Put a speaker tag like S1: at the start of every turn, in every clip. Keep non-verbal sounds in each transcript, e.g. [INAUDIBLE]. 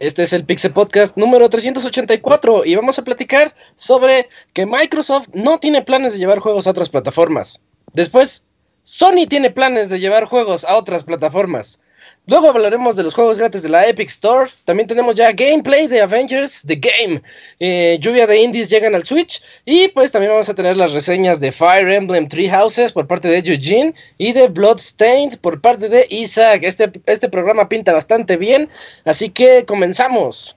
S1: Este es el Pixel Podcast número 384 y vamos a platicar sobre que Microsoft no tiene planes de llevar juegos a otras plataformas. Después, Sony tiene planes de llevar juegos a otras plataformas. Luego hablaremos de los juegos gratis de la Epic Store. También tenemos ya gameplay de Avengers The Game. Eh, lluvia de indies llegan al Switch. Y pues también vamos a tener las reseñas de Fire Emblem Three Houses por parte de Eugene y de Bloodstained por parte de Isaac. Este, este programa pinta bastante bien. Así que comenzamos.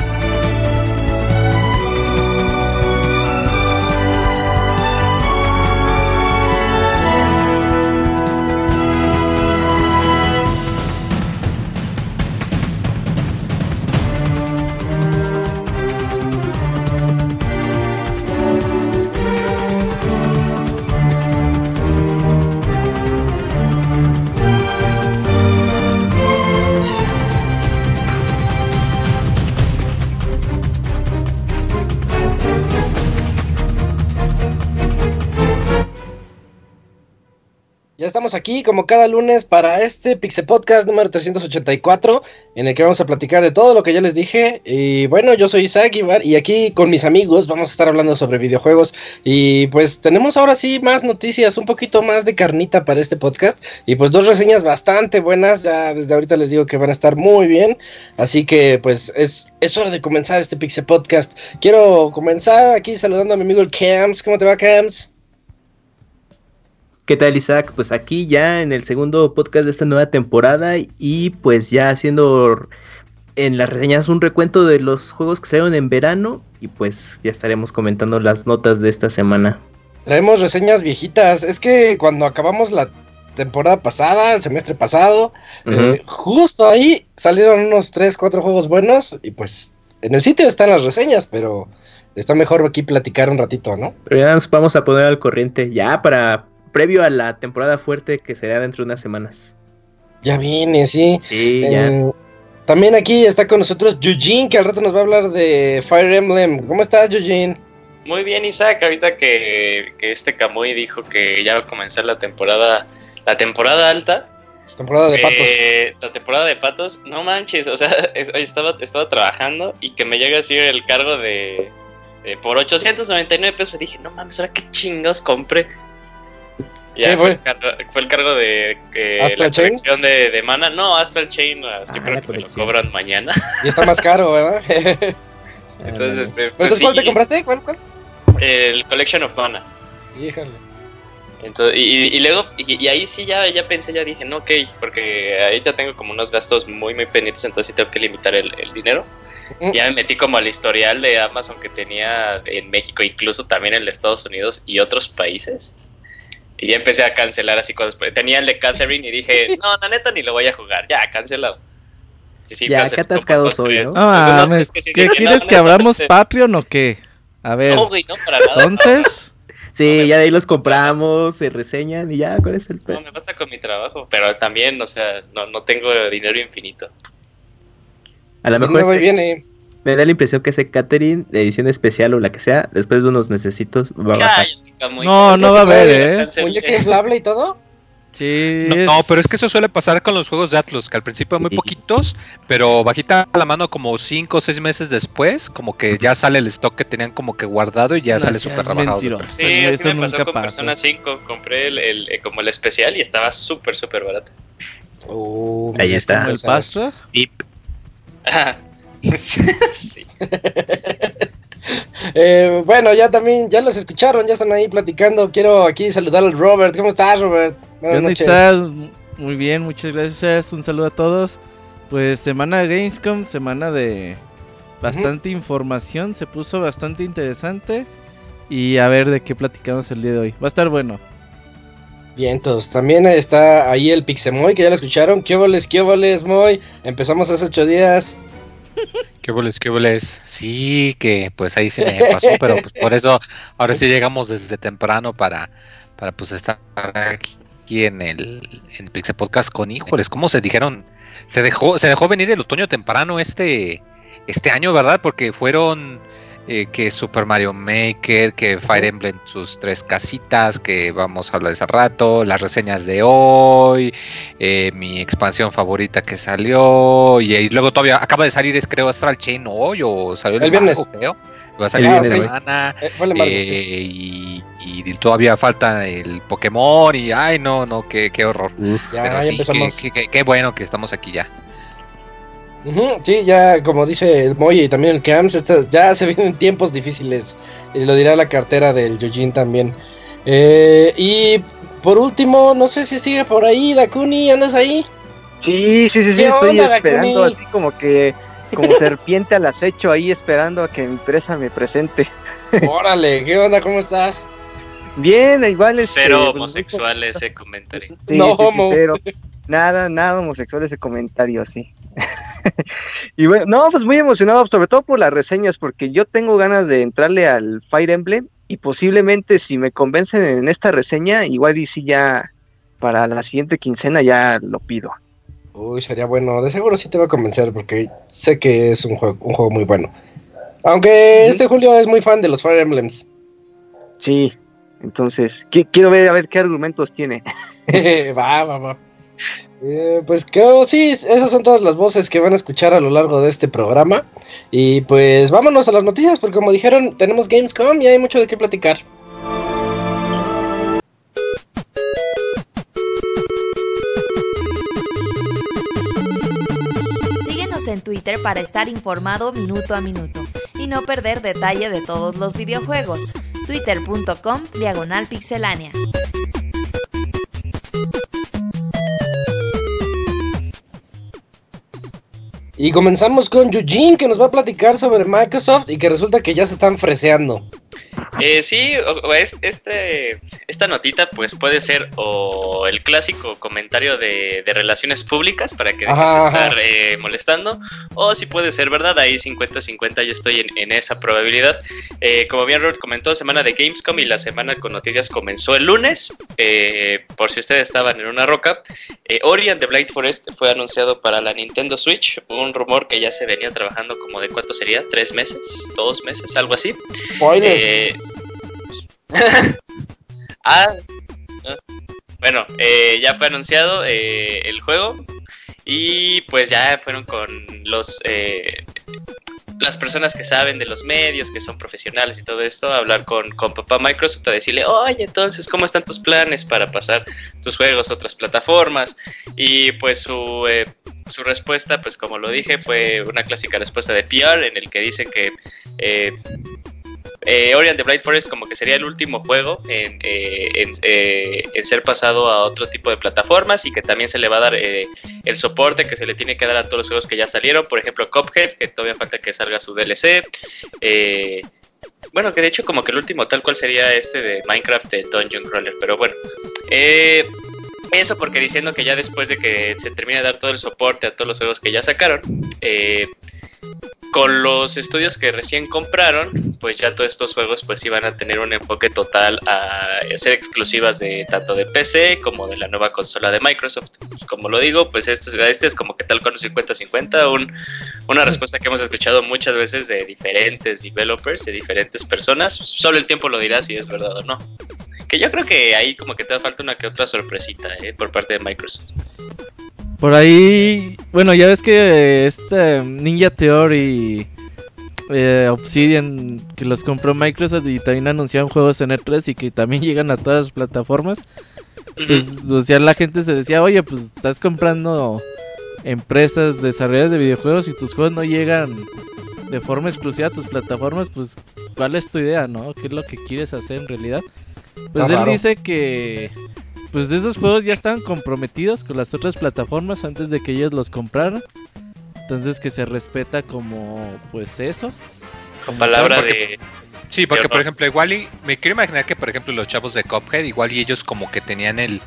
S1: Aquí como cada lunes para este Pixel Podcast número 384, en el que vamos a platicar de todo lo que ya les dije. Y bueno, yo soy Isaac Ibar y aquí con mis amigos vamos a estar hablando sobre videojuegos. Y pues tenemos ahora sí más noticias, un poquito más de carnita para este podcast. Y pues dos reseñas bastante buenas, ya desde ahorita les digo que van a estar muy bien. Así que pues es, hora de comenzar este Pixel Podcast. Quiero comenzar aquí saludando a mi amigo el Cams. ¿Cómo te va, Cams?
S2: ¿Qué tal Isaac? Pues aquí ya en el segundo podcast de esta nueva temporada y pues ya haciendo en las reseñas un recuento de los juegos que salieron en verano y pues ya estaremos comentando las notas de esta semana.
S1: Traemos reseñas viejitas, es que cuando acabamos la temporada pasada, el semestre pasado, eh, justo ahí salieron unos 3, 4 juegos buenos y pues en el sitio están las reseñas, pero está mejor aquí platicar un ratito, ¿no?
S2: Pero ya nos vamos a poner al corriente ya para previo a la temporada fuerte que será dentro de unas semanas.
S1: Ya viene, sí.
S2: Sí, ya. Eh,
S1: también aquí está con nosotros Eugene, que al rato nos va a hablar de Fire Emblem. ¿Cómo estás, Eugene?
S3: Muy bien, Isaac. Ahorita que, este Kamui dijo que ya va a comenzar la temporada, la temporada alta.
S1: La temporada de patos.
S3: Eh, la temporada de patos, no manches, o sea, [LAUGHS] estaba, estaba trabajando y que me llega así el cargo de, por 899 pesos. Dije, no mames, ahora qué chingos compré. Ya fue? Fue, el cargo, de la Chain? de, de, mana. No, Astral Chain, ah, yo creo que me lo cobran mañana.
S1: Y está más caro, ¿verdad? [LAUGHS]
S3: Entonces, este.
S1: Pues, ¿Cuál te compraste? ¿Cuál, cuál?
S3: El Collection of Mana.
S1: Híjole.
S3: Entonces, y, y, luego, y, ahí sí ya, ya pensé, ya dije, no, ok, porque ahí ya tengo como unos gastos muy, muy pendientes, entonces sí tengo que limitar el, el dinero. Ya me metí como al historial de Amazon que tenía en México, incluso también en Estados Unidos y otros países. Y ya empecé a cancelar así cosas. Tenía el de Catherine y dije, [LAUGHS] no, la neta ni lo voy a jugar. Ya, cancelado.
S2: ya, qué atascado soy,
S4: ¿no? No, ¿Qué quieres que abramos Patreon o qué? A ver.
S3: No, güey, no, para nada.
S4: Entonces.
S2: sí, ya de ahí los compramos, se reseñan y ya, ¿cuál es el
S3: No, me pasa con mi trabajo, pero también, o sea, no, no tengo dinero infinito.
S2: A lo mejor. No este me da la impresión que ese catering de edición especial o la que sea, después de unos mesecitos va a bajar.
S4: No, no va a haber,
S1: ¿eh? Oye, que inflable y todo.
S4: Sí.
S5: No, pero es que eso suele pasar con los juegos de Atlus, que al principio muy poquitos, pero bajita la mano como 5 o 6 meses después, como que ya sale el stock que tenían como que guardado y ya sale súper rebajado.
S3: Sí, eso me pasó con Persona 5, compré el, el, como el especial y estaba súper, súper barato.
S1: Oh,
S2: Ahí está.
S4: ¿El pasto?
S2: Pip. [LAUGHS]
S3: sí. [LAUGHS]
S1: Eh, bueno, ya también, ya los escucharon, ya están ahí platicando. Quiero aquí saludar al Robert. ¿Cómo estás, Robert? Buenas
S4: ¿Dónde
S1: noches.
S4: estás? Muy bien, muchas gracias. Un saludo a todos. Pues semana de Gamescom, semana de bastante información. Se puso bastante interesante. Y a ver de qué platicamos el día de hoy. Va a estar bueno.
S1: Vientos. También está ahí el Pixemoy, que ya lo escucharon. ¿Qué voles, qué voles, Moy? Empezamos hace ocho días. [LAUGHS]
S5: ¿Qué boles, qué boles? Sí, que pues ahí se me pasó, pero pues por eso ahora sí llegamos desde temprano para, para pues estar aquí en el en Pixel Podcast con híjoles, ¿cómo se dijeron? Se dejó, se dejó venir el otoño temprano este, este año, ¿verdad? Porque fueron eh, que Super Mario Maker, que Fire Emblem sus tres casitas, que vamos a hablar hace rato, las reseñas de hoy, eh, mi expansión favorita que salió, y, y luego todavía acaba de salir, es creo, Astral Chain hoy, o salió el,
S1: El viernes.
S5: creo. Va a salir
S2: viernes,
S5: semana.
S1: Eh,
S5: eh,
S1: sí.
S5: y, y todavía falta el Pokémon y ay no, no, qué, qué horror.
S1: Ya,
S5: Pero
S1: ya
S5: sí, qué- qué bueno que estamos aquí ya.
S1: Ujú, sí, ya como dice el Moy y también el Cams, estas- ya se [LAUGHS] vienen tiempos difíciles. Y lo dirá la cartera del Yujin también. Eh, y por último, no sé si sigue por ahí, Dakuni, ¿andas ahí?
S6: Sí, sí, sí, sí,
S1: ¿Qué
S6: estoy
S1: onda,
S6: esperando
S1: Dakuni?
S6: así como que, como serpiente al acecho ahí esperando a que mi empresa me presente. [LAUGHS]
S1: Órale, ¿qué onda? ¿Cómo estás?
S6: Bien, igual este,
S3: Cero
S6: pues,
S3: homosexual ese comentario.
S6: Sí,
S1: No
S6: sí, sí,
S1: homo.
S6: cero. [LAUGHS] Nada, nada homosexual ese comentario, sí. [LAUGHS] y bueno, no, pues muy emocionado, sobre todo por las reseñas, porque yo tengo ganas de entrarle al Fire Emblem y posiblemente si me convencen en esta reseña, igual y si ya para la siguiente quincena ya lo pido.
S1: Uy, sería bueno. De seguro sí te va a convencer porque sé que es un juego, un juego muy bueno. Aunque este Julio es muy fan de los Fire Emblems.
S6: Sí, entonces, qui- quiero ver a ver qué argumentos tiene. [LAUGHS]
S1: va, va, va. Eh, pues creo, sí, esas son todas las voces que van a escuchar a lo largo de este programa. Y pues vámonos a las noticias, porque como dijeron, tenemos Gamescom y hay mucho de qué platicar.
S7: Síguenos en Twitter para estar informado minuto a minuto y no perder detalle de todos los videojuegos. Twitter.com Diagonal Pixelánea.
S1: Y comenzamos con Eugene, que nos va a platicar sobre Microsoft y que resulta que ya se están freseando.
S3: Eh, sí, o- o es- este, esta notita pues puede ser o el clásico comentario de, de relaciones públicas para que dejen de estar eh, molestando, o si puede ser verdad, ahí 50-50 yo estoy en, en esa probabilidad. Eh, como bien Robert comentó, semana de Gamescom y la semana con noticias comenzó el lunes, Eh, por si ustedes estaban en una roca. Eh, Ori and the Blind Forest fue anunciado para la Nintendo Switch, un rumor que ya se venía trabajando como de cuánto sería, tres meses, dos meses, algo así.
S1: Spoiler. [LAUGHS]
S3: Ah, ah. bueno, eh, ya fue anunciado eh, el juego y pues ya fueron con los eh, las personas que saben de los medios, que son profesionales y todo esto, a hablar con, con papá Microsoft a decirle, oye, entonces, ¿cómo están tus planes para pasar tus juegos a otras plataformas? Y pues su, eh, su respuesta, pues como lo dije, fue una clásica respuesta de PR en el que dicen que eh, eh, Ori the Blind Forest como que sería el último juego en, eh, eh, en ser pasado a otro tipo de plataformas y que también se le va a dar eh, el soporte que se le tiene que dar a todos los juegos que ya salieron, por ejemplo Cuphead, que todavía falta que salga su DLC. bueno, que de hecho como que el último tal cual sería este de Minecraft de Dungeon Crawler, pero bueno. Eso porque diciendo que ya después de que se termine de dar todo el soporte a todos los juegos que ya sacaron, eh, con los estudios que recién compraron, pues ya todos estos juegos pues iban a tener un enfoque total a ser exclusivas de tanto de PC como de la nueva consola de Microsoft. Pues, como lo digo, pues este, es- este es como que tal con un 50-50, un, una respuesta que hemos escuchado muchas veces de diferentes developers, de diferentes personas. Solo el tiempo lo dirá si es verdad o no. Que yo creo que ahí como que te falta una que otra sorpresita ¿eh? por parte de Microsoft.
S4: Por ahí, bueno, ya ves que eh, este Ninja Theory, eh, Obsidian, que los compró Microsoft y también anunciaron juegos en E3 y que también [LAUGHS] llegan a todas las plataformas. pues o sea, la gente se decía, oye, pues estás comprando empresas desarrolladas de videojuegos y tus juegos no llegan de forma exclusiva a tus plataformas, pues ¿cuál es tu idea, no? ¿Qué es lo que quieres hacer en realidad? Pues
S1: Está
S4: él
S1: raro.
S4: dice que pues esos juegos ya estaban comprometidos con las otras plataformas antes de que ellos los compraran. Entonces que se respeta como pues eso.
S3: Con palabra
S5: porque-
S3: de.
S5: Sí, porque por ejemplo, igual y me quiero imaginar que por ejemplo los chavos de Cuphead, igual y ellos como que tenían el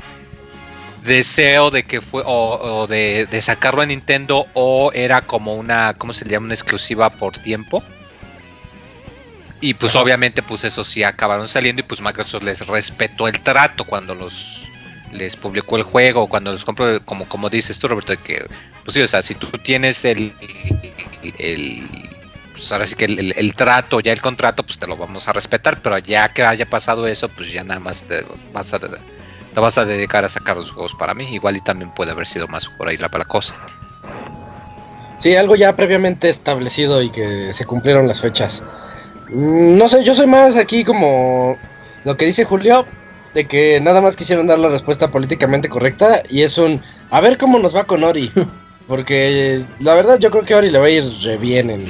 S5: deseo de que fue o, o de, de sacarlo a Nintendo o era como una, ¿cómo se le llama? Una exclusiva por tiempo. Y pues obviamente pues eso sí acabaron saliendo y pues Microsoft les respetó el trato cuando los les publicó el juego, cuando los compró, como, como dices tú Roberto, que pues sí, o sea, si tú tienes el, el pues ahora sí que el, el- el trato, ya el contrato, pues te lo vamos a respetar, pero ya que haya pasado eso, pues ya nada más te vas a, te vas a dedicar a sacar los juegos para mí. Igual y también puede haber sido más por ahí la, la cosa.
S1: Sí, algo ya previamente establecido y que se cumplieron las fechas. Mm, No sé, yo soy más aquí como lo que dice Julio, de que nada más quisieron dar la respuesta políticamente correcta y es un, a ver cómo nos va con Ori. [LAUGHS] Porque la verdad yo creo que Ori le va a ir re bien en...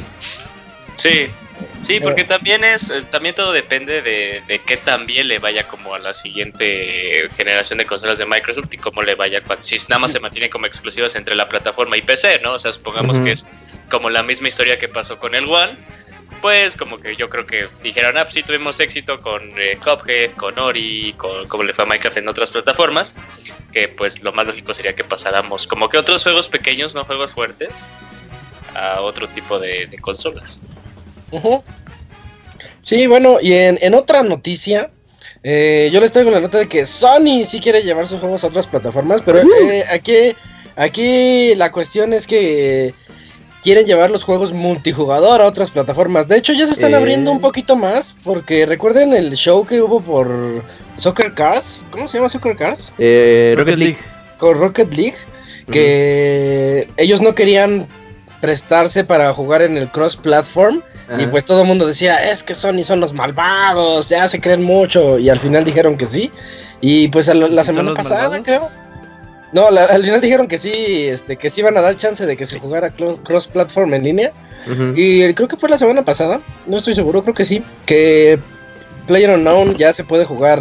S3: Sí, sí, porque también es, también todo depende de, de qué tan bien le vaya como a la siguiente generación de consolas de Microsoft y cómo le vaya si nada más se mantiene como exclusivas entre la plataforma y PC, ¿no? O sea, supongamos que es como la misma historia que pasó con el One, pues como que yo creo que dijeron, ah, pues sí tuvimos éxito con eh, Cuphead, con Ori, con como le fue a Minecraft en otras plataformas, que pues lo más lógico sería que pasáramos como que otros juegos pequeños, no juegos fuertes, a otro tipo de, de consolas.
S1: Sí, bueno, y en, en otra noticia, eh, yo les traigo la nota de que Sony sí quiere llevar sus juegos a otras plataformas, pero eh, aquí, aquí la cuestión es que quieren llevar los juegos multijugador a otras plataformas. De hecho, ya se están
S2: Eh.
S1: abriendo un poquito más, porque recuerden el show que hubo por Soccer Cars, ¿cómo se llama Soccer Cars?
S2: Eh, Rocket League.
S1: Con Rocket League, que ellos no querían prestarse para jugar en el cross platform. Y pues todo el mundo decía, es que Sony son los malvados, ya se creen mucho. Y al final dijeron que sí. Y pues a lo- la
S4: ¿Sí son
S1: semana
S4: los
S1: pasada,
S4: malvados?
S1: creo. No, la- al final dijeron que sí, este, que sí iban a dar chance de que se jugara clo- cross platform en línea. Y creo que fue la semana pasada, no estoy seguro, creo que sí. Que Player Unknown ya se puede jugar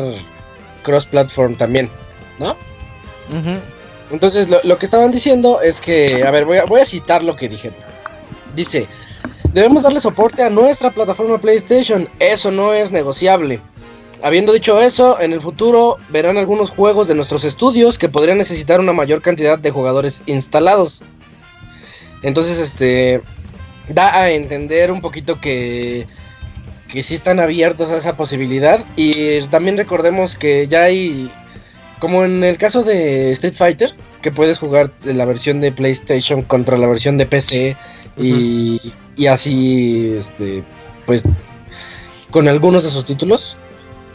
S1: cross platform también, ¿no? Entonces, lo, lo que estaban diciendo es que, a ver, voy a, voy a citar lo que dijeron. Dice, debemos darle soporte a nuestra plataforma PlayStation, eso no es negociable. Habiendo dicho eso, en el futuro verán algunos juegos de nuestros estudios que podrían necesitar una mayor cantidad de jugadores instalados. Entonces, este, da a entender un poquito que, que sí están abiertos a esa posibilidad. Y también recordemos que ya hay como en el caso de Street Fighter, que puedes jugar la versión de PlayStation contra la versión de PC y, y así, este, pues, con algunos de sus títulos.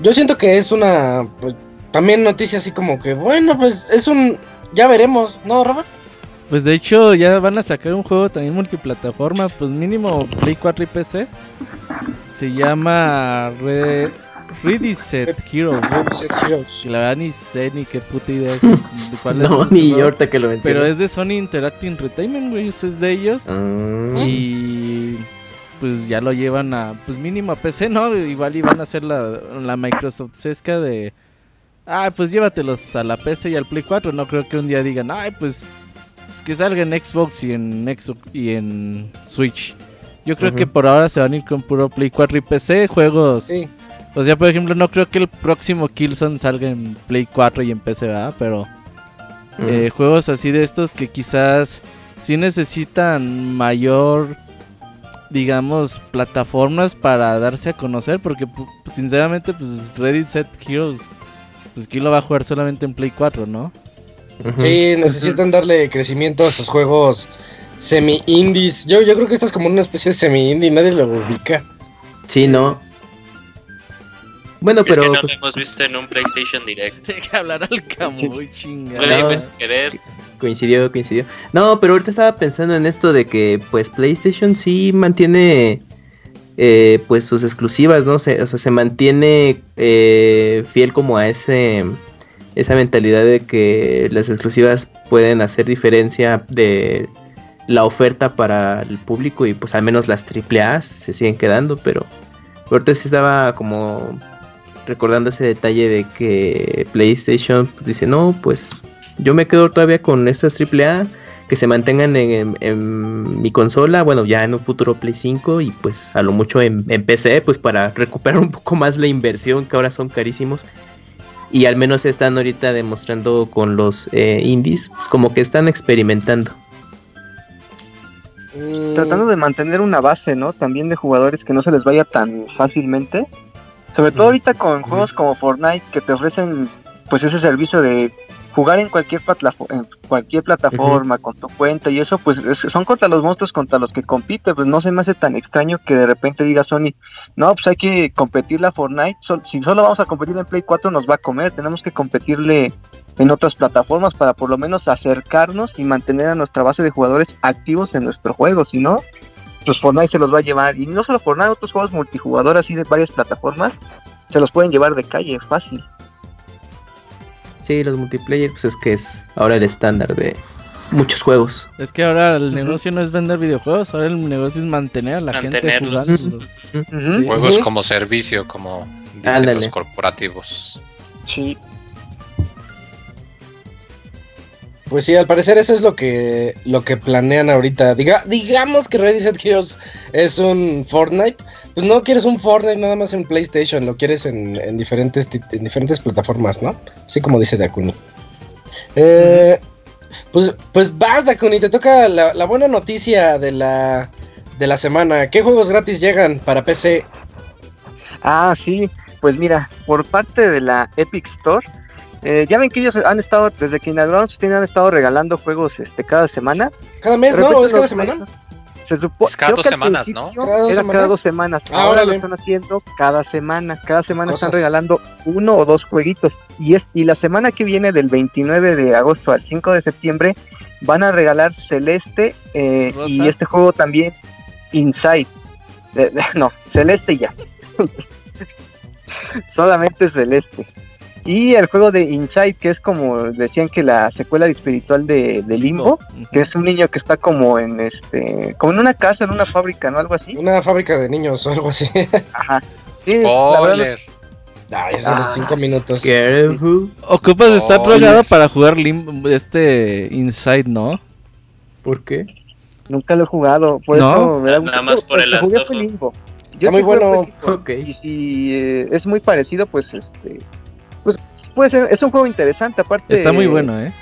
S1: Yo siento que es una, pues, también noticia así como que, bueno, pues es un, ya veremos, ¿no, Robert?
S4: Pues de hecho ya van a sacar un juego también multiplataforma, pues mínimo Play 4 y PC. Se llama Re Reset Heroes.
S1: Set Heroes.
S4: Que la verdad ni sé ni qué puta idea [LAUGHS] de cuál es
S2: No, ni ahorita que lo
S4: Pero
S2: mencionas.
S4: es de Sony Interactive Entertainment, güey, ese es de ellos.
S2: Ah.
S4: Y pues ya lo llevan a, pues mínimo a PC, ¿no? Igual iban a hacer la, la Microsoft sesca de, ah, pues llévatelos a la PC y al Play 4. No creo que un día digan, ay, pues, pues que salga en Xbox y en, Xbox y en Switch. Yo creo que por ahora se van a ir con puro Play 4 y PC, juegos.
S1: Sí.
S4: O sea, por ejemplo, no creo que el próximo Killzone salga en Play 4 y en PC, ¿verdad? Pero eh, juegos así de estos que quizás sí necesitan mayor, digamos, plataformas para darse a conocer. Porque sinceramente, pues Reddit Set Heroes, pues aquí lo va a jugar solamente en Play 4, ¿no?
S1: Sí, necesitan darle crecimiento a estos juegos semi-indies. Yo, yo creo que esto es como una especie de semi-indie, nadie lo ubica.
S2: Sí, no. Bueno,
S3: es
S2: pero
S3: que no
S2: pues,
S3: lo hemos visto en un PlayStation Direct.
S4: Deja hablar al Camuy, chingada.
S3: Güey,
S2: no.
S3: pues, querer.
S2: coincidió, coincidió. No, pero ahorita estaba pensando en esto de que pues PlayStation sí mantiene eh, pues sus exclusivas, ¿no? Se, o sea, se mantiene eh, fiel como a ese esa mentalidad de que las exclusivas pueden hacer diferencia de la oferta para el público y pues al menos las AAA se siguen quedando, pero ahorita sí estaba como recordando ese detalle de que PlayStation pues, dice, no, pues yo me quedo todavía con estas AAA que se mantengan en, mi consola, bueno, ya en un futuro Play 5 y pues a lo mucho en, PC, pues para recuperar un poco más la inversión que ahora son carísimos. Y al menos están ahorita demostrando con los eh, indies, pues como que están experimentando.
S6: Tratando de mantener una base, ¿no? También de jugadores que no se les vaya tan fácilmente. Sobre todo ahorita con juegos como Fortnite que te ofrecen pues ese servicio de jugar en cualquier, en cualquier plataforma con tu cuenta y eso, pues son contra los monstruos contra los que compite, pues no se me hace tan extraño que de repente diga Sony, no, pues hay que competirle a Fortnite, si solo vamos a competir en Play 4 nos va a comer, tenemos que competirle en otras plataformas para por lo menos acercarnos y mantener a nuestra base de jugadores activos en nuestro juego, si no, pues Fortnite se los va a llevar, y no solo Fortnite, otros juegos multijugador así de varias plataformas, se los pueden llevar de calle, fácil.
S2: Sí, los multiplayer, pues es que es ahora el estándar de muchos juegos.
S4: Es que ahora el negocio no es vender videojuegos, ahora el negocio es mantener a la gente jugando.
S5: Juegos como servicio, como dicen los corporativos.
S6: Sí.
S1: Pues sí, al parecer eso es lo que lo que planean ahorita. Diga, digamos que Ready Set Heroes es un Fortnite. Pues no quieres un Fortnite nada más en PlayStation, lo quieres en, diferentes en diferentes plataformas, ¿no? Así como dice Dakuni. Eh, pues, pues vas, Dakuni, te toca la, la, buena noticia de la, de la semana. ¿Qué juegos gratis llegan para PC?
S6: Ah, sí, pues mira, por parte de la Epic Store eh, ya ven que ellos han estado, desde que inauguraron su tienda, han estado regalando juegos este, cada semana.
S1: ¿Cada mes, no? ¿O es cada semana?
S6: Se supone.
S5: cada dos semanas, ¿no?
S6: Era cada dos semanas. Ah, Ahora lo están haciendo cada semana. Cada semana están regalando uno o dos jueguitos. Y, es, y la semana que viene, del 29 de agosto al 5 de septiembre, van a regalar Celeste eh, y este juego también, Inside. [LAUGHS] no, Celeste ya. [LAUGHS] Solamente Celeste. Y el juego de Inside, que es como decían que la secuela espiritual de, Limbo, que es un niño que está como en este, como en una casa, en una fábrica, ¿no? Algo así.
S1: Una fábrica de niños o algo así.
S6: Ajá.
S5: Sí, Spoiler.
S1: Ay, son los ah. cinco minutos.
S4: Ocupas estar programado para jugar Limbo, este Inside, ¿no?
S2: ¿Por qué?
S6: Nunca lo he jugado, por eso
S3: me da Nada más por el antojo.
S6: Limbo. Yo muy bueno. Y si eh, es muy parecido, pues este pues puede ser, es un juego interesante, aparte.
S4: Está muy bueno, ¿eh?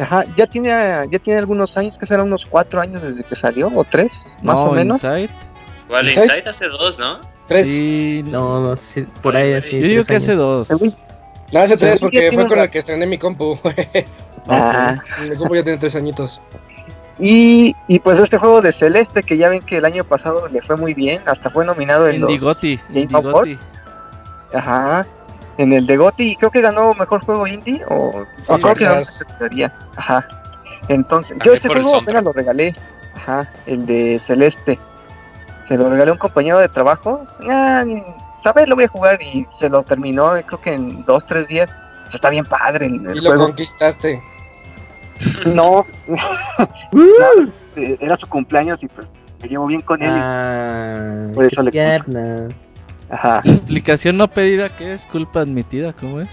S6: Ajá, ya tiene, ya tiene algunos años, que serán unos cuatro años desde que salió, o tres, más o menos.
S3: Inside. Igual Inside hace dos, ¿no?
S1: Tres.
S2: Sí, no, no, sí, por ahí así.
S4: Yo digo que hace dos.
S1: No, hace tres porque fue con el que estrené mi compu. [LAUGHS] ah. Mi compu ya tiene tres añitos.
S6: Y, y, pues este juego de Celeste, que ya ven que el año pasado le fue muy bien, hasta fue nominado en
S4: Indigoti,
S6: Game Ajá en el de Goti y creo que ganó mejor juego indie o, creo que ganó Ajá. Entonces, yo ese juego apenas lo regalé. Ajá, el de Celeste. Se lo regalé a un compañero de trabajo. Ah, ¿Sabes? Lo voy a jugar y se lo terminó, creo que en dos, tres días. está bien padre. El,
S1: ¿Y lo conquistaste?
S6: No. [LAUGHS] [LAUGHS] Este, era su cumpleaños y pues me llevo bien con él.
S2: Ah, por eso le
S6: Ajá.
S4: Explicación no pedida, ¿qué es? ¿Culpa admitida? ¿Cómo es?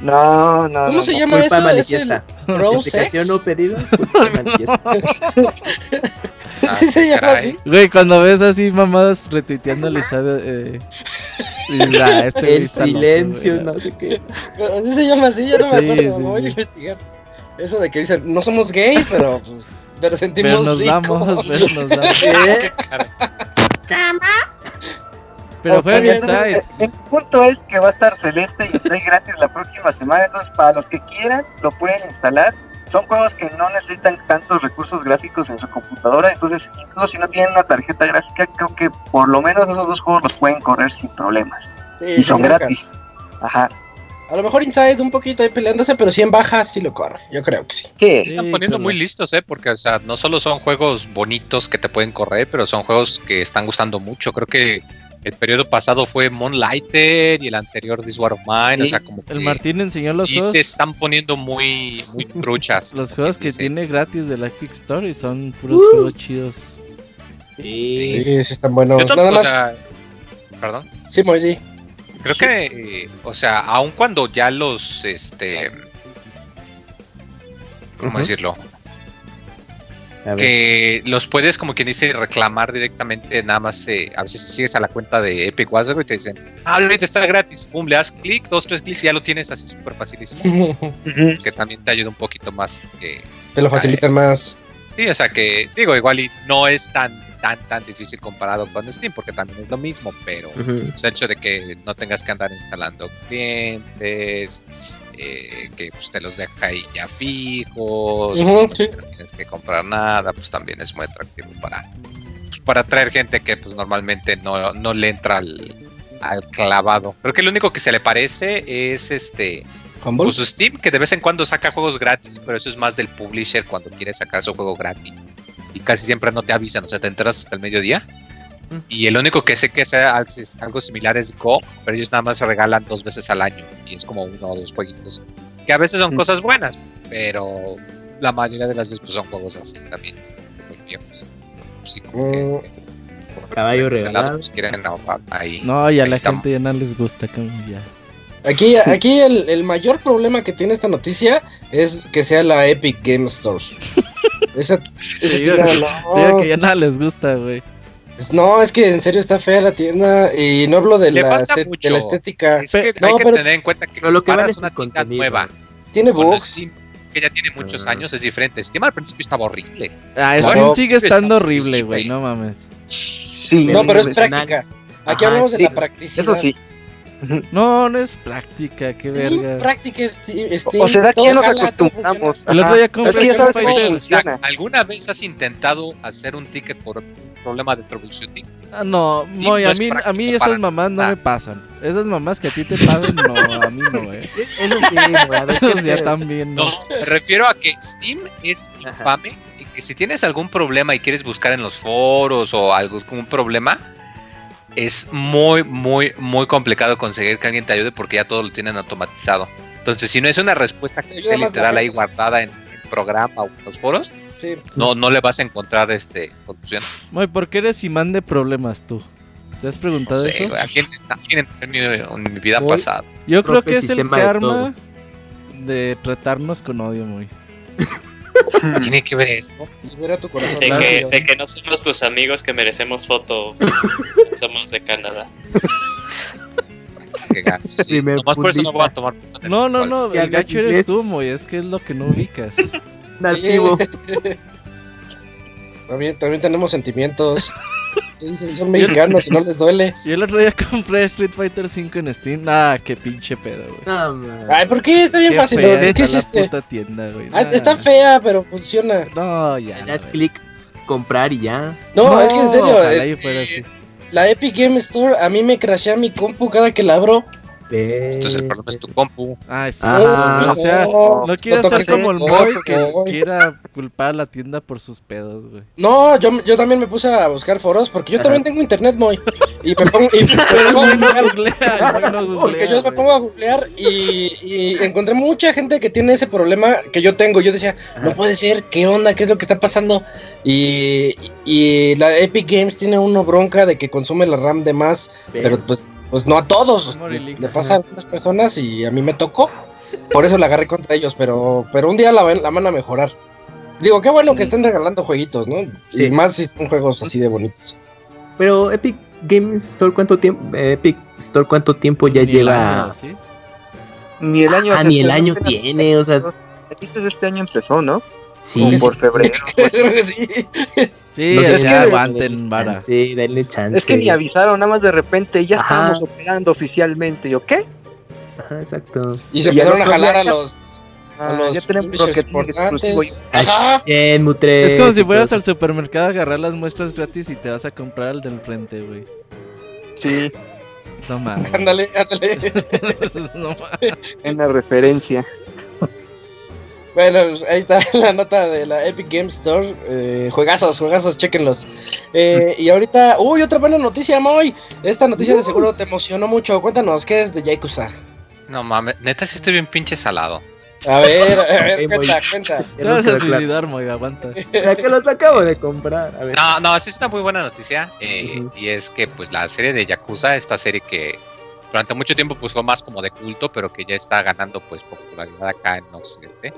S6: No, no.
S1: ¿Cómo se llama eso?
S2: Manifiesta. Explicación no pedida, culpa [LAUGHS] manifiesta. [LAUGHS]
S1: sí se llama así.
S4: Güey, cuando ves así mamadas retuiteando Lisa, eh,
S2: este El silencio, no sé qué.
S1: Así se llama así, ya no me acuerdo. Sí, voy a investigar. Eso de que dicen, no somos gays, pero, pues, pero sentimos
S4: pero nos damos, pero nos [LAUGHS] damos. ¿Qué?
S1: ¿Cama?
S4: Pero fue bien Inside.
S6: El punto es que va a estar Celeste y está gratis la próxima semana. Entonces, para los que quieran, lo pueden instalar. Son juegos que no necesitan tantos recursos gráficos en su computadora. Entonces, incluso si no tienen una tarjeta gráfica, creo que por lo menos esos dos juegos los pueden correr sin problemas. y son gratis. Ajá.
S1: A lo mejor Inside un poquito ahí peleándose, pero si en baja sí lo corre. Yo creo que sí.
S5: Sí, están poniendo muy listos, ¿eh? Porque, o sea, no solo son juegos bonitos que te pueden correr, pero son juegos que están gustando mucho. Creo que el periodo pasado fue Moonlighter y el anterior This War of Mine. O sea, como
S4: El Martín enseñó los
S5: sí
S4: juegos.
S5: se están poniendo muy, muy [LAUGHS] truchas.
S4: Los juegos que
S5: Sí.
S4: tiene gratis de la Epic Store y son puros
S5: Uh.
S4: juegos chidos.
S2: Sí.
S1: Sí, sí están buenos.
S5: Yo
S1: Nada
S5: o
S1: más.
S5: sea, perdón.
S1: Sí, Moji.
S5: Creo que, eh, o sea, aun cuando ya los, este, ¿cómo decirlo? Que los puedes, como quien dice, reclamar directamente, nada más, eh, a veces sigues a la cuenta de Epic Wazoo y te dicen, ah, ahorita está gratis, pum, le das clic, dos, tres clics y ya lo tienes así súper facilísimo, [LAUGHS] que también te ayuda un poquito más que,
S1: Te lo facilitan más.
S5: sí, o sea que, digo, igual y no es tan, tan, tan difícil comparado con Steam, porque también es lo mismo, pero pues, el hecho de que no tengas que andar instalando clientes, eh, que pues, te los deja ahí ya fijos, pues,
S1: sí.
S5: no tienes que comprar nada, pues también es muy atractivo para, pues, para atraer gente que pues normalmente no, no le entra al, al clavado. Creo que lo único que se le parece es este pues Steam, que de vez en cuando saca juegos gratis, pero eso es más del publisher cuando quiere sacar su juego gratis. Y casi siempre no te avisan, o sea, te enteras hasta el mediodía. Y el único que sé que sea al- algo similar es Go, pero ellos nada más se regalan dos veces al año. Y es como uno o dos jueguitos. Que a veces son
S6: Mm.
S5: cosas buenas, pero la mayoría de las veces pues, son juegos así también. Muy viejos. Sí, como que-
S1: Mm.
S2: Caballo regalado.
S5: pues, quieren ahorrar ahí.
S4: No, y a
S5: Ahí
S4: la
S5: estamos.
S4: gente ya no les gusta como ya.
S1: Aquí, aquí el, el mayor problema que tiene esta noticia es que sea la Epic Game Store. [LAUGHS] Esa, esa
S4: Sí,
S1: no,
S4: que ya nada les gusta, güey.
S1: No, es que en serio está fea la tienda y no hablo de,
S5: Le
S1: la, de la estética.
S5: Es que
S4: Pe-
S5: hay
S1: no,
S5: que
S1: pero-
S5: tener en cuenta que
S2: lo que vale es
S5: una tienda
S2: contenido.
S5: nueva
S1: Tiene bugs.
S5: Que ya tiene muchos
S2: Ah.
S5: años, es diferente. Steam al principio estaba horrible.
S4: Ah,
S1: Claro,
S4: Steam sigue estando horrible, güey, no mames.
S6: Sí,
S1: No, pero es práctica. Aquí
S2: Ajá,
S1: hablamos de la practicidad.
S6: eso sí.
S4: No, no es práctica, qué
S1: Es
S4: verga.
S1: práctica Steam.
S6: O será que ya nos
S1: todo
S6: acostumbramos.
S4: El otro día compré
S6: Es que ya sabes cómo funciona.
S5: ¿Alguna vez has intentado hacer un ticket por un problema de troubleshooting?
S4: Ah, no,
S5: Sí,
S4: Moy,
S5: no
S4: a
S5: es
S4: mí, a mí esas mamás no
S5: nada.
S4: me pasan. Esas mamás que a ti te pasan, no, a mí no, eh.
S2: Eso sí, güey, a ver,
S4: O
S2: ¿qué
S4: sea,
S2: pedo?
S4: también no.
S5: No, me refiero a que Steam es
S2: Ajá.
S5: infame y que si tienes algún problema y quieres buscar en los foros o algún problema, es muy, muy, muy complicado conseguir que alguien te ayude porque ya todo lo tienen automatizado. Entonces, si no es una respuesta que esté literal ahí guardada en el programa o en los foros,
S1: Sí.
S5: no, no le vas a encontrar este solución.
S4: Moy, ¿por qué eres imán de problemas tú? ¿Te has
S5: No
S4: preguntado
S5: sé,
S4: eso?
S5: ¿a quién, a quién en, mi, en mi vida
S1: Muy-
S5: pasada?
S4: Yo creo que es el
S2: de
S4: karma de tratarnos con odio, Moy. [LAUGHS]
S5: Tiene que ver eso.
S1: Libera tu corazón.
S3: De que, de que no somos tus amigos que merecemos foto. [LAUGHS] somos de Canadá.
S5: Que ganas. Sí, nomás por eso no voy a tomar.
S4: No, no, no, el gacho eres tú, Moy, es que es lo que no ubicas. [LAUGHS]
S2: Nativo. [LAUGHS]
S1: También, también tenemos sentimientos. ¿Qué dicen? Son [LAUGHS] mexicanos y no les duele.
S4: Yo el otro día compré Street Fighter 5 en Steam. Ah, qué pinche pedo, güey.
S2: No, man.
S1: Ay, ¿por qué? Está bien
S4: Qué
S1: fácil.
S4: fea
S1: ¿no? ¿Qué
S4: está la
S1: hiciste?
S4: puta tienda, güey.
S1: Ah, está fea, pero funciona.
S4: No, ya.
S2: Le
S4: la
S2: das
S4: verga.
S2: clic, comprar y ya.
S1: No, es que en serio,
S4: Ojalá
S1: eh,
S4: y fuera así.
S1: La Epic Game Store a mí me crashea mi compu cada que la abro.
S5: Entonces el problema es tu compu.
S4: Ah, sí.
S2: Ajá.
S4: O sea,
S1: no,
S4: no quieras
S1: no
S4: ser como el
S1: coco,
S4: que quiera culpar a la tienda por sus pedos, güey.
S1: No, yo, yo también me puse a buscar foros porque yo
S2: Ajá.
S1: también tengo internet, Moy. Y me pongo, y [LAUGHS] me
S4: Pero
S1: pongo a
S4: no
S1: googlear,
S4: no
S1: porque yo me pongo a googlear y, y encontré mucha gente que tiene ese problema que yo tengo. Yo decía, no puede ser, ¿qué onda? ¿Qué es lo que está pasando? Y, y la Epic Games tiene uno bronca de que consume la RAM de más, pero pues, pues no a todos.
S4: Link.
S1: Le pasa a algunas personas y a mí me tocó. Por eso la agarré contra ellos, pero, pero un día la, van- la van a mejorar. Digo, qué bueno que estén regalando jueguitos, ¿no?
S2: Sí.
S1: Y más si son juegos así de bonitos.
S2: Pero Epic Games Store, ¿cuánto tiempo? Epic Store, ¿cuánto tiempo ya
S4: Ni el
S2: lleva?
S4: año, ¿sí?
S6: Ni el año.
S2: Ah,
S6: o sea,
S2: ni el año tiene, o sea,
S6: Dices este año empezó, ¿no?
S2: sí.
S6: Como por febrero. [LAUGHS] pues.
S1: Creo que sí.
S4: Sí,
S2: No
S4: o sea, aguanten, vara.
S2: Sí, denle chance.
S6: Es que ni avisaron, nada más de repente ya
S2: Ajá.
S6: estábamos operando oficialmente. ¿Yo qué?
S2: Ajá, exacto.
S1: Y se
S6: Y al
S1: empezaron a jalar a los, a
S6: Ah,
S1: los
S6: ya tenemos
S1: publishers
S6: Rocket League exclusivo.
S1: importantes. Ajá.
S2: Shenmue 3
S4: Es como si
S2: y
S4: fueras al supermercado a agarrar las muestras gratis y te vas a comprar el del frente, güey.
S6: Sí,
S4: No [LAUGHS] mames.
S1: Ándale, ándale. [LAUGHS]
S4: no mames.
S6: en la referencia.
S1: Bueno, pues, ahí está [LAUGHS] la nota de la Epic Game Store. Eh, juegazos, juegazos, chequenlos. Eh, y ahorita, uy, otra buena noticia, Moy. Esta noticia de seguro te emocionó mucho. Cuéntanos, ¿qué es de Yakuza?
S5: No mames, neta sí estoy bien pinche salado.
S1: A ver, a ver, [LAUGHS]
S2: Moy.
S1: cuenta, [LAUGHS] cuenta.
S4: Te vas a suicidar, Moy, aguanta.
S2: La que los acabo de comprar. A ver.
S5: No, no, esa es una muy buena noticia. eh,
S2: Ujú.
S5: Y es que pues la serie de Yakuza, esta serie que durante mucho tiempo pues fue más como de culto, pero que ya está ganando pues popularidad acá en Occidente.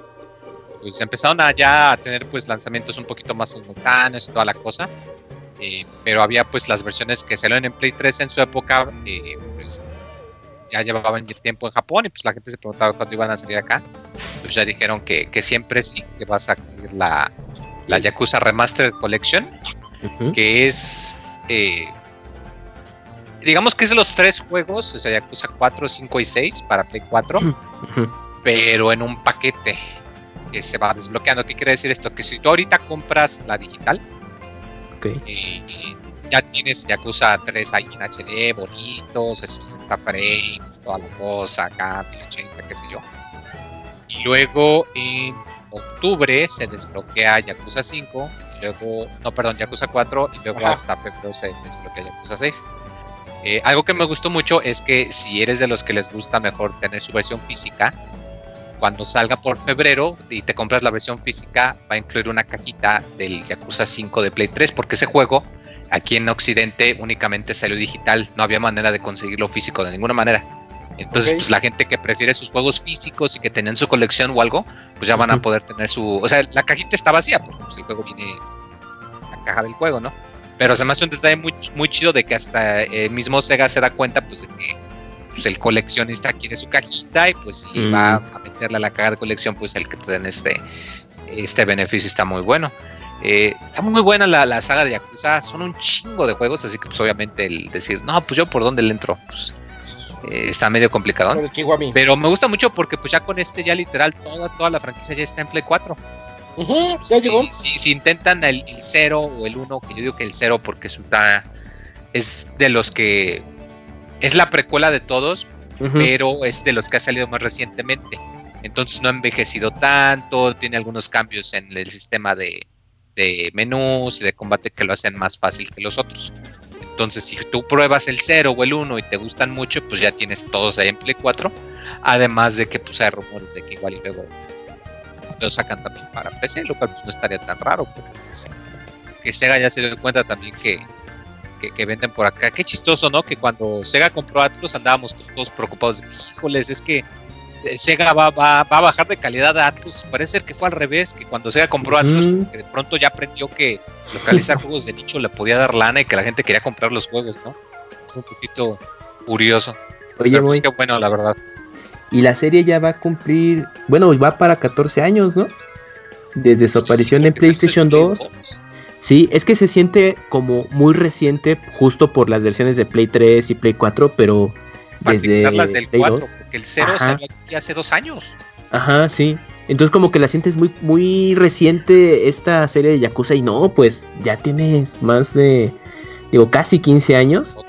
S5: Pues empezaron a ya a tener pues lanzamientos un poquito más simultáneos y toda la cosa. eh, pero había pues las versiones que salieron en Play 3 en su época, eh, pues ya llevaban tiempo en Japón y pues la gente se preguntaba cuándo iban a salir acá. Pues ya dijeron que, que siempre sí, que va a salir la, la Yakuza Remastered Collection que es eh, digamos que es de los tres juegos, o sea, Yakuza 4, 5 y 6 para Play 4,
S2: Ujú.
S5: pero en un paquete que se va desbloqueando. ¿Qué quiere decir esto? Que si tú ahorita compras la digital,
S2: Ok.
S5: eh, ya tienes Yakuza 3 ahí en HD, bonitos, 60 frames, toda la cosa, acá 1080, qué sé yo. Y luego en octubre se desbloquea Yakuza 5, y luego, no, perdón, Yakuza 4, y luego
S1: Ajá.
S5: hasta febrero se desbloquea Yakuza 6. Eh, algo que me gustó mucho es que si eres de los que les gusta mejor tener su versión física, cuando salga por febrero y te compras la versión física, va a incluir una cajita del Yakuza 5 de Play 3, porque ese juego aquí en Occidente únicamente salió digital, no había manera de conseguirlo físico de ninguna manera. Entonces, pues, la gente que prefiere sus juegos físicos y que tenían su colección o algo, pues ya van a poder tener su. O sea, la cajita está vacía, porque pues, el juego viene. La caja del juego, ¿no? Pero me hace un detalle muy, muy chido de que hasta el mismo Sega se da cuenta, pues, de que pues, el coleccionista quiere su cajita y pues si
S2: Mm.
S5: va a meterle a la caja de colección, pues el que te den este, este beneficio está muy bueno. Eh, está muy buena la, la saga de Yakuza, son un chingo de juegos, así que pues obviamente el decir, no, pues yo por dónde le entro, pues eh, está medio complicado. Pero me gusta mucho porque pues ya con este ya literal toda, toda la franquicia ya está en Play 4.
S1: Ujú, ya
S5: si,
S1: llegó.
S5: Si, si intentan el, el 0 o el 1, que yo digo que el 0 porque es, una- es de los que es la precuela de todos, pero es de los que ha salido más recientemente. Entonces no ha envejecido tanto, tiene algunos cambios en el sistema de, de menús y de combate que lo hacen más fácil que los otros. Entonces si tú pruebas el 0 o el 1 y te gustan mucho, pues ya tienes todos ahí en Play 4. Además de que pues hay rumores de que igual y luego lo sacan también para PC, lo cual pues no estaría tan raro. porque, pues, que Sega ya se dio cuenta también que, que, que venden por acá. Qué chistoso, ¿no? Que cuando Sega compró Atlus andábamos todos preocupados. Híjoles, es que eh, Sega va, va, va a bajar de calidad a Atlus. Parece ser que fue al revés, que cuando Sega compró Atlus, que de pronto ya aprendió que localizar [LAUGHS] juegos de nicho le podía dar lana y que la gente quería comprar los juegos, ¿no? Es un poquito curioso.
S2: Oye,
S5: Pero, pues, qué bueno, la verdad.
S2: y la serie ya va a cumplir, bueno, va para 14 años, ¿no? Desde su aparición en PlayStation
S5: Play
S2: 2. Sí, es que se siente como muy reciente justo por las versiones de Play 3 y Play 4, pero desde
S5: quitarlas del
S2: Play
S5: 4,
S2: 2.
S5: porque el 0
S2: Ajá.
S5: salió aquí hace dos años.
S2: Ajá, sí. Entonces como que la sientes muy muy reciente esta serie de Yakuza y no, pues ya tiene más de digo casi 15 años.
S5: Ok.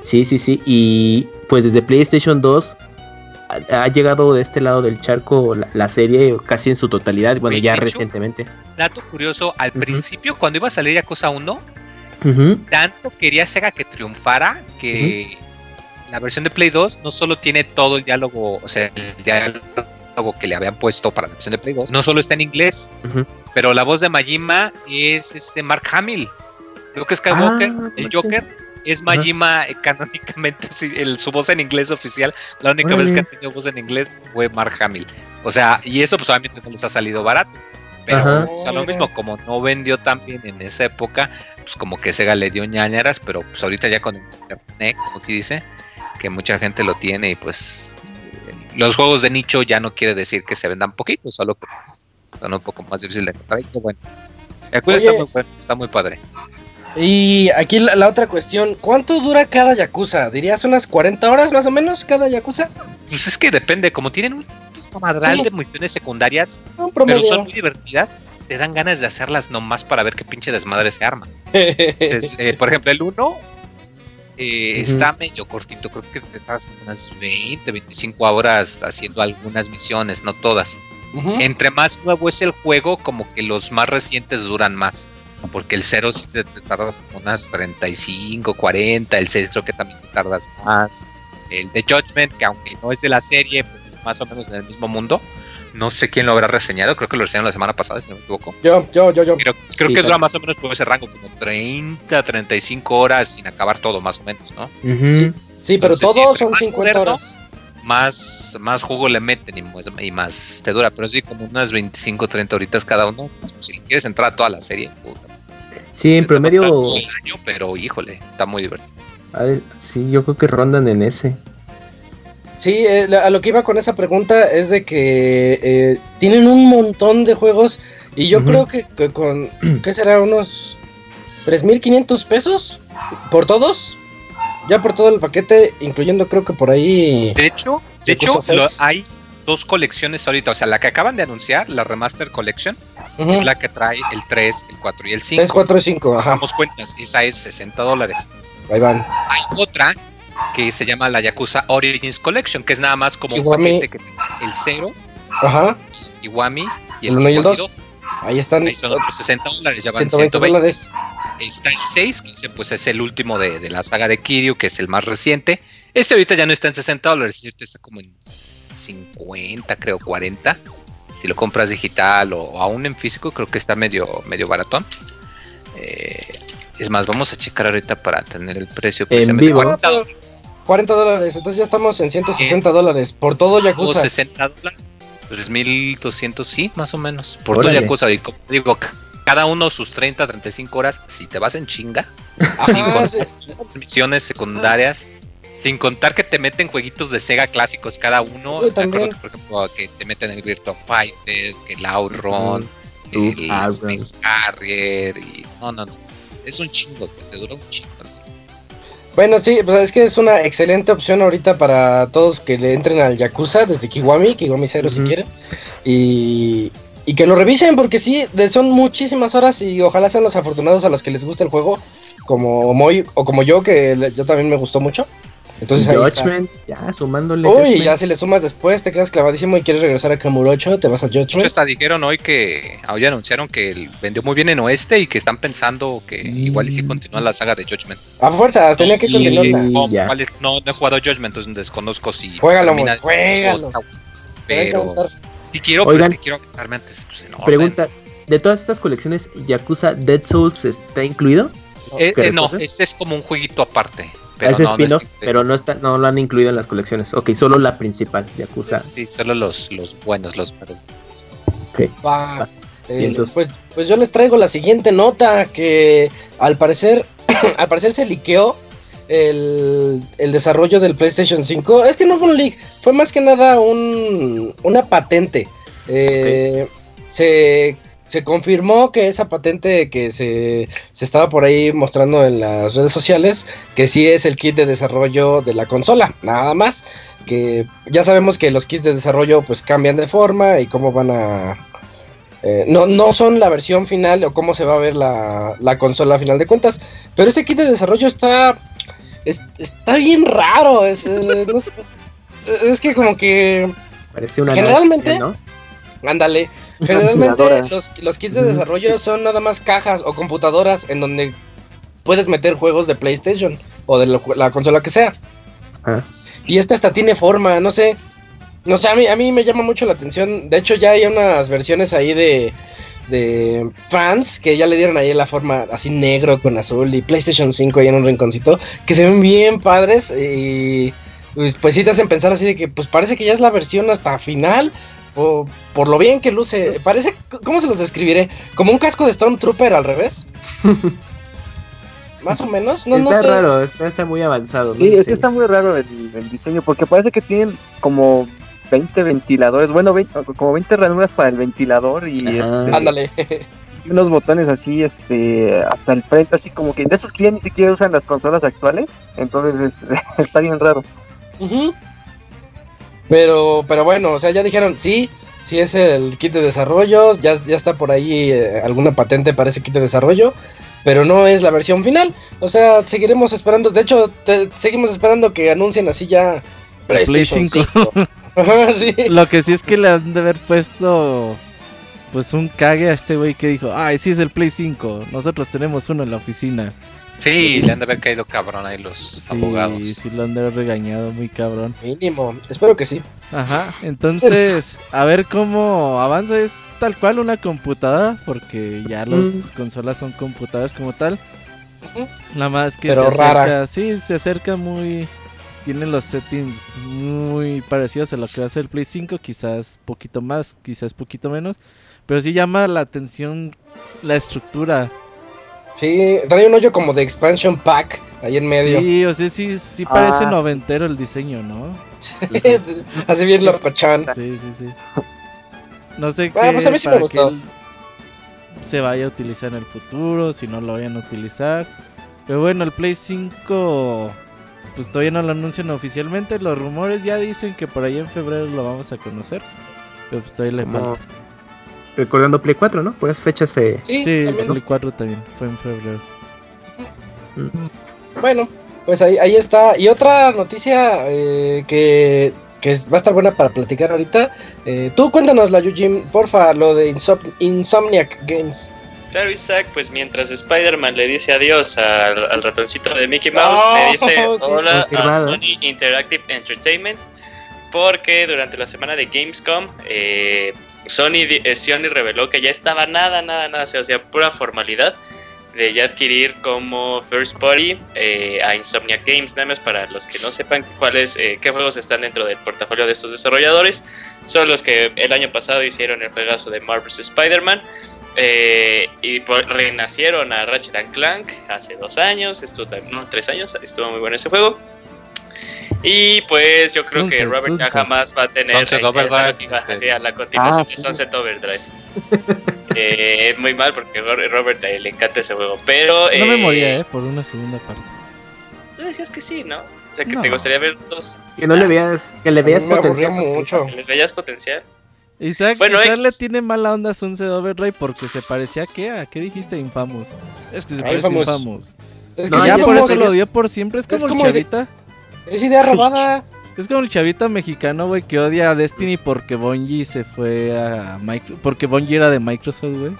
S2: Sí, sí, sí. Y pues desde PlayStation 2 ha, llegado de este lado del charco la, la serie casi en su totalidad, bueno, ya
S5: hecho-
S2: recientemente.
S5: Dato curioso, al principio cuando iba a salir Yakuza 1,
S2: Ujú,
S5: tanto quería Sega que triunfara que la versión de Play 2 no solo tiene todo el diálogo, o sea, el diálogo que le habían puesto para la versión de Play 2, no solo está en inglés, pero la voz de Majima es este Mark Hamill. Luke Skywalker,
S2: Ah,
S5: el. Joker, es Majima eh, canónicamente, [LAUGHS] sí, el- su voz en inglés oficial. La única vez que ha tenido voz en inglés fue Mark Hamill. O sea, y eso pues obviamente no les ha salido barato. Pero,
S2: Ajá.
S5: o sea, lo mismo, como no vendió tan bien en esa época, pues como que Sega le dio ñañaras, pero pues ahorita ya con internet, como aquí dice, que mucha gente lo tiene y pues los juegos de nicho ya no quiere decir que se vendan poquito, solo que son un poco más difíciles de encontrar. Y qué bueno. El juego está
S1: Oye.
S5: muy bueno, está muy padre.
S1: Y aquí la, la otra cuestión, ¿cuánto dura cada Yakuza? ¿Dirías unas 40 horas más o menos cada Yakuza?
S5: Pues es que depende, como tienen un madral
S1: Sí.
S5: de misiones secundarias,
S1: Un
S5: pero son muy divertidas, te dan ganas de hacerlas nomás para ver qué pinche desmadre se arma. Entonces, [LAUGHS] eh, por ejemplo, el 1 eh, está medio cortito, creo que te estás unas 20, 25 horas haciendo algunas misiones, no todas. Entre más nuevo es el juego, como que los más recientes duran más. Porque el 0 sí te, te tardas como unas 35, 40. El 6 creo que también te tardas más. El de Judgment, que aunque no es de la serie, pues es más o menos en el mismo mundo. No sé quién lo habrá reseñado. Creo que lo reseñaron la semana pasada, si no me equivoco.
S1: Yo, yo, yo, yo.
S5: Creo, creo
S2: Sí,
S5: que dura más o menos por ese rango, como 30, 35 horas sin acabar todo, más o menos, ¿no?
S1: Sí, pero
S5: Entonces,
S1: todos
S5: siempre
S1: son
S5: más
S1: 50
S5: moderno.
S1: horas.
S5: Más, más jugo le meten y más, y más te dura, pero sí, como unas 25, 30 horitas cada uno. Pues, si quieres entrar a toda la serie, puta,
S2: Sí, en promedio,
S5: año, pero híjole, está muy divertido.
S2: a ver, sí, yo creo que rondan en ese.
S1: Sí, eh, la- a lo que iba con esa pregunta es de que eh, tienen un montón de juegos y yo creo que, que con, ¿qué será? Unos 3.500 pesos por todos. Ya por todo el paquete, incluyendo creo que por ahí...
S5: De hecho, de
S1: ¿Qué
S5: hecho lo- hay dos colecciones ahorita. O sea, la que acaban de anunciar, la Remaster Collection,
S1: Ujú.
S5: es la que trae el 3, el 4 y el 5.
S1: 3, 4 y 5, ajá,
S5: Damos cuentas, esa es 60 dólares.
S1: ahí van.
S5: Hay otra que se llama la Yakuza Origins Collection, que es nada más como un
S1: Kiwami.
S5: paquete que el 0,
S1: Ajá,
S5: el Iwami y el
S1: El uno y el
S5: Kiwami
S1: dos.
S5: 2.
S1: Ahí están
S5: Ahí son otros 60 dólares, ya van
S1: 120
S5: 120.
S1: dólares.
S5: Está el 6, que pues es el último de, de la saga de Kiryu, que es el más reciente. Este ahorita ya no está en 60 dólares, este está como en 50, creo, 40. Si lo compras digital o aún en físico, creo que está medio, medio baratón. Eh, es más, vamos a checar ahorita para tener el precio. precisamente.
S2: vivo.
S5: 40 dólares
S1: 40 dólares, entonces ya estamos en 160 dólares por todo
S5: o
S1: Yakuza.
S5: 60 dólares. 3.200, sí, más o menos. Por
S2: Órale.
S5: Yakuza. Y como digo, ca- cada uno sus 30, 35 horas. Si te vas en chinga, [LAUGHS]
S1: Ajá,
S5: Sí, con-
S1: sí.
S5: misiones secundarias. Sin contar que te meten jueguitos de Sega clásicos cada uno.
S1: Uy,
S5: Me acuerdo que, por ejemplo, que te meten el Virtua Fighter, que el Outrun,
S2: Ujú.
S5: el
S2: Outrun.
S5: Space Harrier. Y... No, no, no. Es un chingo, te dura un chingo.
S1: Bueno, sí, pues es que es una excelente opción ahorita para todos que le entren al Yakuza desde Kiwami, Kiwami 0 si quieren. Y, y que lo revisen porque sí, de- son muchísimas horas y ojalá sean los afortunados a los que les guste el juego, como Moy o como yo, que yo también me gustó mucho. Entonces ahí está.
S2: Judgment, ya sumándole.
S1: Uy,
S2: Judgment.
S1: ya si le sumas después, te quedas clavadísimo y quieres regresar a Kamurocho, te vas a
S5: De hecho,
S1: Judgment.
S5: hasta dijeron hoy que hoy anunciaron que vendió muy bien en Oeste y que están pensando que igual y si continúa la saga de Judgment.
S1: A fuerzas, tenía que
S2: Y-
S1: continuarla.
S5: No, no, no he jugado Judgment, entonces desconozco si.
S1: Juégalo,
S5: termina-
S1: juégalo.
S5: Pero si quiero, pero
S2: Oigan.
S5: es que quiero antes. Pues, en orden.
S2: Pregunta, ¿de todas estas colecciones, Yakuza Dead Souls está incluido?
S5: Eh,
S2: ¿Qué
S5: eh, no, este es como un jueguito aparte.
S2: Ah,
S5: Pero
S2: ese
S5: no, no
S2: spin-off,
S5: es que-
S2: pero no está, no lo han incluido en las colecciones. Ok, solo la principal, Yakuza.
S5: Sí, solo los, los buenos, los pero
S1: Va. Eh,
S2: Y entonces-
S1: pues, pues yo les traigo la siguiente nota que al parecer, [CLEARS THROAT] al parecer se liqueó el, el desarrollo del PlayStation 5. Es que no fue un leak, fue más que nada un, una patente. Eh, se, se confirmó que esa patente que se, se estaba por ahí mostrando en las redes sociales, que sí es el kit de desarrollo de la consola, nada más. Que ya sabemos que los kits de desarrollo pues cambian de forma y cómo van a, eh, no, no son la versión final o cómo se va a ver la, la consola a final de cuentas. Pero este kit de desarrollo está. es- está bien raro. Es, eh, no es que como que.
S2: Parece una
S1: Generalmente-
S2: ¿no?
S1: Generalmente los, los kits de desarrollo son nada más cajas o computadoras en donde puedes meter juegos de PlayStation o de la, la consola que sea.
S2: Ah,
S1: Y esta hasta tiene forma, no sé. No sé, a mí, a mí me llama mucho la atención. De hecho, ya hay unas versiones ahí de, de fans que ya le dieron ahí la forma así negro con azul y PlayStation 5 ahí en un rinconcito, que se ven bien padres y pues, pues sí te hacen pensar así de que pues parece que ya es la versión hasta final. O por lo bien que luce, parece, ¿cómo se los describiré? Como un casco de Stormtrooper al revés. [LAUGHS] Más o menos, no, no
S2: está
S1: sé.
S2: raro, está, está muy avanzado. ¿no?
S6: Sí, es que está muy raro el, el diseño, porque parece que tienen como 20 ventiladores, bueno, 20 como 20 ranuras para el ventilador y, este,
S1: Ándale.
S6: y unos botones así, este, hasta el frente, así como que de esos que ya ni siquiera usan las consolas actuales, entonces es- [LAUGHS] está bien raro.
S1: Pero, pero bueno, o sea, ya dijeron, sí, sí es el kit de desarrollo, ya, ya está por ahí eh, alguna patente para ese kit de desarrollo, pero no es la versión final. O sea, seguiremos esperando, de hecho, te- seguimos esperando que anuncien así ya
S4: Play
S1: PlayStation
S4: 5.
S1: 5. [LAUGHS] Ajá, sí.
S4: Lo que sí es que le han de haber puesto pues un cague a este güey que dijo, ay, sí es el Play 5, nosotros tenemos uno en la oficina.
S5: Sí, le han de haber caído cabrón ahí los
S4: Sí,
S5: abogados.
S4: sí lo han de haber regañado muy cabrón.
S1: Mínimo. Espero que sí.
S4: Ajá, entonces, [LAUGHS] a ver cómo avanza. Es tal cual una computadora, porque ya las
S2: Mm.
S4: consolas son computadoras como tal.
S1: Ujú.
S4: Nada más que
S1: Pero
S4: se acerca,
S1: rara.
S4: sí, se acerca muy. Tiene los settings muy parecidos a lo que va a ser el Play 5, quizás poquito más, quizás poquito menos. Pero sí llama la atención la estructura.
S1: Sí, trae un hoyo como de expansion pack ahí en medio.
S4: Sí, o sea, sí, sí parece
S6: Ah.
S4: noventero el diseño, ¿no? [LAUGHS]
S1: Así bien locochón.
S4: Sí, sí, sí. No sé qué,
S1: pues a mí sí me
S4: para
S1: gustó.
S4: se vaya a utilizar en el futuro, si no lo vayan a utilizar. Pero bueno, el Play 5 pues todavía no lo anuncian oficialmente. Los rumores ya dicen que por ahí en febrero lo vamos a conocer. Pero pues todavía le falta.
S2: Recordando Play 4, ¿no? Por esas fechas se...
S1: Sí,
S4: Sí,
S1: también.
S4: Play 4 también fue en febrero.
S1: Bueno, pues ahí, ahí está. Y otra noticia eh, que, que va a estar buena para platicar ahorita. Eh, tú cuéntanos, la Yujin, porfa, lo de Insomniac Games.
S3: Claro, Isaac, pues mientras Spider-Man le dice adiós al, al ratoncito de Mickey Mouse,
S1: Oh,
S3: le dice [LAUGHS]
S1: sí.
S3: hola a. Sony Interactive Entertainment, porque durante la semana de Gamescom, eh, eh, Sony reveló que ya estaba nada, nada, nada, o sea, pura formalidad de ya adquirir como first party eh, a Insomniac Games, nada más para los que no sepan cuáles, qué juegos están dentro del portafolio de estos desarrolladores, son los que el año pasado hicieron el juegazo de Marvel's Spider-Man, y renacieron a Ratchet and Clank hace dos años, estuvo no, tres años, estuvo muy bueno ese juego. Y pues yo creo que
S4: Sunset,
S3: Robert ya
S4: Sunset.
S3: jamás va a tener
S5: Sunset
S3: eh,
S5: Overdrive.
S3: es que iba a la continuación
S6: Ah,
S3: de
S6: sí.
S3: Sunset Overdrive. [LAUGHS] Eh, muy mal porque a Robert eh, le encanta ese juego, pero
S4: No me
S3: eh,
S4: moría, eh, por una segunda parte.
S3: Tú decías que sí, ¿no? O sea que
S4: No.
S3: te gustaría ver dos,
S2: Que no le veas, que le veas potencial.
S1: mucho.
S3: que le veías potencial.
S4: Isaac,
S3: Bueno,
S4: Isaac le tiene mala onda a Sunset Overdrive porque se parecía a qué, a qué dijiste Infamous. Es que se
S1: A
S4: parece a
S1: Infamous.
S4: Infamous.
S1: Es
S2: No,
S1: sí,
S4: ya
S2: ya
S4: por
S1: como
S4: eso
S1: que
S4: lo
S1: es-
S4: odió por siempre. Es
S1: es
S4: como,
S1: como
S4: el
S1: de-
S4: chavita.
S1: Es idea [LAUGHS] robada.
S4: Es como el chavita mexicano, güey, que odia a Destiny porque Bungie se fue a Microsoft. Porque Bungie era de Microsoft, güey.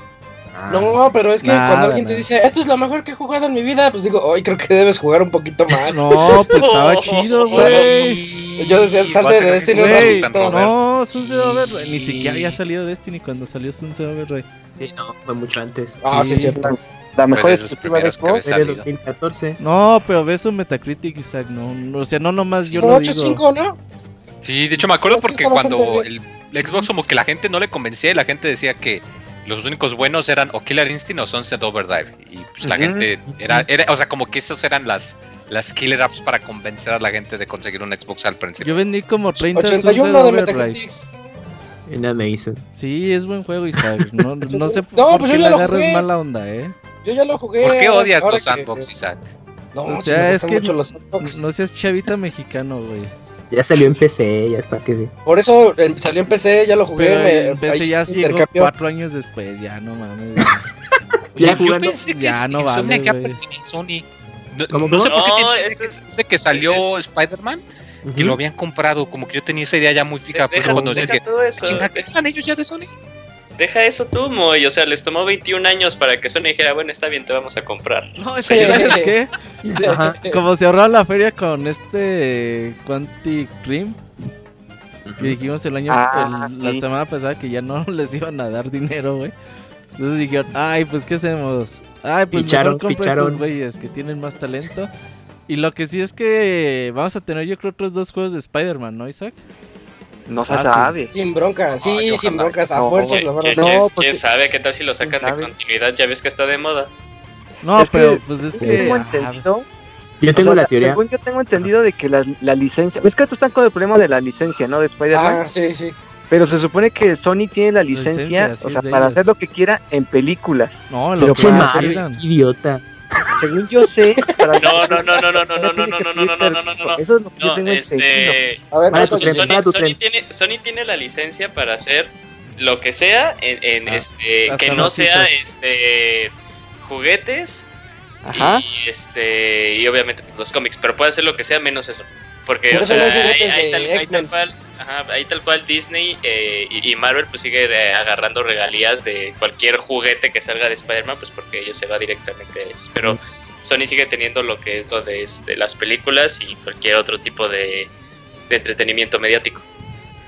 S1: No, pero es que
S4: Nada,
S1: cuando alguien te
S4: nada.
S1: dice, esto es lo mejor que he jugado en mi vida, pues digo, hoy creo que debes jugar un poquito más.
S4: No, pues estaba [LAUGHS] chido, güey.
S1: Yo decía, sal de Destiny ratito.
S4: no, Sunset Overdrive. Ni siquiera había salido Destiny cuando salió Sunset Overdrive.
S2: Sí, no, fue mucho antes.
S1: Ah, sí,
S4: Sí.
S1: es cierto.
S6: La mejor
S5: los
S6: exclusiva de Xbox.
S2: Fue de
S5: salido.
S2: 2014.
S4: No, pero ves un Metacritic, Isaac. No, no, o sea, no nomás yo lo digo.
S1: 8.5, ¿no?
S5: Sí, de hecho me acuerdo porque cuando el, el Xbox como que la gente no le convencía y la gente decía que los únicos buenos eran o Killer Instinct o Sunset Overdrive. Y pues la gente era, era, o sea, como que esos eran las, las killer apps para convencer a la gente de conseguir un Xbox al principio.
S4: Yo vendí como 30
S1: 81
S4: Sunset
S1: de
S4: Overdrives.
S1: Metacritic.
S2: Y nada me hizo.
S4: Sí, es buen juego, Isaac. No, [LAUGHS] no sé
S1: No,
S4: por
S1: pues
S4: qué
S1: yo
S4: le
S1: ya lo
S4: agarras mala onda, ¿eh?
S1: Yo ya lo jugué.
S5: ¿Por qué odias los
S1: que-
S5: sandbox, Isaac?
S1: No,
S4: O sea,
S1: me
S4: es que
S1: mucho los sandbox.
S4: No seas chavita mexicano, güey.
S2: Ya salió en PC, ya es para que...
S1: Por eso eh, salió en PC, ya lo jugué.
S4: Pero
S1: me-
S4: empecé
S1: ahí
S4: ya llegó cuatro años después, ya no mames. ya. [LAUGHS]
S2: Ya
S5: Yo
S2: jugando-
S5: pensé que
S4: ya no vale,
S5: a Sony. No,
S2: ¿Cómo,
S5: no sé por qué
S3: No, es-
S5: desde que salió Spider-Man que lo habían comprado, como que yo tenía esa idea ya muy fija, pues
S3: Deja,
S5: cuando
S3: deja
S5: dije,
S3: todo eso.
S5: chinga, ¿qué ellos ya de Sony?
S3: Deja eso tú, Moy. O sea, les tomó 21 años para que Sony dijera, bueno, está bien, te vamos a comprar.
S4: No, es que, ¿sabes qué?
S2: Ajá.
S4: Como se ahorró la feria con este Quantic Dream, que dijimos el año,
S6: Ah,
S4: el- la semana pasada que ya no [LAUGHS] les iban a dar dinero, güey. Entonces dijeron, ay, pues ¿qué hacemos? Ay, pues
S2: Picharon,
S4: mejor compro
S2: picharon.
S4: estos güeyes que tienen más talento. Y lo que sí es que vamos a tener yo creo otros dos juegos de Spider-Man, ¿no, Isaac?
S6: No se
S4: Ah, sí.
S6: sabe.
S1: Sin bronca, sí,
S5: Ay,
S1: sin broncas, a
S6: No,
S1: fuerzas lo van a
S3: ¿Quién,
S1: hacer.
S6: No,
S3: quién-
S6: porque-
S3: quién sabe qué tal si lo sacan de continuidad? Ya ves que está de moda.
S4: No,
S6: Es que-
S4: pero pues es
S6: Yo
S4: que...
S6: tengo
S4: ah,
S6: entendido.
S2: Yo tengo
S6: o sea,
S2: la teoría.
S6: según yo tengo entendido de que la, la licencia. Es que tú están con el problema de la licencia, ¿no? De Spider-Man.
S1: Ah, sí, sí.
S6: Pero se supone que Sony tiene la licencia, o sea, para
S4: ellos.
S6: hacer lo que quiera en películas.
S4: no,
S6: Pero
S4: lo que quieran.
S2: idiota.
S6: Según yo sé, para
S3: No, no, no, no, no, no, no, no, no, no, no, no, no, no, no, no.
S6: Eso es lo que yo
S3: No,
S6: tengo
S3: este.
S1: A ver,
S2: Para
S1: ¿cuántos
S2: tu tren,
S3: Sony, tiene, Sony tiene la licencia para hacer lo que sea en, en,
S4: Ah,
S3: este que no sea este juguetes
S6: Ajá.
S3: y este y obviamente pues, los cómics, pero puede hacer lo que sea menos eso. Porque
S1: Por
S3: o sea,
S1: hay
S3: hay, hay tal, hay cual Ajá, ahí tal cual Disney eh, y, y Marvel pues sigue eh, agarrando regalías de cualquier juguete que salga de Spider-Man, pues porque ellos se va directamente a ellos. Pero Sony sigue teniendo lo que es lo de este, las películas y cualquier otro tipo de, de entretenimiento mediático.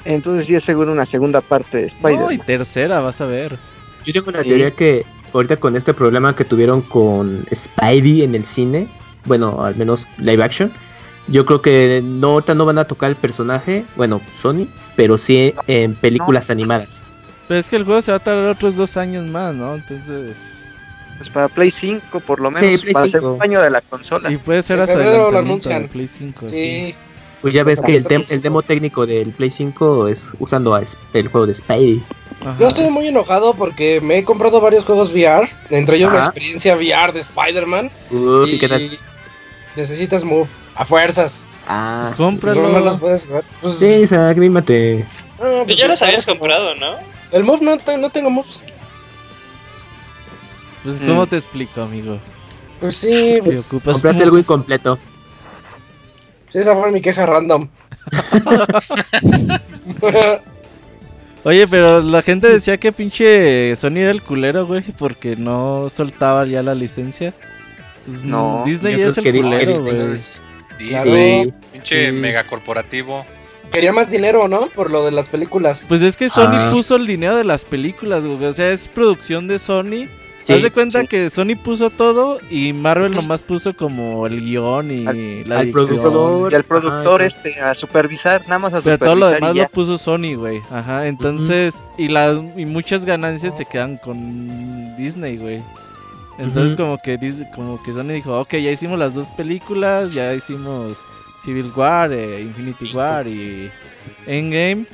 S6: Entonces es seguro una segunda parte de
S4: No, y
S6: Spider-Man.
S4: tercera, vas a ver.
S2: Yo tengo una teoría que ahorita con este problema que tuvieron con Spidey en el cine, bueno, al menos live action, yo creo que no ahorita no van a tocar el personaje, bueno, Sony, pero sí en películas animadas.
S4: Pero es que el juego se va a tardar otros dos años más, ¿no? Entonces.
S6: Pues para Play 5 por lo
S2: Sí,
S6: menos,
S2: Play
S6: para el
S2: 5.
S6: segundo año de la consola.
S4: Y puede ser hasta el lanzamiento. Play 5. Sí.
S1: Sí.
S2: Pues ya ves que el,
S1: Play
S2: dem-
S1: 5.
S2: el demo técnico del Play 5 es usando el juego de Spidey.
S4: Ajá.
S1: Yo estoy muy enojado porque me he comprado varios juegos VR, entre ellos la
S2: Ajá.
S1: experiencia VR de Spider-Man.
S2: ¿y
S1: y
S2: qué tal?
S1: necesitas Move a fuerzas.
S2: Ah,
S4: Pues
S2: sí.
S4: cómpralo.
S1: No, no los puedes jugar. Pues,
S2: Sí, Isaac, anímate.
S1: pues,
S3: ya los
S1: sí,
S3: habías comprado, ¿no?
S1: El Move no, te- no tengo Moves.
S4: Pues, ¿cómo
S6: Mm.
S4: te explico, amigo?
S1: Pues sí, pues,
S4: ocupas
S2: Compraste
S4: mu-
S2: algo incompleto.
S1: esa fue mi queja random. [LAUGHS]
S4: Oye, pero la gente decía que pinche Sony era el culero, güey, porque no soltaba ya la licencia. Pues,
S6: No,
S4: Disney ya es el culero,
S5: El
S4: güey.
S1: Claro.
S5: Disney,
S2: Sí.
S5: pinche
S4: Sí.
S5: megacorporativo.
S1: Quería más dinero, ¿no? Por lo de las películas.
S4: Pues es que Sony
S2: Ah.
S4: puso el dinero de las películas, güey. O sea, es producción de Sony.
S2: Sí,
S4: Haz de cuenta
S6: sí.
S4: que Sony puso todo y Marvel nomás puso como el guion y
S6: Al-
S4: la
S2: al productor.
S6: Y al productor este a supervisar, nada más a
S4: Pero
S6: supervisar.
S4: todo lo demás lo puso Sony, güey. Ajá, entonces, y, la, y muchas ganancias se quedan con Disney, güey. Entonces como que Dis- como que Sony dijo, ok, ya hicimos las dos películas, ya hicimos Civil War, eh, Infinity War y Endgame.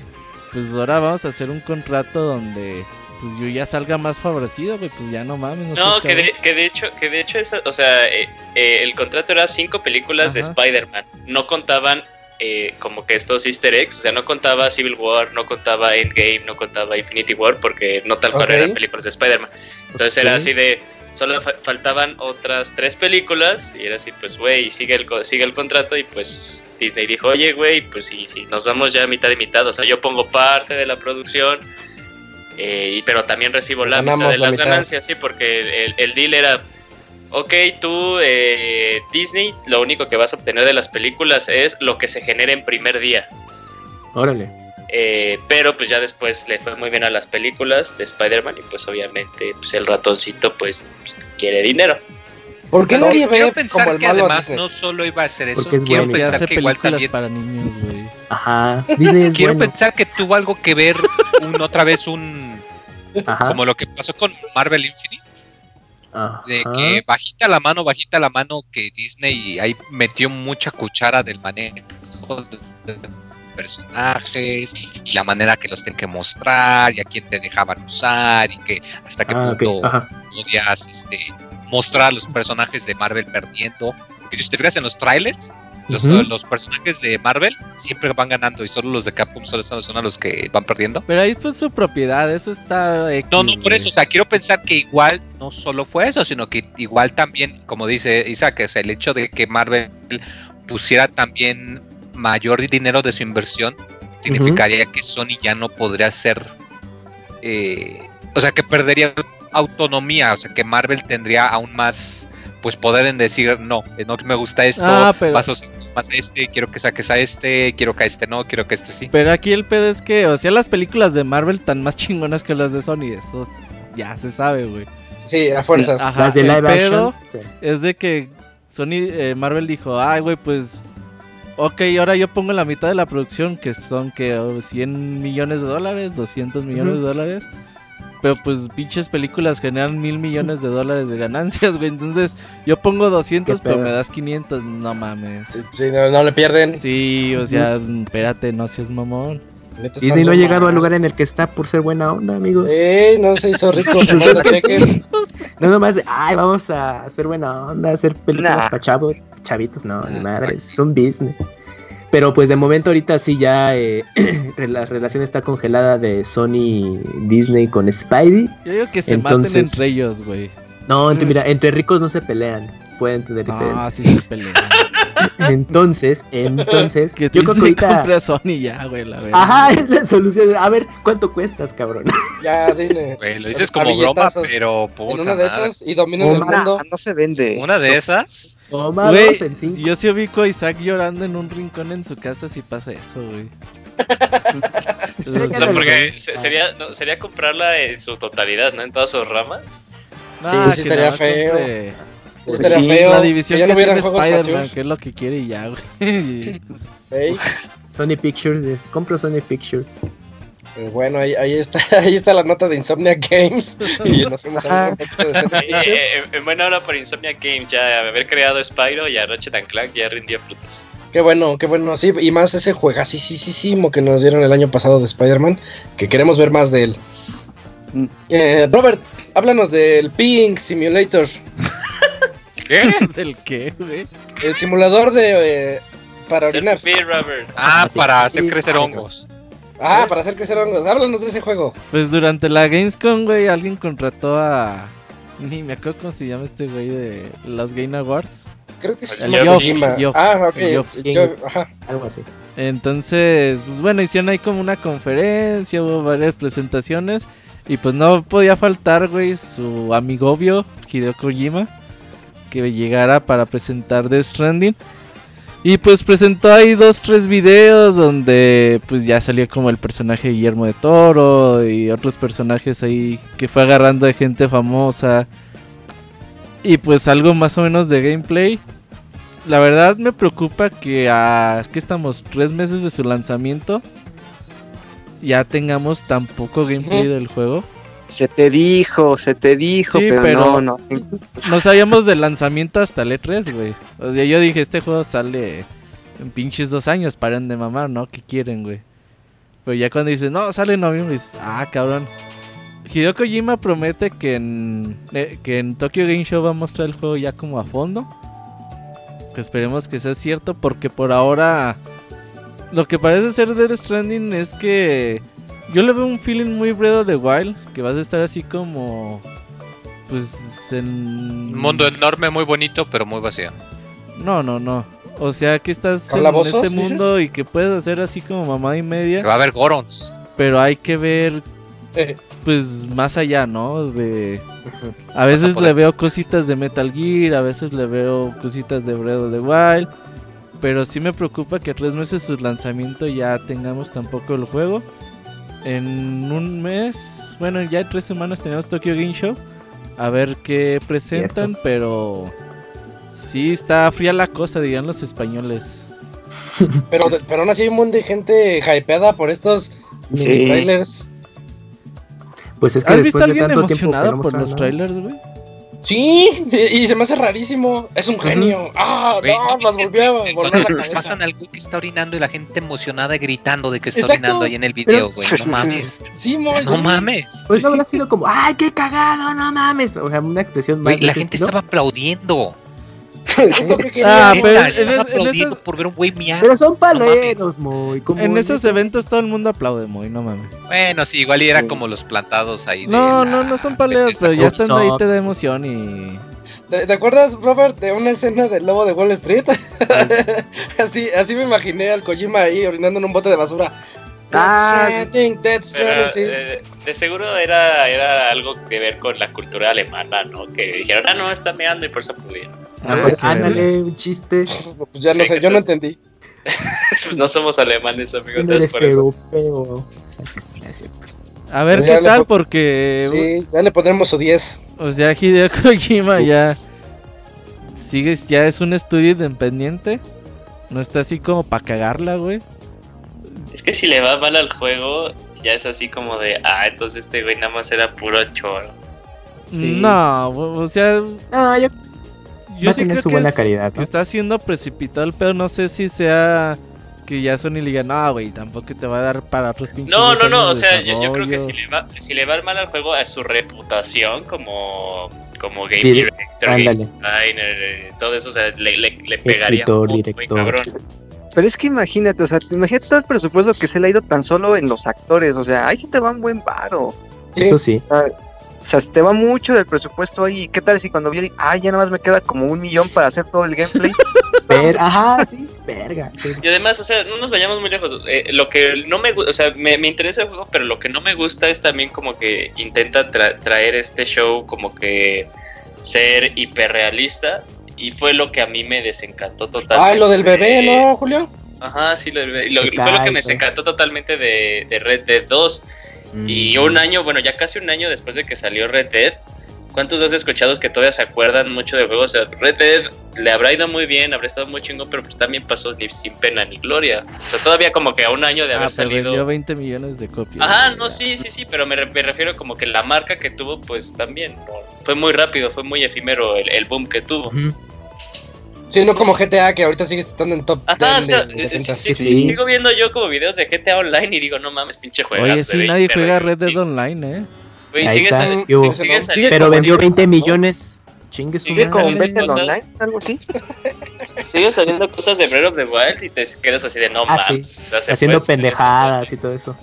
S4: Pues ahora vamos a hacer un contrato donde pues yo ya salga más favorecido, güey, pues ya no mames.
S3: No,
S4: seas
S3: que de, que de hecho, que de hecho es, o sea, eh, eh, el contrato era cinco películas de. Spider-Man. No contaban eh, como que estos easter eggs, o sea, no contaba Civil War, no contaba Endgame, no contaba Infinity War, porque no tal cual
S1: Ok.
S3: eran películas de Spider-Man. Entonces era así de, solo fa- faltaban otras tres películas y era así, pues, güey, sigue el, sigue el contrato y pues Disney dijo, oye, güey, pues sí, sí, nos vamos ya mitad y mitad, o sea, yo pongo parte de la producción. eh, y- pero también recibo la
S1: Ganamos
S3: mitad de
S1: la
S3: las
S1: mitad.
S3: ganancias, sí, porque el, el deal era, ok, tú, eh, Disney, lo único que vas a obtener de las películas es lo que se genera en primer día.
S2: Órale.
S3: Eh, pero pues ya después le fue muy bien a las películas de Spider-Man y pues obviamente pues el ratoncito pues quiere dinero.
S1: ¿Por qué nadie ve
S5: pensar
S1: como el
S5: que
S1: malo
S5: además no solo iba a hacer eso,
S2: Porque es
S5: quiero
S2: bueno.
S5: Pensar que igual también
S4: para niños, güey.
S2: Ajá. Disney es
S5: quiero
S2: bueno.
S5: pensar que tuvo algo que ver un, otra vez un
S2: Ajá.
S5: como lo que pasó con Marvel Infinite de que bajita la mano, bajita la mano que Disney ahí metió mucha cuchara del manejo de personajes y la manera que los tienen que mostrar y a quién te dejaban usar y que hasta qué
S2: Ah,
S5: punto podías este, mostrar a los personajes de Marvel perdiendo. Que si te fijas en los trailers, los, personajes de Marvel siempre van ganando y solo los de Capcom solo son, son los que van perdiendo.
S4: Pero ahí fue su propiedad, eso está X,
S5: No, no, por eso, o sea, quiero pensar que igual no solo fue eso, sino que igual también, como dice Isaac, o sea, el hecho de que Marvel pusiera también mayor dinero de su inversión, significaría que Sony ya no podría ser, eh, o sea, que perdería autonomía, o sea, que Marvel tendría aún más, pues, poder en decir, no, eh, no me gusta esto,
S4: Ah, pero-
S5: vas a más a este, quiero que saques a este, quiero que a este no, quiero que a este sí.
S4: Pero aquí el pedo es que, o sea, las películas de Marvel tan más chingonas que las de Sony, eso ya se sabe, güey.
S1: Sí, a fuerzas.
S4: Ajá,
S2: Las de
S4: el pedo
S2: action. sí.
S4: es de que Sony, eh, Marvel dijo, ay, güey, pues, ok, ahora yo pongo la mitad de la producción, que son que oh, 100 millones de dólares, 200 millones de dólares. Pero pues pinches películas generan mil millones de dólares de ganancias, [LAUGHS] güey. Entonces yo pongo 200,
S2: Qué
S4: pero me das 500. No mames.
S1: Sí, no, no le pierden.
S4: Sí, o sea, espérate, no seas mamón.
S2: Disney no ha llegado al lugar en el que está por ser buena onda, amigos.
S1: Eh, no se hizo rico. [LAUGHS]
S2: No nomás de, ay, vamos a hacer buena onda, hacer películas
S6: Nah.
S2: para chavos, chavitos, no, ni
S5: Ah,
S2: madre, es un business. Pero pues de momento ahorita sí ya eh, [CLEARS THROAT] la relación está congelada de Sony Disney con Spidey.
S4: Yo digo que se
S2: Entonces-
S4: maten entre ellos, güey.
S2: No, ent-
S1: Mm.
S2: mira, entre ricos no se pelean, pueden tener
S4: Ah,
S2: diferencias.
S4: sí se pelean.
S2: Entonces, entonces,
S4: Que
S2: yo creo que ahorita...
S4: compre a Sony ya, güey, la verdad.
S2: Ajá, es la solución. A ver, ¿cuánto cuestas, cabrón? [LAUGHS]
S1: Ya, dile.
S5: Güey, lo dices como broma, pero
S1: En
S5: puta
S1: una de
S5: madre.
S1: esas y dominan el mundo.
S6: no se vende.
S5: Una de esas.
S2: Toma
S4: Güey,
S2: dos en cinco.
S4: si yo sí ubico a Isaac llorando en un rincón en su casa, si pasa eso, güey. [LAUGHS]
S3: O sea, porque se- sería, no, sería comprarla en su totalidad, ¿no? En todas sus ramas.
S4: Nah,
S1: sí
S4: que
S1: estaría feo.
S4: compre
S2: Pues sí,
S1: feo.
S4: La división
S1: que ya
S4: que,
S1: no hubieran
S4: tiene Spider-Man, que es lo que quiere y ya, güey. [LAUGHS]
S1: Ey,
S2: Sony Pictures, es- compro Sony Pictures.
S1: pues bueno, ahí, ahí está, [LAUGHS] ahí está la nota de Insomnia Games. Y nos fuimos a poquito de Sony
S3: Eh,
S1: Pictures.
S3: eh, eh, en buena hora por Insomnia Games, ya haber creado Spyro y a Ratchet Clank ya rindía frutos.
S1: Qué bueno, qué bueno, sí, y más ese juegasísimo que nos dieron el año pasado de Spider-Man, que queremos ver más de él.
S6: Mm.
S1: Eh, Robert, háblanos del Ping Simulator,
S5: ¿Qué? [LAUGHS]
S4: ¿Del qué, güey?
S1: el simulador de eh, para orinar.
S5: Ah,
S2: Ah, sí.
S5: para hacer crecer
S2: ah,
S5: hongos.
S1: Ah, para hacer crecer hongos. Háblanos de ese juego.
S4: Pues durante la Gamescom, güey, alguien contrató a. Ni me acuerdo cómo se llama este güey de los Game Awards.
S1: Creo que es. Kojima. Ah, ok. Yo- ajá.
S2: Algo así.
S4: Entonces, pues bueno, hicieron ahí como una conferencia, hubo varias presentaciones. Y pues no podía faltar, güey, su amigo obvio, Hideo Kojima, que llegara para presentar Death Stranding. Y pues presentó ahí dos, tres videos donde pues ya salió como el personaje de Guillermo de Toro y otros personajes ahí que fue agarrando de gente famosa. Y pues algo más o menos de gameplay. La verdad me preocupa que a que estamos tres meses de su lanzamiento ya tengamos tan poco gameplay del juego.
S6: Se te dijo, se te dijo,
S4: Sí,
S6: pero,
S4: pero-
S6: no, no.
S4: No sabíamos del lanzamiento hasta el E3, güey. O sea, yo dije, este juego sale en pinches dos años, paren de mamar, ¿no? ¿Qué quieren, güey? Pero ya cuando dices, no, sale en noviembre, dices, ah, cabrón. Hideo Kojima promete que en, eh, que en Tokyo Game Show va a mostrar el juego ya como a fondo. Que esperemos que sea cierto, porque por ahora lo que parece ser Death Stranding es que yo le veo un feeling muy Breath of the Wild, que vas a estar así como pues en
S5: Un mundo enorme, muy bonito, pero muy vacío.
S4: No, no, no. O sea, que estás en
S1: ¿Calabozos,
S4: este
S1: dices?
S4: mundo y que puedes hacer así como mamá y
S5: Que
S4: media,
S5: va a haber Gorons.
S4: pero hay que ver
S1: Eh,
S4: pues más allá, ¿no? De a veces le veo cositas de Metal Gear, a veces le veo cositas de Breath of the Wild, pero sí me preocupa que a tres meses de su lanzamiento ya tengamos tampoco el juego. En un mes, bueno, ya en tres semanas tenemos Tokyo Game Show. A ver qué presentan, pero sí está fría la cosa, dirían los españoles. [LAUGHS]
S1: pero, pero aún así hay un montón de gente hypeada por estos
S6: Sí.
S1: mini trailers.
S2: Pues es que
S4: ¿Has visto
S2: después
S4: a
S2: de
S4: alguien
S2: tanto tiempo que
S4: emocionado por los
S2: nada.
S4: trailers, güey?
S1: Sí, y y se me hace rarísimo. Es un genio. Ah,
S5: Güey,
S1: no,
S5: ¿no
S1: nos
S5: viste
S1: volvió a volver la cabeza.
S5: Pasan al güey que está orinando y la gente emocionada gritando de que está
S1: Exacto.
S5: orinando ahí en el video, güey. No mames.
S1: Sí, mo,
S5: No
S1: sí.
S5: mames.
S2: Pues no habrá sido como, ¡ay, qué cagado! ¡No mames! O sea, una expresión más.
S5: Güey, la gente
S2: estilo.
S5: estaba aplaudiendo. [LAUGHS]
S1: Es lo que quería.
S4: Ah, pero en en
S5: por ver un güey miar.
S2: Pero son
S5: No
S2: paleros, muy. como
S4: En esos eventos todo el mundo aplaude muy, no mames.
S5: Bueno, sí, igual y era como los plantados ahí. de
S4: No,
S5: la-
S4: no, no son
S5: esa
S4: pero ya estando ahí te da emoción y...
S1: ¿Te, te acuerdas, Robert, de una escena del lobo de Wall Street? [LAUGHS] así, así me imaginé al Kojima ahí orinando en un bote de basura.
S6: Ah,
S1: Stranding, Death
S3: Pero,
S1: Stranding, sí.
S3: eh, de seguro era, era algo que ver con la cultura alemana, ¿no? Que dijeron, ah, no, está meando y por eso.
S2: Ah, pues,
S4: Ah,
S2: ándale, un chiste. [LAUGHS]
S1: Pues ya no
S3: Sí,
S1: sé, yo no entendí. [LAUGHS]
S3: pues no somos alemanes, amigo, entonces por eso.
S4: A ver qué tal,
S1: po-
S4: porque...
S1: Sí, ya le pondremos su 10.
S4: O sea, Hideo [LAUGHS] Kojima ya... Sigue, ya es un estudio independiente. No está así como para cagarla, güey.
S3: Es que si le va mal al juego, ya es así como de, ah, entonces este güey nada más era puro choro.
S6: Sí.
S4: No, o sea...
S2: No, yo
S4: Yo
S2: va a
S4: sí
S2: tener
S4: creo
S2: su
S4: que,
S2: buena
S4: es-
S2: calidad,
S4: está siendo precipitado el pedo. No sé si sea que ya Sony le diga, no, güey, tampoco te va a dar para otros pinches.
S3: No, no, no, o sea, yo, yo creo que
S4: desarrollo".
S3: si le, va, si le va mal al juego a su reputación como, como game director, game designer, eh, todo eso, o sea, le, le, le pegaría
S2: Escritor,
S3: muy, muy
S2: director.
S3: cabrón.
S6: Pero es que imagínate, o sea, imagínate todo el presupuesto que se le ha ido tan solo en los actores, o sea, ahí sí te va un buen varo.
S1: Sí.
S2: Eso sí.
S6: sea, te va mucho del presupuesto ahí. ¿Qué tal si cuando vi, ah, ya nada más me queda como un millón para hacer todo el gameplay? [LAUGHS]
S2: Ver, ajá, sí, verga. sí.
S3: Y además, o sea, no nos vayamos muy lejos. eh, lo que no me gusta, o sea, me, me interesa el juego, pero lo que no me gusta es también como que intenta tra- traer este show como que ser hiperrealista. Y fue lo que a mí me desencantó totalmente.
S1: Ay, lo del bebé,
S3: de-
S1: ¿no, Julio?
S3: Ajá, sí, lo, del bebé. Y lo- fue lo que me desencantó totalmente de, de Red Dead 2. Y
S2: Mm.
S3: un año, bueno, ya casi un año después de que salió Red Dead, ¿cuántos has escuchado que todavía se acuerdan mucho del juego? O sea, Red Dead le habrá ido muy bien, habrá estado muy chingón, pero pues también pasó ni sin pena ni gloria. O sea, todavía como que a un año de haber
S4: Ah, pero vendió
S3: salido.
S4: 20 millones de copias.
S3: Ajá, no, sí, sí, sí, pero me, re- me refiero como que la marca que tuvo, pues también, ¿no? Fue muy rápido, fue muy efímero el, el boom que tuvo.
S1: Sí, no como GTA, que ahorita sigue estando en top
S3: Ajá, o
S1: 10
S3: sea,
S1: de- de
S3: sí,
S2: sí,
S3: sí,
S2: sí.
S3: sigo viendo yo como videos de GTA Online y digo, no mames, pinche juego.
S4: Oye, sí, nadie juega Red Dead Online, ¿eh?
S3: Güey, sigue,
S2: está,
S3: sali-
S2: ¿qué hubo?
S3: sigue- sigue
S1: Pero
S3: saliendo-
S2: Pero vendió
S3: sigue-
S2: 20 millones. Chingue su
S3: Sigue
S6: ¿Sigue con. Better
S3: cosas.
S6: Online? ¿Algo así? [LAUGHS]
S3: Siguen saliendo cosas de Breath of the Wild y te quedas así de no
S2: Ah,
S3: mames.
S2: Haciendo
S3: hacer
S2: pendejadas y todo eso.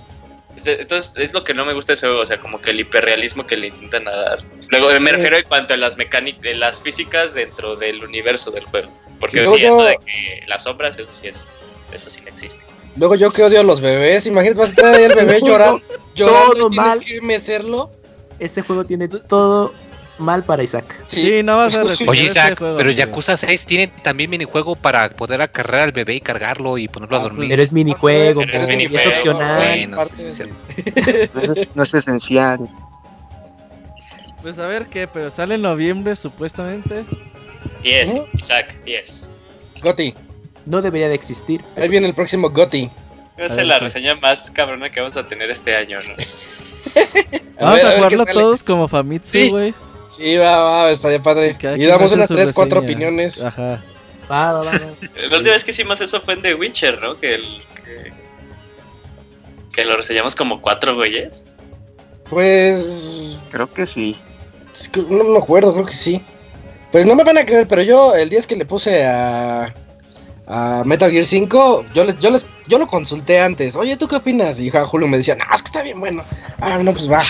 S3: Entonces, es lo que no me gusta de ese juego, o sea, como que el hiperrealismo que le intentan dar. Luego me refiero en cuanto a las mecánicas, las físicas dentro del universo del juego. Porque
S1: Y
S3: sí,
S1: luego-
S3: eso de que las sombras, eso sí es, eso sí no existe.
S1: Luego yo que odio a los bebés, imagínate, vas a traer ahí al bebé [LAUGHS] llorando, llorando
S2: todo
S1: y tienes
S2: mal.
S1: que mecerlo.
S2: Este juego tiene todo mal para Isaac.
S4: Sí, no vas a
S5: Oye,
S4: este
S5: Isaac,
S4: juego,
S5: pero
S4: amigo.
S5: Yakuza 6 tiene también minijuego para poder acarrear al bebé y cargarlo y ponerlo a
S1: Ah,
S5: dormir.
S2: Pero es minijuego,
S3: Pero es
S2: opcional.
S5: Bueno,
S1: parte
S5: sí, sí,
S1: de-
S6: No es, no es esencial.
S4: Pues a ver qué, pero sale en noviembre supuestamente.
S3: 10,
S1: Ujú.
S3: Isaac, 10.
S1: Goti,
S2: No debería de existir.
S1: ahí viene el próximo Goti.
S3: Esa es la reseña más cabrona que vamos a tener este año, ¿no?
S4: Vamos
S1: ver,
S4: a, jugarlo todos como Famitsu,
S1: Sí.
S4: güey.
S1: Sí, va, va, estaría padre. Y damos unas
S4: su
S1: 3, 4
S4: reseña.
S1: opiniones.
S4: Ajá.
S2: Va, va, va, va.
S3: La última vez que hicimos eso fue en The Witcher, ¿no? Que, el, que, que lo reseñamos como cuatro güeyes.
S1: Pues.
S6: Creo que sí.
S1: es que No me acuerdo, creo que sí. Pues no me van a creer, pero yo el día es que le puse a. A Metal Gear 5, yo les, yo les, yo lo consulté antes. Oye, ¿tú qué opinas? Y ja, Julio me decía, no, es que está bien bueno. Ah, no, pues va.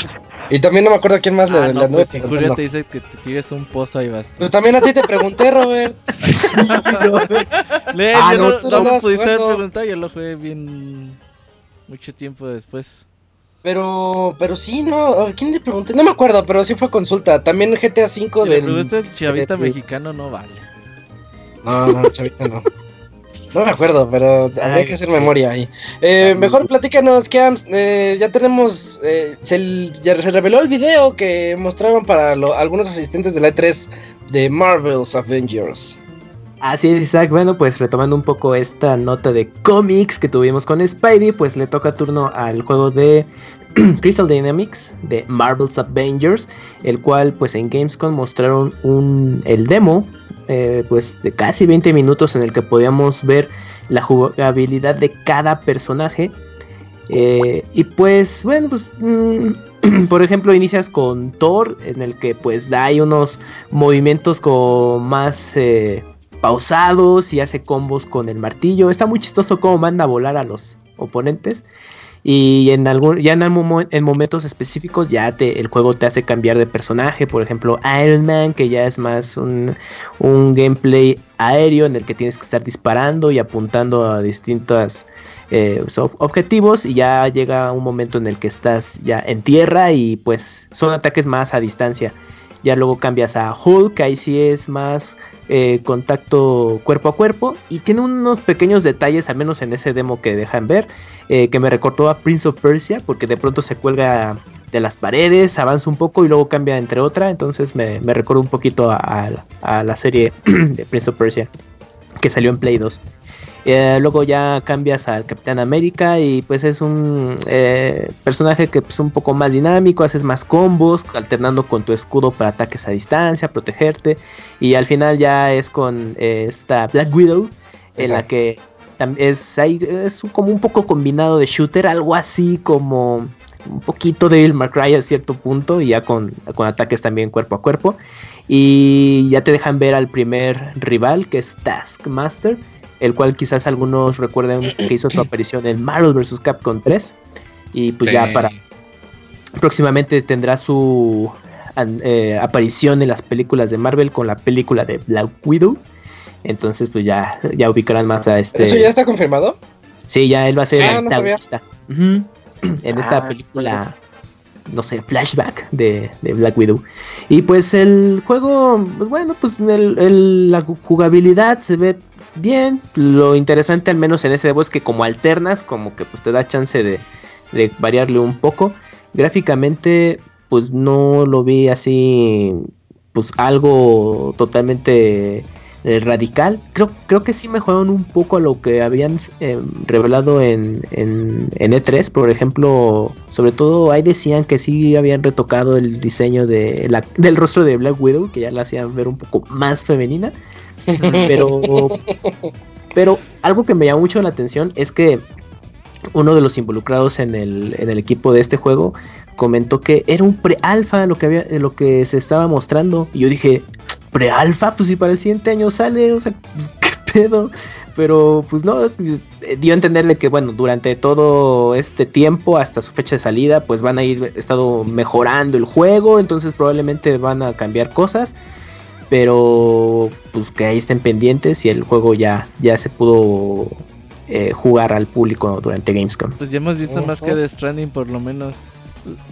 S1: Y también no me acuerdo a quién más le,
S4: Ah,
S1: le
S4: no,
S1: anduve
S4: pues si. Julio te dice que te tires un pozo ahí vas.
S1: Pues también a ti te pregunté, Robert. [LAUGHS]
S4: Lee,
S1: Ah,
S4: yo
S1: no,
S4: no, no
S1: andabas
S4: pudiste haber preguntado, yo lo jugué bien mucho tiempo después.
S1: Pero, pero sí, no, ¿a quién le pregunté? No me acuerdo, pero sí fue consulta. También GTA 5
S4: Si le
S1: del...
S4: preguntaste al chavita mexicano, no vale.
S1: No, no, chavita, no. No me acuerdo, pero habría que hacer memoria ahí. Eh, mejor platícanos, Cams. Eh, ya tenemos. eh, se, ya se reveló el video que mostraron para lo- algunos asistentes de la E3 de Marvel's Avengers.
S2: Así es, Isaac. Bueno, pues retomando un poco esta nota de cómics que tuvimos con Spidey, pues le toca turno al juego de [CLEARS THROAT] Crystal Dynamics de Marvel's Avengers, el cual pues en Gamescom mostraron un, el demo, eh, pues de casi 20 minutos en el que podíamos ver la jugabilidad de cada personaje. Eh, y pues bueno, pues mm, [CLEARS THROAT] por ejemplo inicias con Thor, en el que pues da ahí unos movimientos como más... eh, pausados y hace combos con el martillo. Está muy chistoso cómo manda a volar a los oponentes. Y en algún, ya en, algún en momentos específicos ya te, el juego te hace cambiar de personaje. Por ejemplo, Iron Man, que ya es más un, un gameplay aéreo en el que tienes que estar disparando y apuntando a distintos eh, objetivos. Y ya llega un momento en el que estás ya en tierra y pues son ataques más a distancia. Ya luego cambias a Hulk, ahí sí es más eh, contacto cuerpo a cuerpo. Y tiene unos pequeños detalles, al menos en ese demo que dejan ver, eh, que me recordó a Prince of Persia, porque de pronto se cuelga de las paredes, avanza un poco y luego cambia entre otra. Entonces me, me un poquito a- a la serie [CLEARS THROAT] de Prince of Persia, que salió en Play 2. Eh, luego ya cambias al Capitán América y pues es un eh, personaje que es pues, un poco más dinámico, haces más combos, alternando con tu escudo para ataques a distancia, protegerte. Y al final ya es con eh, esta Black Widow, en la que es, es como un poco combinado de shooter, algo así como un poquito de Cry a cierto punto, y ya con, con ataques también cuerpo a cuerpo. Y ya te dejan ver al primer rival, que es Taskmaster, el cual quizás algunos recuerden [CLEARS THROAT] que hizo su aparición en Marvel vs. Capcom 3. Y pues ya para próximamente tendrá su eh, aparición en las películas de Marvel con la película de Black Widow. Entonces, pues ya, ya ubicarán más a este.
S1: ¿Eso ya está confirmado?
S2: Sí, ya él va a ser
S1: Sí,
S2: el
S1: no
S2: antagonista. En esta
S6: Ah,
S2: película, no sé, flashback de, de Black Widow. Y pues el juego, pues bueno, pues el- el- la jugabilidad se ve bien. Lo interesante, al menos en ese demo, es que como alternas, como que pues te da chance de, variarle un poco. Gráficamente, pues no lo vi así, pues algo totalmente eh, radical. Creo, creo que sí mejoraron un poco a lo que habían eh, revelado en, en, en E3. Por ejemplo, sobre todo ahí decían que sí habían retocado el diseño de la, del rostro de Black Widow, que ya la hacían ver un poco más femenina. Pero, pero algo que me llamó mucho la atención es que uno de los involucrados en el, en el equipo de este juego comentó que era un pre-alfa lo que había, lo que se estaba mostrando. Y yo dije, pre-alfa, pues si para el siguiente año sale, o sea, pues, [LAUGHS] qué pedo. Pero pues no, pues, dio a entenderle que bueno, durante todo este tiempo, hasta su fecha de salida, pues van a ir estado mejorando el juego, entonces probablemente van a cambiar cosas. Pero pues que ahí estén pendientes y el juego ya, ya se pudo eh, jugar al público durante Gamescom.
S4: Pues ya hemos visto más que. The Stranding por lo menos.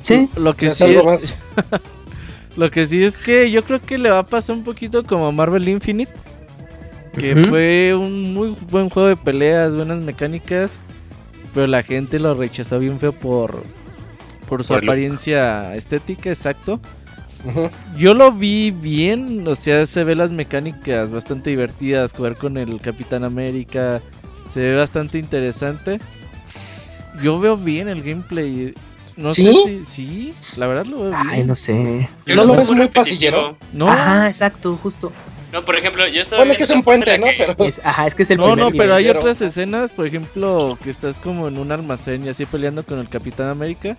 S2: Sí.
S4: Lo que
S1: Es
S4: sí
S1: algo
S4: es,
S1: más. [LAUGHS]
S4: lo que sí es que yo creo que le va a pasar un poquito como Marvel Infinite, que fue un muy buen juego de peleas, buenas mecánicas, pero la gente lo rechazó bien feo por por su
S5: Por el look.
S4: apariencia estética, exacto. Yo lo vi bien, o sea, se ve las mecánicas bastante divertidas, jugar con el Capitán América, se ve bastante interesante. Yo veo bien el gameplay. No
S1: ¿Sí?
S4: sé si sí, la verdad lo veo bien.
S2: Ay, no sé.
S3: Yo
S1: ¿No lo
S3: veo
S1: ves muy
S3: repetitivo.
S1: pasillero?
S4: No,
S2: Ajá, exacto, justo.
S3: No, por ejemplo, yo estaba
S1: Bueno, es que es un puente, ¿no? Pero
S2: Es- ajá, es que es el
S4: no,
S2: primer
S4: no, pero hay
S1: Pero-
S4: otras escenas, por ejemplo, que estás como en un almacén y así peleando con el Capitán América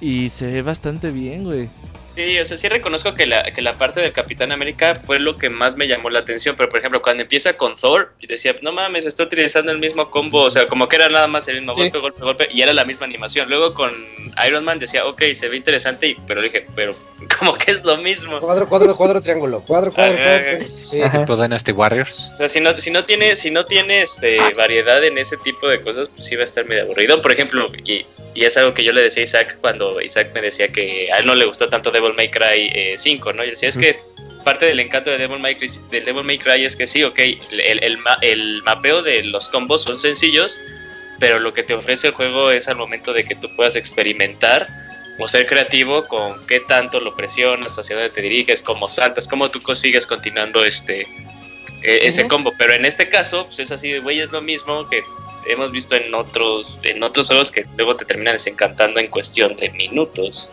S4: y se ve bastante bien, güey.
S3: Sí, o sea, sí reconozco que la, que la parte del Capitán América fue lo que más me llamó la atención, pero por ejemplo, cuando empieza con Thor, y decía, no mames, está utilizando el mismo combo, o sea, como que era nada más el mismo
S1: Sí.
S3: golpe, golpe, golpe, y era la misma animación. Luego con Iron Man decía, ok, se ve interesante, y- pero dije, pero [LAUGHS] como que es lo mismo.
S1: cuadro, cuadro, cuadro, triángulo. Cuadro, cuadro,
S3: Ajá,
S1: cuadro.
S3: ajá.
S1: Sí.
S5: Tipo Dynasty Warriors.
S3: O sea, si no, si no tiene, si no tiene este, variedad en ese tipo de cosas, pues sí va a estar medio aburrido. Por ejemplo, y, y es algo que yo le decía a Isaac cuando Isaac me decía que a él no le gustó tanto Devil May Cry eh, 5, ¿no? Y decía, es que parte del encanto de Devil May Cry, del Devil May Cry es que sí, ok, el, el, ma- el mapeo de los combos son sencillos, pero lo que te ofrece el juego es al momento de que tú puedas experimentar o ser creativo con qué tanto lo presionas, hacia dónde te diriges, cómo saltas, cómo tú consigues continuando este eh, ese combo. Pero en este caso, pues es así de güey, es lo mismo que hemos visto en otros, en otros juegos que luego te terminan desencantando en cuestión de minutos.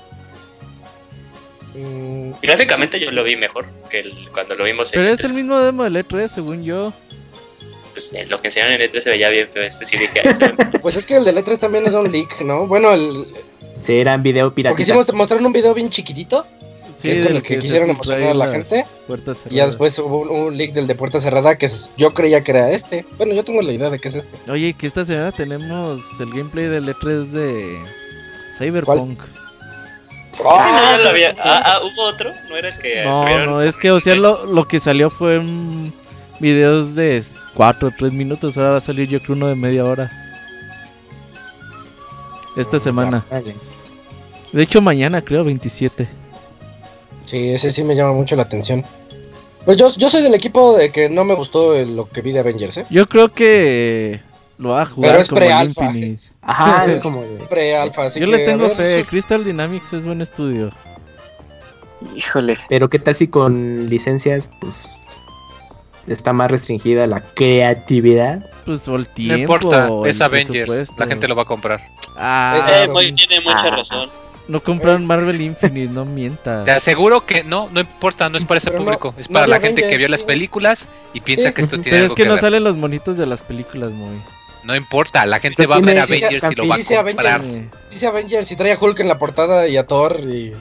S1: Mm,
S3: Gráficamente yo lo vi mejor que el- cuando lo vimos en
S4: Pero es el
S3: E3.
S4: mismo demo del E3, según yo.
S3: Pues, eh, lo que enseñaron en E3 se veía bien, pero este sí dije, "Ay, se ve
S1: Pues es que el de letras también era un leak, ¿no? Bueno, el,
S2: Sí, eran video
S1: porque
S2: piratita.
S1: hicimos, mostraron un video bien chiquitito
S4: Sí,
S1: es con
S4: del
S1: el que
S4: se
S1: quisieron emocionar a la gente.
S4: puertas
S1: y ya después hubo un, un leak del de puerta cerrada que es- yo creía que era este. Bueno, yo tengo la idea de que es este.
S4: Oye, que esta semana tenemos el gameplay del E3 de Cyberpunk.
S3: No ya lo
S1: Ah,
S3: había.
S1: sí.
S3: Ah, ah, hubo otro, no era el que
S4: No,
S3: subieron
S4: no, es que, o sea, lo, lo que salió fue un videos de 4 o 3 minutos. Ahora va a salir, yo creo, uno de media hora. Esta semana.
S2: Dale.
S4: De hecho, mañana, creo, 27.
S1: Sí, ese sí me llama mucho la atención. Pues yo, yo soy del equipo de que no me gustó lo que vi de Avengers, ¿eh?
S4: Yo creo que lo va a jugar
S1: Pero es
S4: como
S1: pre-alfa.
S4: Infinite.
S2: Ajá, [LAUGHS] es como de...
S1: Pre-alfa, así
S4: Yo
S1: que,
S4: le tengo
S1: ver,
S4: fe.
S1: eso-
S4: Crystal Dynamics es buen estudio.
S6: Híjole.
S2: Pero qué tal si con licencias, pues está más restringida la creatividad.
S4: Pues o el
S5: No
S4: tiempo.
S5: importa,
S4: o
S5: es Avengers. La gente lo va a comprar.
S4: Ah,
S1: Eh,
S3: Eh, muy- tiene mucha
S6: Ah.
S3: razón.
S4: no compraron Marvel Infinite, no mientas.
S5: Te aseguro que no, no importa, no es para ese
S1: Pero no-
S5: público. es
S1: no
S5: para la gente que vio las películas y piensa
S1: Sí.
S5: que esto tiene
S4: Pero es que
S5: que,
S4: no
S5: ver.
S4: salen los monitos de las películas, muy.
S5: No importa, la gente
S2: Pero
S5: va a ver Avengers y lo va a comprar.
S1: Avengers. Dice Avengers y trae a Hulk en la portada y a Thor y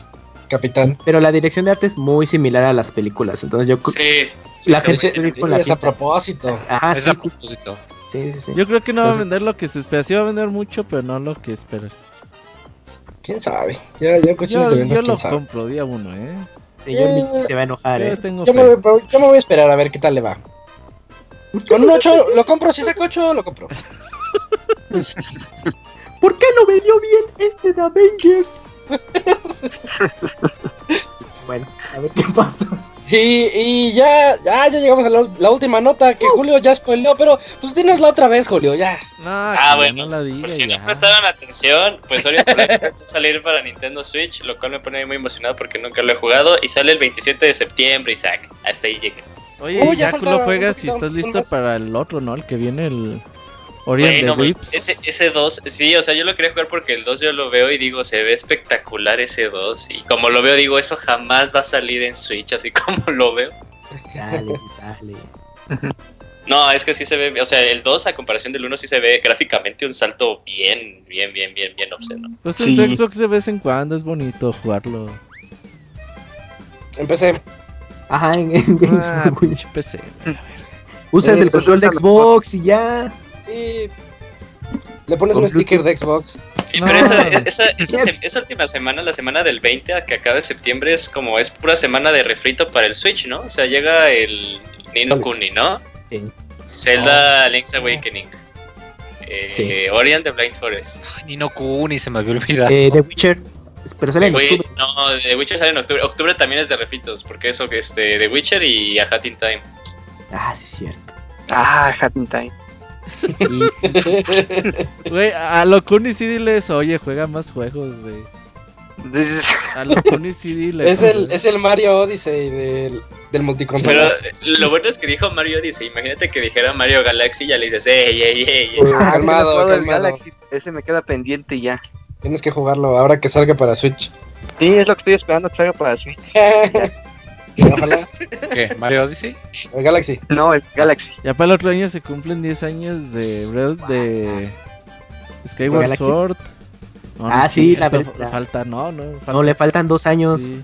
S1: Capitán.
S2: Pero la dirección de arte es muy similar a las películas. Entonces yo creo
S3: Sí.
S2: la
S3: sí,
S2: gente
S3: sí,
S2: con la
S1: Es a propósito.
S2: Ajá,
S5: Es
S2: sí,
S5: a propósito.
S2: sí, sí, sí.
S4: Yo creo que no va a vender lo que se espera. Sí va a vender mucho, pero no lo que espera.
S1: quién sabe. Ya, ya cuestiones
S4: Yo,
S1: de ventas,
S4: yo lo
S1: sabe.
S4: compro día uno, ¿eh?
S2: Señor Mickey se va a enojar,
S4: Yo
S2: ¿eh?
S4: tengo
S1: Yo me, yo me voy a esperar a ver qué tal le va. Con un 8 lo compro, si saco 8 lo compro. [LAUGHS]
S2: ¿Por qué no vendió bien este de Avengers? [LAUGHS] bueno, a ver qué pasa.
S1: Y, y ya, ya, ya llegamos a la, la última nota que Julio ya spoileó, pero pues dinos la otra vez, Julio, ya.
S4: No,
S3: Ah, bueno,
S4: no la diga
S3: Por si
S4: ya.
S3: no prestaron atención, pues Forest [LAUGHS] va a salir para Nintendo Switch, lo cual me pone muy emocionado porque nunca lo he jugado. Y sale el 27 de septiembre, Isaac. Hasta ahí llega.
S4: Oye,
S1: Uy, ya
S4: ya lo juegas y estás listo
S1: más.
S4: para el otro, ¿no? El que viene el Orient
S3: Bueno,
S4: de Rips.
S3: ese, ese 2, sí, o sea, yo lo quería jugar porque el 2 yo lo veo y digo, se ve espectacular ese 2. Y como lo veo, digo, eso jamás va a salir en Switch, así [LAUGHS] como lo veo.
S2: Sale, sí sale. [LAUGHS]
S3: No, es que sí se ve, o sea, el 2 a comparación del 1 sí se ve gráficamente un salto bien, bien, bien, bien, bien obsceno.
S4: Pues en
S6: Sí.
S4: Xbox de vez en cuando es bonito jugarlo.
S1: Empecé.
S2: Ajá, en, en Games
S4: Ah, PC.
S2: Usas
S6: Eh,
S2: el
S6: pues,
S2: control de
S6: está
S2: Xbox y ya.
S1: Y le pones un sticker de Xbox.
S3: Y
S4: No.
S3: Pero esa, esa, esa, se- esa última semana, la semana del 20 a que acaba de septiembre, es como es pura semana de refrito para el Switch, ¿no? O sea, llega el Nino. Kuni, ¿no?
S2: Sí.
S3: Zelda Link's Awakening. Eh,
S2: Sí.
S3: Ori and the Blind Forest.
S5: Ay, Ni no Kuni, se me había olvidado.
S2: Eh, The Witcher. Pero sale en octubre.
S3: no, The Witcher sale en octubre. Octubre también es de refritos, porque eso que este, The Witcher y A Hat in Time.
S2: Ah, sí, es cierto.
S6: Ah, Hat in Time. [LAUGHS]
S4: Güey, a Locuni sí diles, oye, juega más juegos, güey. A Locuni sí diles.
S1: es, el, es el Mario Odyssey del, del
S3: Pero
S1: multiconsolas.
S3: eh, lo bueno es que dijo Mario dice, imagínate que dijera Mario Galaxy y ya le dices, ey, ey, ey, ey.
S1: Ah, calmado, calmado.
S6: Galaxy. Ese me queda pendiente ya.
S1: Tienes que jugarlo ahora que salga para Switch.
S6: Sí, es lo que estoy esperando que salga para Switch. [LAUGHS]
S1: Ojalá.
S5: ¿Qué? ¿Mario Odyssey?
S1: El Galaxy.
S6: No, el Galaxy.
S4: Ya para el otro año se cumplen 10 años de Breath de Skyward? Sword. No, no
S2: Ah, sí, la verdad.
S4: Falta, no, no. Falta,
S2: no, le faltan dos años.
S4: sí.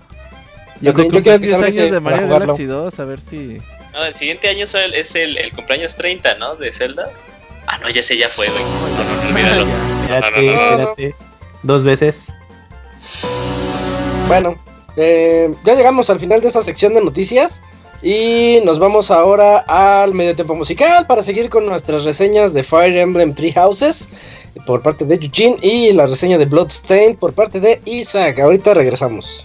S1: Yo,
S4: Yo
S1: creo- que
S4: 10
S1: salga
S4: años
S1: ese
S4: de Mario. Galaxy 2, a ver si...
S3: No, el siguiente año es el, es el, el cumpleaños 30, ¿no? De Zelda. Ah, no, ya sé, ya fue, güey. No, no, no, olvídalo.
S2: Espérate,
S3: no, no,
S1: no.
S2: espérate. Dos veces.
S1: Bueno, eh, ya llegamos al final de esta sección de noticias. Y nos vamos ahora al medio tiempo musical para seguir con nuestras reseñas de Fire Emblem Three Houses por parte de Eugene y la reseña de Bloodstained por parte de Isaac. Ahorita regresamos.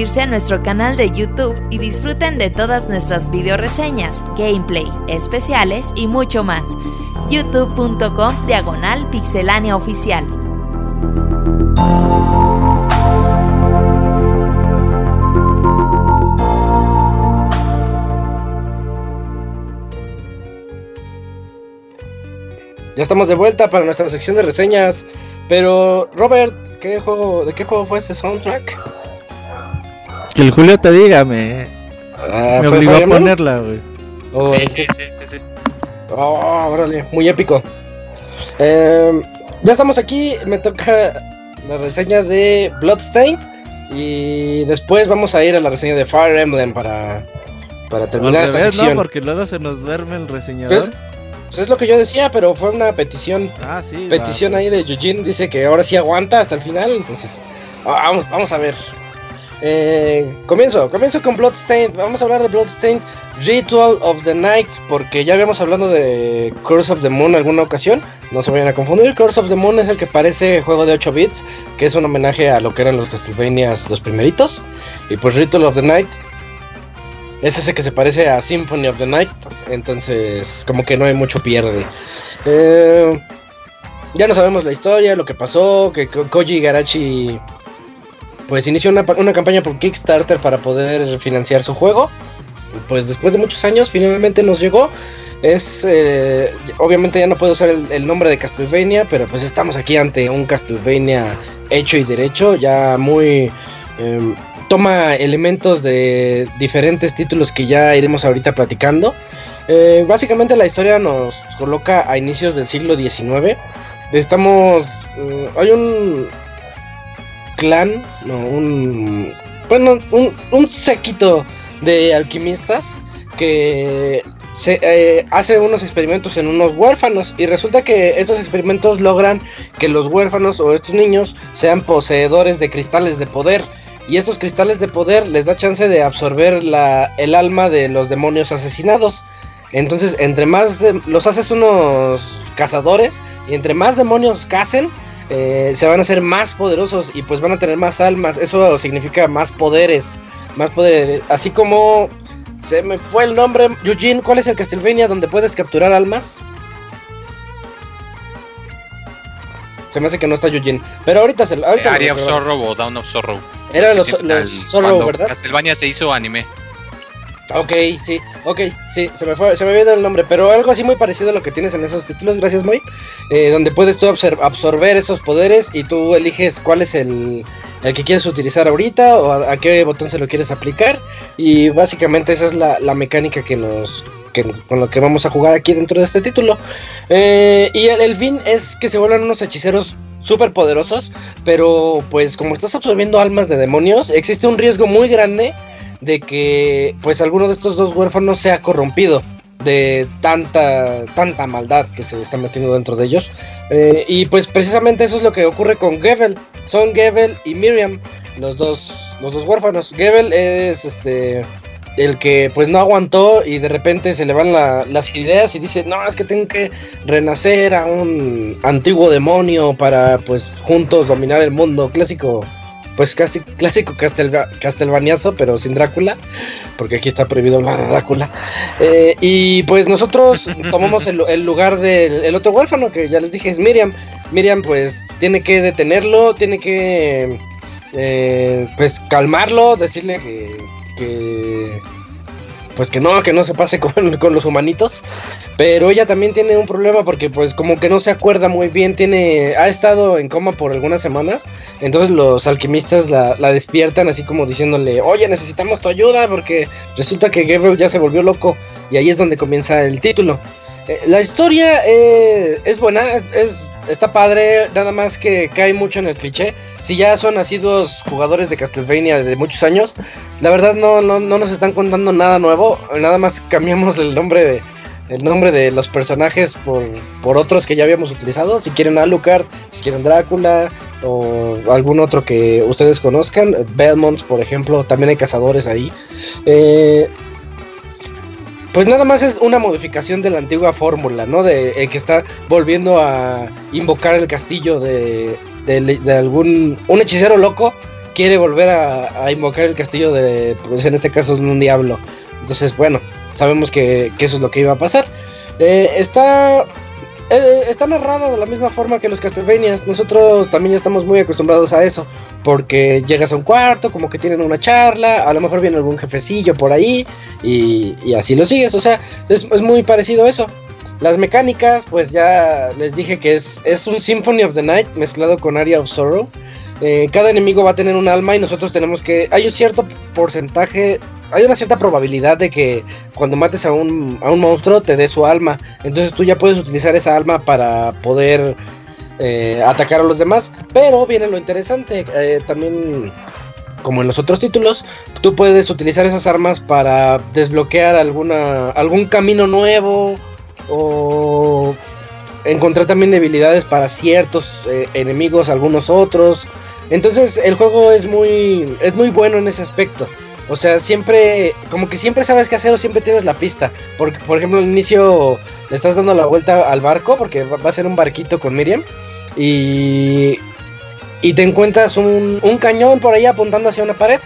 S7: suscribirse a nuestro canal de YouTube y disfruten de todas nuestras video reseñas, gameplay, especiales y mucho más. youtube.com diagonal pixelánea oficial.
S1: Ya estamos de vuelta para nuestra sección de reseñas. Pero, Robert, ¿qué juego, ¿de qué juego fue ese soundtrack?
S4: Que el Julio te diga, me,
S1: Ah,
S4: me
S1: ¿fue
S4: obligó a ponerla, güey.
S1: Oh,
S3: Sí, sí,
S1: que-
S3: sí, sí, sí.
S1: oh, órale, muy épico. Eh, ya estamos aquí, me toca la reseña de Bloodstained. Y después vamos a ir a la reseña de Fire Emblem para, para terminar esta sección.
S4: ¿no? Porque luego se nos duerme el reseñador.
S1: Pues, pues es lo que yo decía, pero fue una petición.
S4: ah, sí.
S1: Petición
S4: va,
S1: ahí de Eugene, dice que ahora sí aguanta hasta el final, entonces ah, vamos, vamos a ver. Eh, comienzo, comienzo con Bloodstained, vamos a hablar de Bloodstained Ritual of the Night, porque ya habíamos hablado de Curse of the Moon alguna ocasión, no se vayan a confundir, Curse of the Moon es el que parece juego de 8 bits, que es un homenaje a lo que eran los Castlevanias los primeritos, y pues Ritual of the Night es ese que se parece a Symphony of the Night, entonces como que no hay mucho pierde. Eh, ya no sabemos la historia, lo que pasó, que Ko- Koji Igarashi pues inició una, una campaña por Kickstarter para poder financiar su juego. Pues después de muchos años finalmente nos llegó. Es eh, obviamente ya no puedo usar el, nombre de Castlevania, pero pues estamos aquí ante un Castlevania hecho y derecho, ya muy em, toma elementos de diferentes títulos que ya iremos ahorita platicando. Eh, básicamente la historia nos coloca a inicios del siglo XIX. Estamos. mm, hay un clan, no, un. Bueno, un, un séquito de alquimistas que se, eh, hace unos experimentos en unos huérfanos y resulta que estos experimentos logran que los huérfanos o estos niños sean poseedores de cristales de poder y estos cristales de poder les da chance de absorber la, el alma de los demonios asesinados. Entonces, entre más eh, los haces unos cazadores y entre más demonios cacen, eh, se van a hacer más poderosos y pues van a tener más almas. Eso significa más poderes, más poderes. Así como se me fue el nombre, Eugene, ¿cuál es el Castlevania donde puedes capturar almas? Se me hace que no está Eugene, pero ahorita se ahorita lo
S5: Area of. Sorrow o Down of Sorrow.
S1: Era los, los Sorrow, ¿verdad?
S5: Castlevania se hizo anime.
S1: Ok, sí, ok, sí, se me fue, se me había el nombre, pero algo así muy parecido a lo que tienes en esos títulos, gracias Moy, eh, donde puedes tú absor- absorber esos poderes y tú eliges cuál es el, el que quieres utilizar ahorita o a, a qué botón se lo quieres aplicar y básicamente esa es la, la mecánica que nos, que, con lo que vamos a jugar aquí dentro de este título. Eh, y el, el fin es que se vuelvan unos hechiceros súper poderosos, pero pues como estás absorbiendo almas de demonios, existe un riesgo muy grande de que pues alguno de estos dos huérfanos sea corrompido de tanta tanta maldad que se está metiendo dentro de ellos. Eh, y pues precisamente eso es lo que ocurre con Gebel. Son Gebel y Miriam los dos los dos huérfanos. Gebel es este el que pues no aguantó y de repente se le van la- las ideas y dice no es que tengo que renacer a un antiguo demonio para pues juntos dominar el mundo clásico pues casi clásico castelva- castelvaniazo, pero sin Drácula, porque aquí está prohibido hablar de Drácula. Eh, y pues nosotros [LAUGHS] tomamos el, el lugar del el otro huérfano, que ya les dije es Miriam. Miriam pues tiene que detenerlo, tiene que eh, pues calmarlo, decirle que, que pues que no, que no se pase [LAUGHS] con, con los humanitos. Pero ella también tiene un problema porque pues como que no se acuerda muy bien, tiene ha estado en coma por algunas semanas. Entonces los alquimistas la, despiertan así como diciéndole, oye, necesitamos tu ayuda porque resulta que Gabriel ya se volvió loco. Y ahí es donde comienza el título. Eh, la historia eh, es buena, es- está padre, nada más que cae mucho en el cliché. Si ya son nacidos jugadores de Castlevania de muchos años, la verdad no, no, no nos están contando nada nuevo, nada más cambiamos el nombre de, el nombre de los personajes por, por otros que ya habíamos utilizado. Si quieren Alucard, si quieren Drácula o algún otro que ustedes conozcan, Belmonts por ejemplo, también hay cazadores ahí. Eh, pues nada más es una modificación de la antigua fórmula, ¿no? De el que está volviendo a invocar el castillo de, de, algún un hechicero loco quiere volver a, invocar el castillo de, pues en este caso, de un diablo. Entonces, bueno, sabemos que, eso es lo que iba a pasar. Eh, está eh, está narrado de la misma forma que los Castlevanias. Nosotros también estamos muy acostumbrados a eso. Porque llegas a un cuarto, como que tienen una charla, a lo mejor viene algún jefecillo por ahí y, así lo sigues. O sea, es, muy parecido a eso. Las mecánicas, pues ya les dije que es, es un Symphony of the Night mezclado con Area of Sorrow. Eh, cada enemigo va a tener un alma y nosotros tenemos que... Hay un cierto porcentaje, hay una cierta probabilidad de que cuando mates a un, a un monstruo te dé su alma. Entonces tú ya puedes utilizar esa alma para poder eh, atacar a los demás. Pero viene lo interesante, eh, también como en los otros títulos, tú puedes utilizar esas armas para desbloquear alguna, algún camino nuevo o encontrar también debilidades para ciertos enemigos, algunos otros. Entonces el juego es muy, es muy bueno en ese aspecto. O sea, siempre, como que siempre sabes qué hacer o siempre tienes la pista. Porque, por ejemplo, al inicio le estás dando la vuelta al barco, porque va a ser un barquito con Miriam. Y, y te encuentras un, un cañón por ahí apuntando hacia una pared.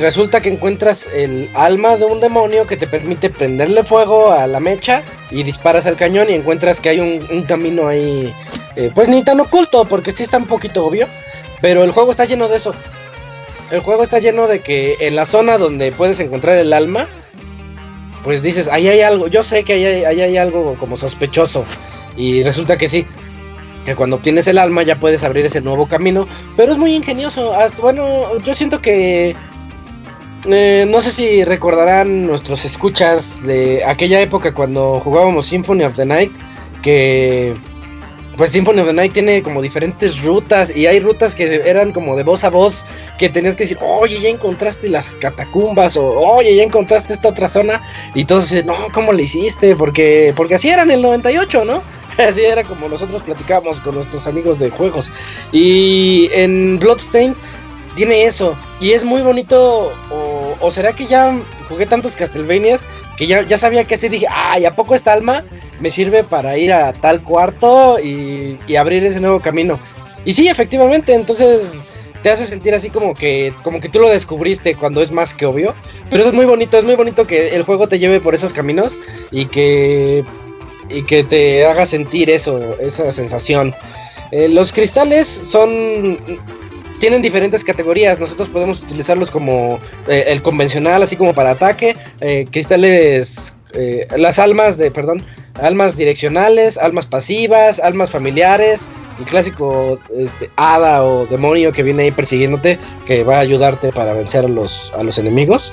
S1: Resulta que encuentras el alma de un demonio que te permite prenderle fuego a la mecha y disparas al cañón y encuentras que hay un, camino ahí, eh, pues ni tan oculto, porque sí está un poquito obvio. Pero el juego está lleno de eso. El juego está lleno de que en la zona donde puedes encontrar el alma, pues dices, ahí hay algo, yo sé que ahí hay, algo como sospechoso. Y resulta que sí, que cuando obtienes el alma ya puedes abrir ese nuevo camino. Pero es muy ingenioso. bueno, yo siento que... Eh, no sé si recordarán nuestros escuchas de aquella época cuando jugábamos Symphony of the Night, que pues Symphony of the Night tiene como diferentes rutas y hay rutas que eran como de voz a voz que tenías que decir, oye, ya encontraste las catacumbas o oye, ya encontraste esta otra zona y dicen, no, ¿cómo le hiciste? Porque, porque así era en el 98, ¿no? [LAUGHS] Así era como nosotros platicábamos con nuestros amigos de juegos. Y en Bloodstained tiene eso. Y es muy bonito. O, será que ya jugué tantos Castlevanias que ya, ya sabía que así dije, ay, ¿a poco esta alma me sirve para ir a tal cuarto y, abrir ese nuevo camino? Y sí, efectivamente, entonces te hace sentir así como que, como que tú lo descubriste cuando es más que obvio. Pero es muy bonito, es muy bonito que el juego te lleve por esos caminos y que, y que te haga sentir eso, esa sensación. Eh, los cristales son tienen diferentes categorías. Nosotros podemos utilizarlos como eh, el convencional, así como para ataque. Eh, cristales, eh, las almas de, perdón, almas direccionales, almas pasivas, almas familiares. El clásico este, hada o demonio que viene ahí persiguiéndote, que va a ayudarte para vencer a los, a los enemigos.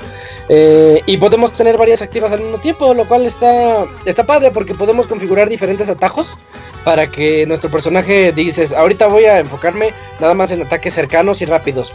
S1: y podemos tener varias activas al mismo tiempo, lo cual está, está padre porque podemos configurar diferentes atajos para que nuestro personaje dices, ahorita voy a enfocarme nada más en ataques cercanos y rápidos.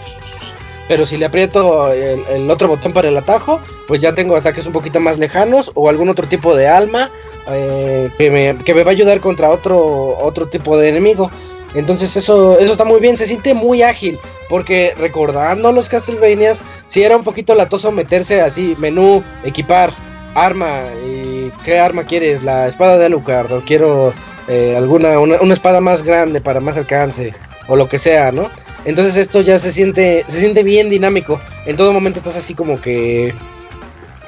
S1: Pero si le aprieto el, otro botón para el atajo, pues ya tengo ataques un poquito más lejanos o algún otro tipo de alma eh, que, me, que, me, va a ayudar contra otro, otro tipo de enemigo. Entonces eso, eso está muy bien, se siente muy ágil, porque recordando los Castlevanias, si era un poquito latoso meterse así, menú, equipar, arma, y qué arma quieres, la espada de Alucard, o quiero eh, alguna una, espada más grande para más alcance o lo que sea, ¿no? Entonces esto ya se siente se siente bien dinámico. En todo momento estás así como que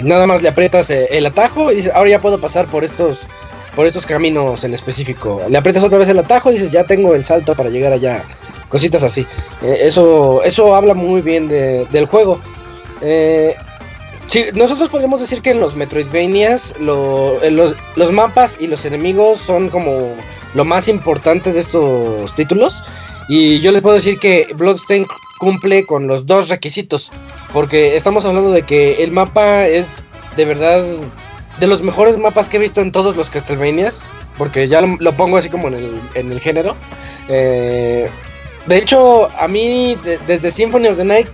S1: nada más le aprietas eh, el atajo y dices, ahora ya puedo pasar por estos por estos caminos en específico. Le aprietas otra vez el atajo y dices, ya tengo el salto para llegar allá. Cositas así. Eh, eso eso habla muy bien del juego. Eh, nosotros podemos decir que en los Metroidvanias los, mapas y los enemigos son como lo más importante de estos títulos. Y yo les puedo decir que Bloodstained cumple con los dos requisitos. Porque estamos hablando de que el mapa es de verdad de los mejores mapas que he visto en todos los Castlevanias. Porque ya lo, pongo así como en el, género. Eh, de hecho, a mí desde Symphony of the Night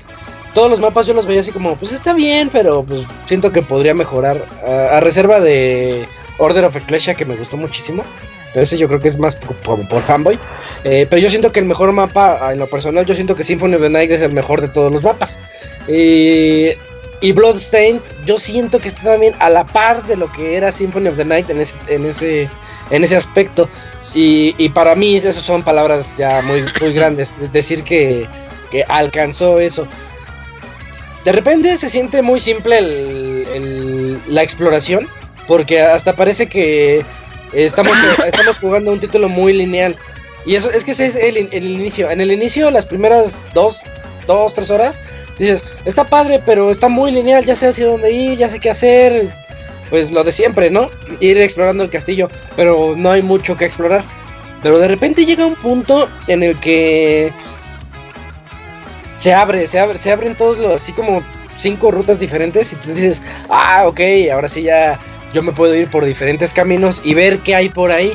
S1: todos los mapas yo los veía así como, pues está bien, pero pues siento que podría mejorar. A, reserva de Order of Ecclesia, que me gustó muchísimo. Pero ese yo creo que es más por, por fanboy. Eh, pero yo siento que el mejor mapa, en lo personal, yo siento que Symphony of the Night es el mejor de todos los mapas. y Bloodstained, yo siento que está también a la par de lo que era Symphony of the Night en ese, en ese, en ese aspecto. Y, para mí esas son palabras ya muy, muy grandes. Es decir que que alcanzó eso. De repente se siente muy simple el- el- la exploración, porque hasta parece que estamos, [LAUGHS] estamos jugando un título muy lineal. Y eso es que ese es el, el inicio. En el inicio, las primeras dos, dos, tres horas, dices, está padre, pero está muy lineal, ya sé hacia dónde ir, ya sé qué hacer. Pues lo de siempre, ¿no? Ir explorando el castillo, pero no hay mucho que explorar. Pero de repente llega un punto en el que se abre, se abre, se abren todos los, así como cinco rutas diferentes y tú dices, ah, ok, ahora sí ya yo me puedo ir por diferentes caminos y ver qué hay por ahí.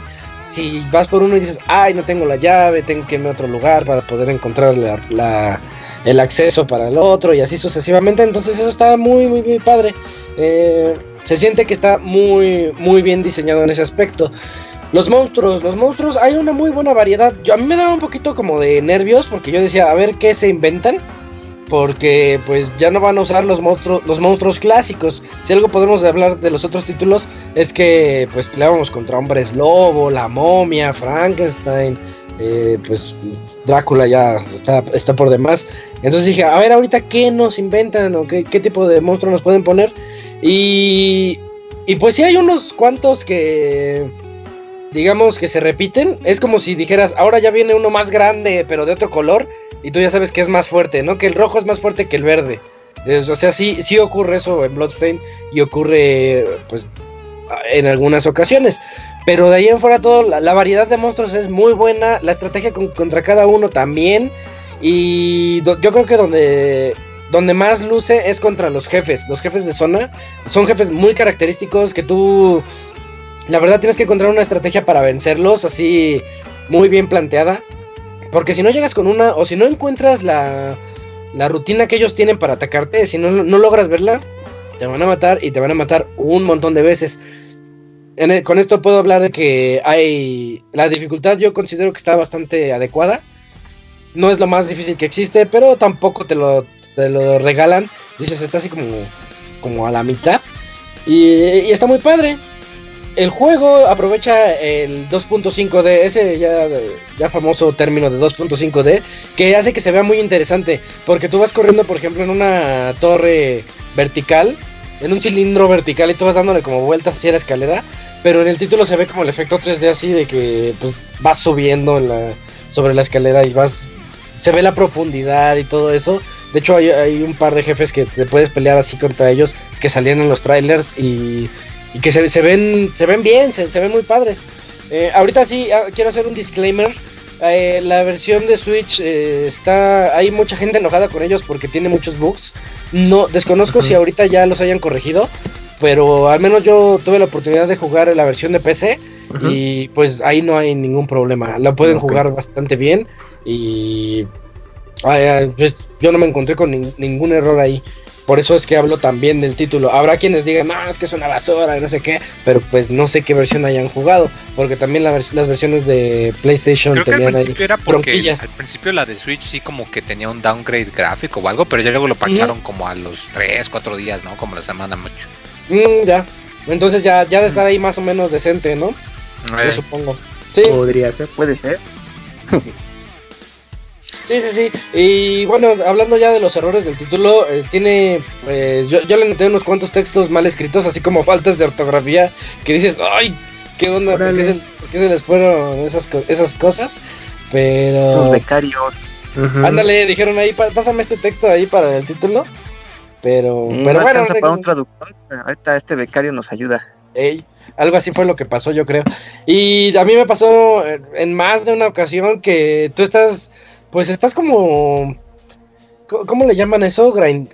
S1: Si vas por uno y dices, ay, no tengo la llave, tengo que irme a otro lugar para poder encontrar la, el acceso para el otro y así sucesivamente. Entonces eso está muy, muy, muy padre. Eh, se siente que está muy, muy bien diseñado en ese aspecto. Los monstruos, los monstruos, hay una muy buena variedad. Yo, a mí me daba un poquito como de nervios porque yo decía, a ver qué se inventan. Porque pues ya no van a usar los monstruos, los monstruos clásicos. Si algo podemos hablar de los otros títulos es que pues peleábamos contra hombres lobo, la momia, Frankenstein, eh, pues Drácula ya está, está por demás. Entonces dije, a ver ahorita qué nos inventan o qué, qué tipo de monstruo nos pueden poner. Y, y pues sí hay unos cuantos que digamos que se repiten. Es como si dijeras, ahora ya viene uno más grande pero de otro color. Y tú ya sabes que es más fuerte, ¿no? Que el rojo es más fuerte que el verde. O sea, sí, sí ocurre eso en Bloodstain y ocurre pues en algunas ocasiones. Pero de ahí en fuera todo, la, variedad de monstruos es muy buena, la estrategia con- contra cada uno también. Y yo creo que donde, donde más luce es contra los jefes, los jefes de zona. Son jefes muy característicos que tú, la verdad, tienes que encontrar una estrategia para vencerlos así muy bien planteada. Porque si no llegas con una, o si no encuentras la, la rutina que ellos tienen para atacarte, si no, no logras verla, te van a matar y te van a matar un montón de veces. E- con esto puedo hablar de que hay. La dificultad yo considero que está bastante adecuada. No es lo más difícil que existe, pero tampoco te lo, te lo regalan. Dices, está así como, como a la mitad. Y, y está muy padre. El juego aprovecha el 2.5D, ese ya, famoso término de 2.5D, que hace que se vea muy interesante. Porque tú vas corriendo, por ejemplo, en una torre vertical, en un cilindro vertical, y tú vas dándole como vueltas hacia la escalera. Pero en el título se ve como el efecto 3D así de que pues, vas subiendo en la, sobre la escalera y vas. Se ve la profundidad y todo eso. De hecho, hay, hay un par de jefes que te puedes pelear así contra ellos que salían en los trailers y, y que se, se ven se ven bien, se, se ven muy padres. Eh, ahorita sí, ah, quiero hacer un disclaimer. Eh, la versión de Switch eh, está. Hay mucha gente enojada con ellos porque tiene muchos bugs. No, desconozco si ahorita ya los hayan corregido. Pero al menos yo tuve la oportunidad de jugar en la versión de PC. Y pues ahí no hay ningún problema. La pueden jugar bastante bien. Y ay, ay, pues, yo no me encontré con nin- ningún error ahí. Por eso es que hablo también del título. Habrá quienes digan, no, es que es una basura, y no sé qué. Pero pues no sé qué versión hayan jugado. Porque también la vers- las versiones de PlayStation
S5: Creo que al
S1: tenían ahí.
S5: principio era porque
S1: bronquillas.
S5: al principio la de Switch sí como que tenía un downgrade gráfico o algo, pero ya luego lo pacharon como a los 3, 4 días, ¿no? Como la semana mucho.
S1: Mm, ya. Entonces ya, ya de estar ahí más o menos decente, ¿no? Yo
S5: Eh,
S1: supongo. Sí,
S2: Podría ser.
S6: Puede ser. [LAUGHS]
S1: Sí, sí, sí. Y bueno, hablando ya de los errores del título, eh, tiene. pues, yo, yo le noté unos cuantos textos mal escritos, así como faltas de ortografía, que dices, ¡ay! ¿Qué onda? ¿Por qué, se, por qué se les fueron esas, co- esas cosas?
S6: Esos
S1: Pero.
S6: becarios.
S2: Ujú.
S1: Ándale, dijeron ahí, "Pa- pásame este texto ahí para el título. Pero.
S6: Eh,
S1: pero
S6: no
S1: bueno,
S6: para un traductor. Ahorita este becario nos ayuda.
S1: Ey, algo así fue lo que pasó, yo creo. Y a mí me pasó eh, en más de una ocasión que tú estás, pues estás como, co- ¿cómo le llaman eso? Grind-.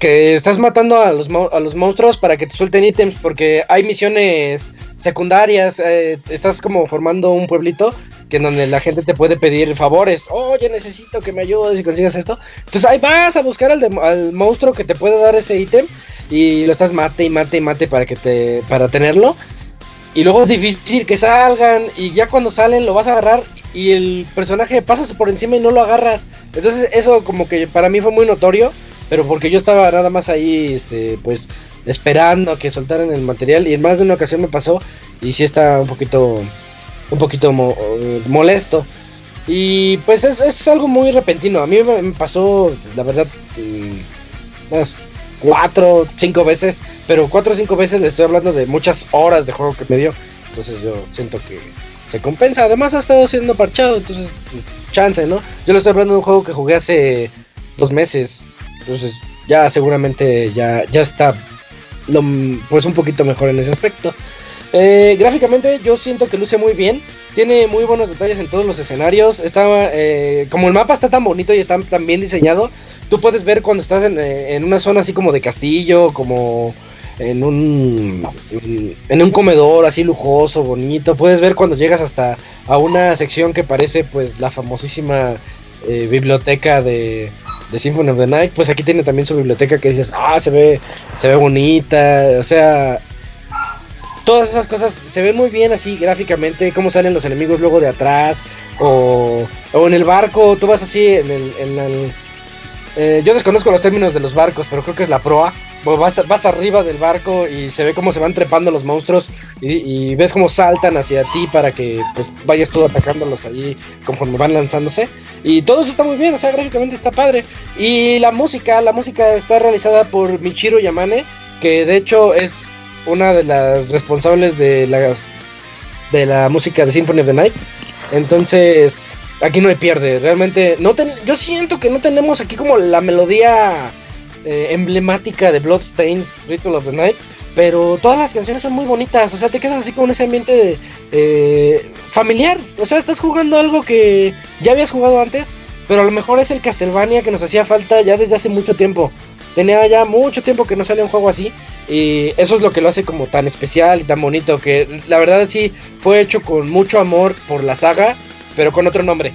S1: Que estás matando a los, a los monstruos para que te suelten ítems, porque hay misiones secundarias. eh, estás como formando un pueblito que en donde la gente te puede pedir favores. Oye, necesito que me ayudes y consigas esto. Entonces ahí vas a buscar al, al monstruo que te puede dar ese ítem y lo estás mate y mate y mate para que te para tenerlo. Y luego es difícil que salgan y ya cuando salen lo vas a agarrar y el personaje pasas por encima y no lo agarras. Entonces eso como que para mí fue muy notorio, pero porque yo estaba nada más ahí este pues esperando a que soltaran el material y en más de una ocasión me pasó y sí está un poquito un poquito mo- molesto. Y pues es, es algo muy repentino. A mí me, pasó, la verdad, mm, unas cuatro, cinco veces. Pero cuatro o cinco veces le estoy hablando de muchas horas de juego que me dio. Entonces yo siento que se compensa. Además ha estado siendo parchado, entonces chance, ¿no? Yo le estoy hablando de un juego que jugué hace dos meses. Entonces ya seguramente ya, ya está pues un poquito mejor en ese aspecto. Eh, gráficamente yo siento que luce muy bien. Tiene muy buenos detalles en todos los escenarios. Está, eh, como el mapa está tan bonito y está tan bien diseñado, tú puedes ver cuando estás en, eh, en una zona así como de castillo, como en un, en un comedor así lujoso, bonito. Puedes ver cuando llegas hasta a una sección que parece pues la famosísima eh, biblioteca de, de Symphony of the Night. Pues aquí tiene también su biblioteca que dices, ah, se ve, se ve bonita. O sea, todas esas cosas se ven muy bien así gráficamente, cómo salen los enemigos luego de atrás, o, o en el barco, tú vas así en. En el eh, yo desconozco los términos de los barcos, pero creo que es la proa vas, vas arriba del barco y se ve cómo se van trepando los monstruos y, ves cómo saltan hacia ti para que pues vayas tú atacándolos allí conforme van lanzándose. Y todo eso está muy bien, o sea, gráficamente está padre. Y la música, la música está realizada por Michiro Yamane, que de hecho es una de las responsables de las de la música de Symphony of the Night. Entonces, aquí no hay pierde. Realmente, no yo siento que no tenemos aquí como la melodía eh, emblemática de Bloodstained Ritual of the Night. Pero todas las canciones son muy bonitas. O sea, te quedas así con ese ambiente eh, familiar. O sea, estás jugando algo que ya habías jugado antes. Pero a lo mejor es el Castlevania que nos hacía falta ya desde hace mucho tiempo. Tenía ya mucho tiempo que no salía un juego así. Y eso es lo que lo hace como tan especial y tan bonito. Que la verdad sí fue hecho con mucho amor por la saga. Pero con otro nombre.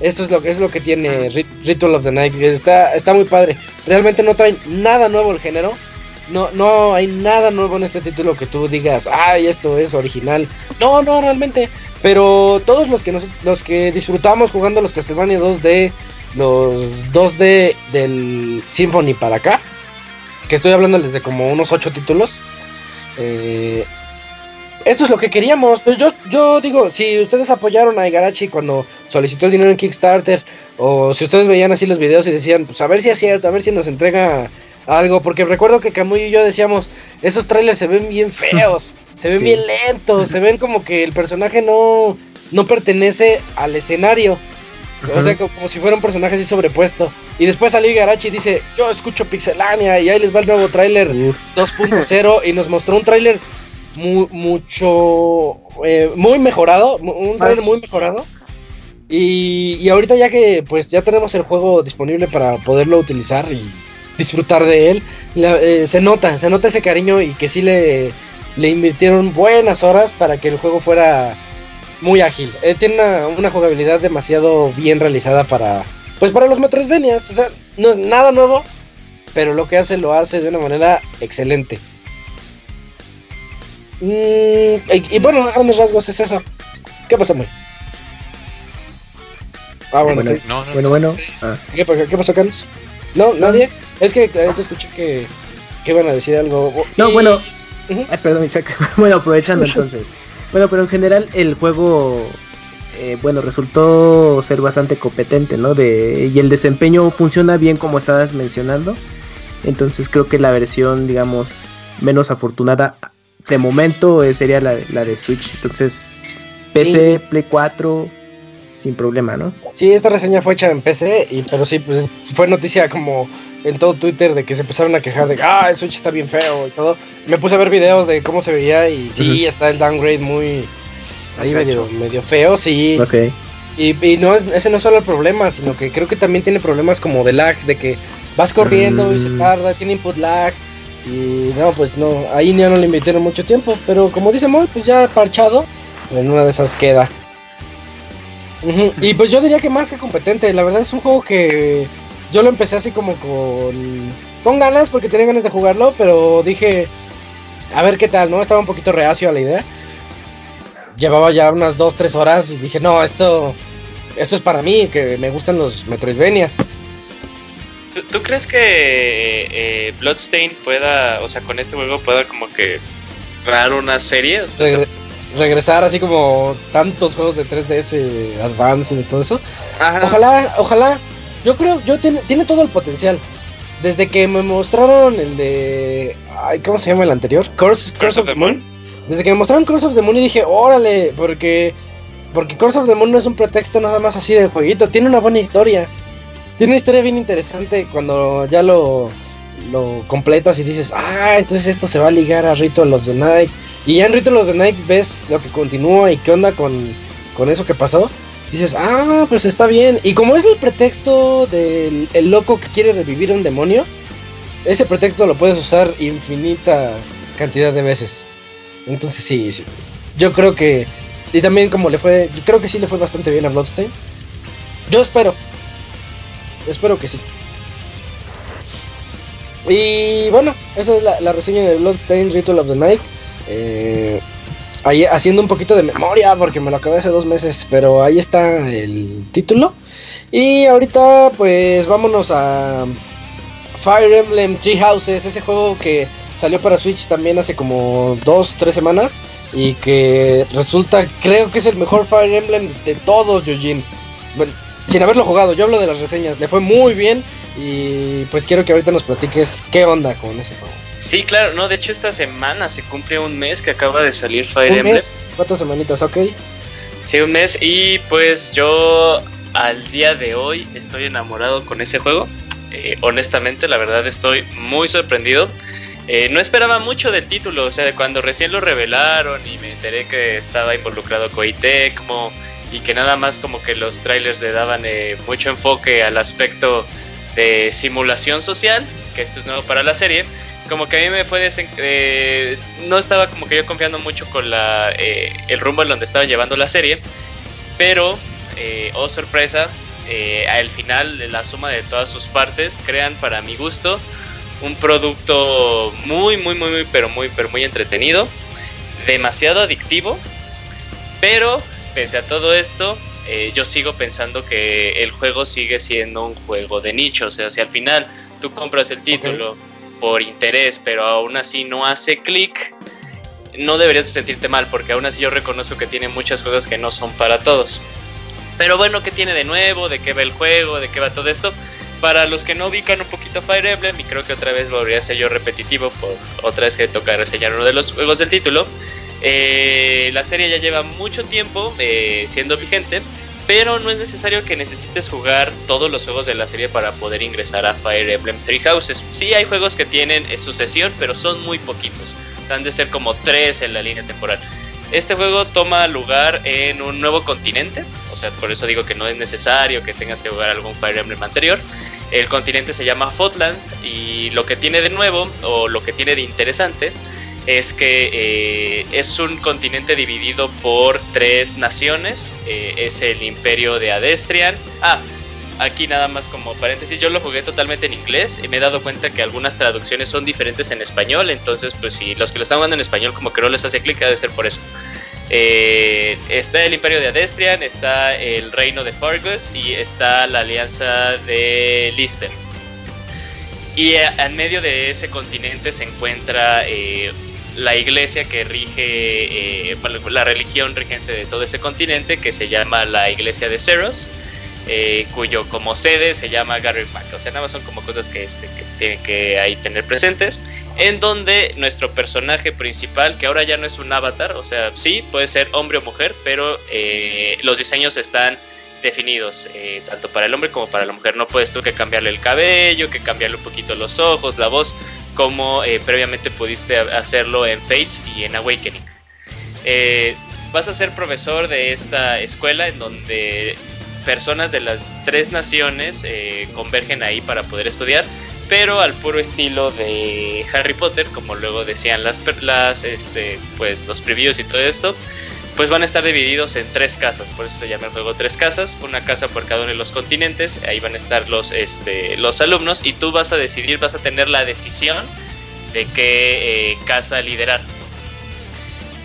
S1: Esto es lo, es lo que tiene Ritual of the Night. Está, está muy padre. Realmente no trae nada nuevo el género. No, no hay nada nuevo en este título que tú digas, ay, esto es original. No, no, realmente. Pero todos los que, los que disfrutamos jugando los Castlevania 2D, los 2D del Symphony para acá, que estoy hablando desde como unos 8 títulos, eh, esto es lo que queríamos. Pues yo, yo digo, si ustedes apoyaron a Igarachi cuando solicitó el dinero en Kickstarter, o si ustedes veían así los videos y decían, pues a ver si es cierto, a ver si nos entrega algo, porque recuerdo que Camuy y yo decíamos, esos trailers se ven bien feos, [LAUGHS] se ven bien lentos, se ven como que el personaje no, no pertenece al escenario. O sea, como, si fuera un personaje así sobrepuesto. Y después salió Igarachi y dice, yo escucho Pixelania y ahí les va el nuevo tráiler 2.0 y nos mostró un tráiler muy, mucho, eh, muy mejorado, un trailer muy mejorado. Y, y, ahorita ya que pues ya tenemos el juego disponible para poderlo utilizar y disfrutar de él, eh, se nota, se nota ese cariño y que sí le, le invirtieron buenas horas para que el juego fuera muy ágil. Eh, tiene una, una, jugabilidad demasiado bien realizada para, pues para los Metroidvanias. O sea, no es nada nuevo, pero lo que hace lo hace de una manera excelente. Mm, y, bueno, a grandes rasgos es eso. ¿Qué pasó, muy? Ah, bueno, bueno, no, no, bueno. bueno. Ah. ¿Qué, pasó, ¿Qué pasó, Cams? ¿No? ¿Nadie? Es que te escuché que, que iban a decir algo.
S2: No, bueno. Ay, perdón, Isaac. [LAUGHS] bueno, aprovechando entonces. Bueno, pero en general el juego, eh, bueno, resultó ser bastante competente, ¿no? De, y el desempeño funciona bien como estabas mencionando. Entonces creo que la versión, digamos, menos afortunada de momento eh, sería la, la, de Switch. Entonces, PC, Play 4, sin problema, ¿no?
S1: Sí, esta reseña fue hecha en PC, y, pero sí, pues fue noticia como en todo Twitter de que se empezaron a quejar de que, ah, el Switch está bien feo y todo. Me puse a ver videos de cómo se veía y sí, está el downgrade muy... Ahí medio, medio feo, sí.
S2: Ok.
S1: Y, y, no es, ese no es solo el problema, sino que creo que también tiene problemas como de lag, de que vas corriendo y se mm. tarda, tiene input lag, y no, pues no, ahí ya no le invirtieron mucho tiempo, pero como dice Moy, pues ya parchado, en una de esas queda. Y pues yo diría que más que competente, la verdad es un juego que yo lo empecé así como con, con ganas, porque tenía ganas de jugarlo, pero dije, a ver qué tal, ¿no? Estaba un poquito reacio a la idea. Llevaba ya unas 2-3 horas y dije, no, esto, esto es para mí, que me gustan los Metroidvanias.
S3: ¿Tú, crees que eh, Bloodstain pueda, o sea, con este juego pueda como que crear una serie?
S1: regresar así como tantos juegos de 3DS Advance y todo eso. Ojalá, ojalá. Yo creo, yo tiene, tiene todo el potencial. Desde que me mostraron el de. Ay, ¿Cómo se llama el anterior? Curse, of, the Moon. Desde que me mostraron Curse of the Moon y dije, órale, porque. Porque Curse of the Moon no es un pretexto nada más así del jueguito, tiene una buena historia. Tiene una historia bien interesante cuando ya lo, lo completas y dices, ah, entonces esto se va a ligar a Ritual of the Night. Y ya en Ritual of the Night ves lo que continúa y qué onda con, con eso que pasó. Dices, ah, pues está bien. Y como es el pretexto del el loco que quiere revivir a un demonio, ese pretexto lo puedes usar infinita cantidad de veces. Entonces sí, sí. Yo creo que... Y también como le fue... Yo creo que sí le fue bastante bien a Bloodstain. Yo espero. Espero que sí. Y bueno, esa es la, reseña de Bloodstained Ritual of the Night. Eh, ahí haciendo un poquito de memoria porque me lo acabé hace dos meses, pero ahí está el título. Y ahorita pues vámonos a Fire Emblem Three Houses, ese juego que salió para Switch también hace como dos, tres semanas y que resulta, creo que es el mejor Fire Emblem de todos, Yojin. Bueno, sin haberlo jugado, yo hablo de las reseñas, le fue muy bien y pues quiero que ahorita nos platiques qué onda con ese juego.
S3: Sí, claro, no, de hecho esta semana se cumple un mes que acaba de salir Fire Emblem. Mes?
S1: Cuatro semanitas, ok.
S3: Sí, un mes y pues yo al día de hoy estoy enamorado con ese juego. Eh, honestamente, la verdad estoy muy sorprendido. Eh, no esperaba mucho del título, o sea, cuando recién lo revelaron y me enteré que estaba involucrado Koei Tecmo y que nada más como que los trailers le daban eh, mucho enfoque al aspecto de simulación social, que esto es nuevo para la serie, como que a mí me fue eh, no estaba como que yo confiando mucho con la, eh, el rumbo en donde estaba llevando la serie, pero, oh sorpresa, al final la suma de todas sus partes crean para mi gusto un producto muy, muy, muy, muy, pero muy, pero muy entretenido, demasiado adictivo, pero pese a todo esto, eh, yo sigo pensando que el juego sigue siendo un juego de nicho. O sea, si al final tú compras el título por interés, pero aún así no hace clic, no deberías sentirte mal, porque aún así yo reconozco que tiene muchas cosas que no son para todos. Pero bueno, ¿qué tiene de nuevo? ¿De qué va el juego? ¿De qué va todo esto? Para los que no ubican un poquito Fire Emblem, y creo que otra vez volvería a ser yo repetitivo, por otra vez que toca reseñar uno de los juegos del título, eh, la serie ya lleva mucho tiempo eh, siendo vigente, pero no es necesario que necesites jugar todos los juegos de la serie para poder ingresar a Fire Emblem Three Houses. Sí hay juegos que tienen eh, sucesión, pero son muy poquitos. O sea, han de ser como tres en la línea temporal. Este juego toma lugar en un nuevo continente, o sea, por eso digo que no es necesario que tengas que jugar algún Fire Emblem anterior. El continente se llama Fotland y lo que tiene de nuevo o lo que tiene de interesante es que eh, es un continente dividido por tres naciones. Eh, es el imperio de Adestrian. Ah, aquí nada más como paréntesis, yo lo jugué totalmente en inglés y me he dado cuenta que algunas traducciones son diferentes en español. Entonces, pues si los que lo están jugando en español como que no les hace clic, ha de ser por eso. Eh, está el imperio de Adestrian, está el reino de Fargus y está la alianza de Lister. Y en medio de ese continente se encuentra la iglesia que rige, eh, la religión regente de todo ese continente, que se llama la iglesia de Ceros, eh, cuyo como sede se llama Gary Mac. O sea, nada más son como cosas que, este, que tienen que ahí tener presentes. En donde nuestro personaje principal, que ahora ya no es un avatar, o sea, sí, puede ser hombre o mujer, pero eh, los diseños están definidos, tanto para el hombre como para la mujer. No puedes tú que cambiarle el cabello, que cambiarle un poquito los ojos, la voz como eh, previamente pudiste hacerlo en Fates y en Awakening. Eh, vas a ser profesor de esta escuela en donde personas de las tres naciones eh, convergen ahí para poder estudiar, pero al puro estilo de Harry Potter, como luego decían las, las este, pues los previews y todo esto, pues van a estar divididos en tres casas, por eso se llama el juego tres casas, una casa por cada uno de los continentes, ahí van a estar los, este, los alumnos y tú vas a decidir, vas a tener la decisión de qué eh, casa liderar.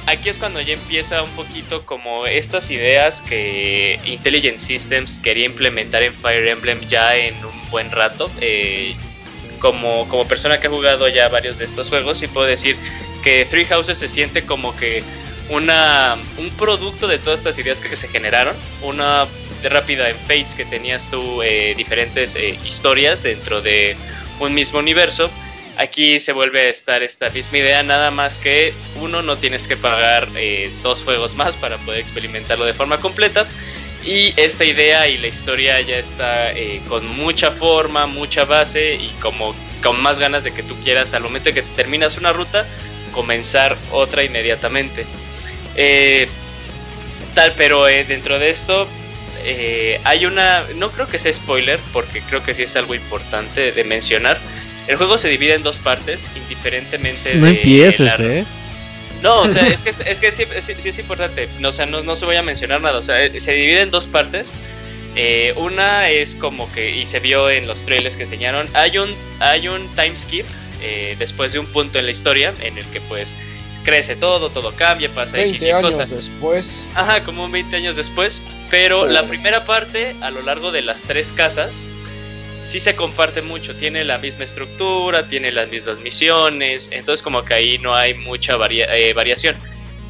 S3: Aquí es cuando ya empieza un poquito como estas ideas que Intelligent Systems quería implementar en Fire Emblem ya en un buen rato. Eh, como, como persona que ha jugado ya varios de estos juegos, y puedo decir que Three Houses se siente como que una, un producto de todas estas ideas que se generaron, una rápida en Fates que tenías tú eh, diferentes eh, historias dentro de un mismo universo. Aquí se vuelve a estar esta misma idea, nada más que uno no tienes que pagar eh, dos juegos más para poder experimentarlo de forma completa. Y esta idea y la historia ya está con mucha forma, mucha base y como con más ganas de que tú quieras al momento que terminas una ruta, comenzar otra inmediatamente. Tal, pero dentro de esto eh, hay una, no creo que sea spoiler, porque creo que sí es algo importante de mencionar. El juego se divide en dos partes, indiferentemente
S4: no empieces, ¿eh?
S3: No, o sea, es [LAUGHS] que, es que sí, es importante. No, o sea, no, no se voy a mencionar nada. O sea, eh, se divide en dos partes. Eh, una es como que, y se vio en los trailers que enseñaron, hay un, hay un time skip después de un punto en la historia en el que pues crece todo, todo cambia, pasa
S1: 20 X años después.
S3: Ajá, como 20 años después. Pero la primera parte, a lo largo de las tres casas, sí se comparte mucho. Tiene la misma estructura, tiene las mismas misiones. Entonces, como que ahí no hay mucha eh, variación.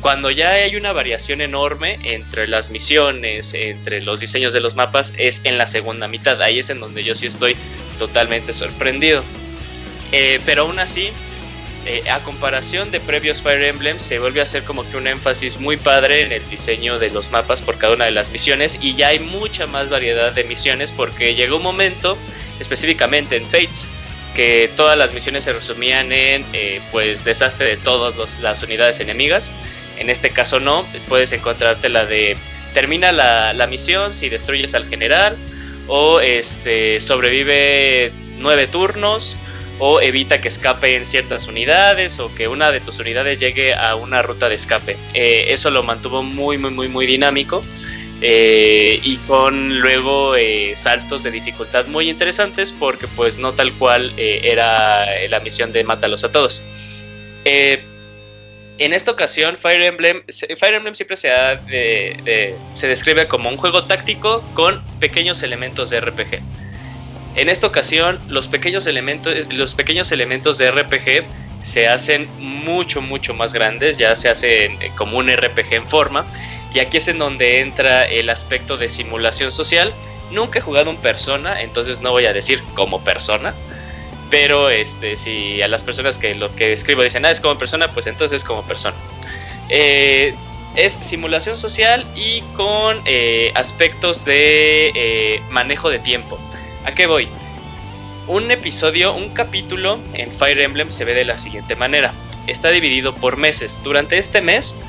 S3: Cuando ya hay una variación enorme entre las misiones, entre los diseños de los mapas, es en la segunda mitad. Ahí es en donde yo sí estoy totalmente sorprendido. Eh, pero aún así, eh, a comparación de previos Fire Emblem, se vuelve a hacer como que un énfasis muy padre en el diseño de los mapas por cada una de las misiones y ya hay mucha más variedad de misiones porque llegó un momento, específicamente en Fates, que todas las misiones se resumían en eh, pues desastre de todas las unidades enemigas. En este caso no, puedes encontrarte la de termina la, la misión si destruyes al general o este sobrevive nueve turnos o evita que escape en ciertas unidades o que una de tus unidades llegue a una ruta de escape. Eh, eso lo mantuvo muy, muy, muy, muy dinámico. Eh, y con luego eh, saltos de dificultad muy interesantes porque pues no tal cual era la misión de mátalos a todos. en esta ocasión Fire Emblem, Fire Emblem siempre se, se describe como un juego táctico con pequeños elementos de RPG. En esta ocasión, los pequeños elementos, los pequeños elementos de RPG se hacen mucho, mucho más grandes, ya se hacen como un RPG en forma. Y aquí es en donde entra el aspecto de simulación social. Nunca he jugado un persona, entonces no voy a decir como persona. Pero este, si a las personas que lo que escribo dicen, ah, es como persona, pues entonces es como persona. Eh, es simulación social y con eh, aspectos de eh, manejo de tiempo. ¿A qué voy? Un episodio, un capítulo en Fire Emblem se ve de la siguiente manera. Está dividido por meses. Durante este mes,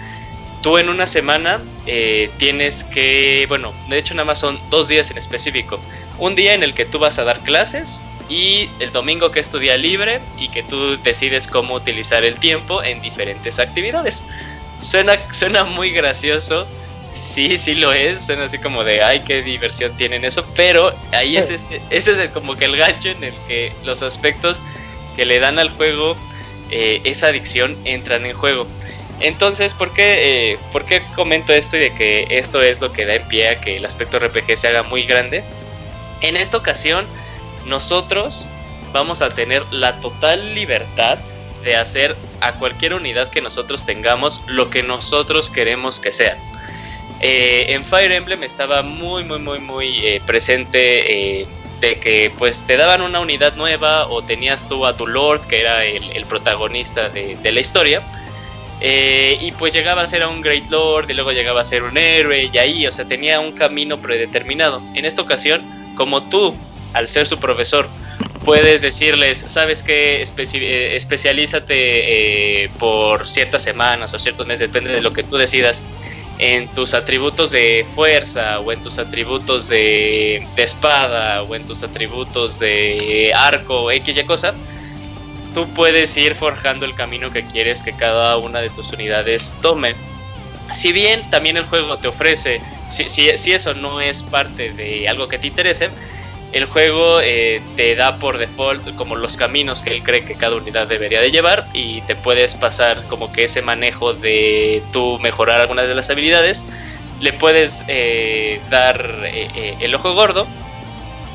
S3: tú en una semana eh, tienes que, bueno, de hecho nada más son dos días en específico. Un día en el que tú vas a dar clases y el domingo que es tu día libre y que tú decides cómo utilizar el tiempo en diferentes actividades. Suena, suena muy gracioso, sí, sí lo es, suena así como de, ay, qué diversión tienen eso, pero ahí es ese, ese es como que el gancho en el que los aspectos que le dan al juego eh, esa adicción entran en juego. Entonces, ¿por qué, eh, ¿por qué comento esto y de que esto es lo que da en pie a que el aspecto RPG se haga muy grande? En esta ocasión, nosotros vamos a tener la total libertad de hacer a cualquier unidad que nosotros tengamos lo que nosotros queremos que sea. Eh, en Fire Emblem estaba muy, muy, muy, muy eh, presente eh, de que pues te daban una unidad nueva o tenías tú a tu Lord, que era el, protagonista de, la historia. y pues llegaba a ser un Great Lord y luego llegaba a ser un héroe y ahí, o sea, tenía un camino predeterminado. En esta ocasión, como tú, al ser su profesor, puedes decirles, sabes que especialízate por ciertas semanas o ciertos meses, depende de lo que tú decidas en tus atributos de fuerza o en tus atributos de, espada o en tus atributos de arco X y cosa, tú puedes ir forjando el camino que quieres que cada una de tus unidades tome. Si bien también el juego te ofrece, si, si eso no es parte de algo que te interese, el juego eh, te da por default como los caminos que él cree que cada unidad debería de llevar y te puedes pasar como que ese manejo de tú mejorar algunas de las habilidades. Le puedes eh, dar eh, el ojo gordo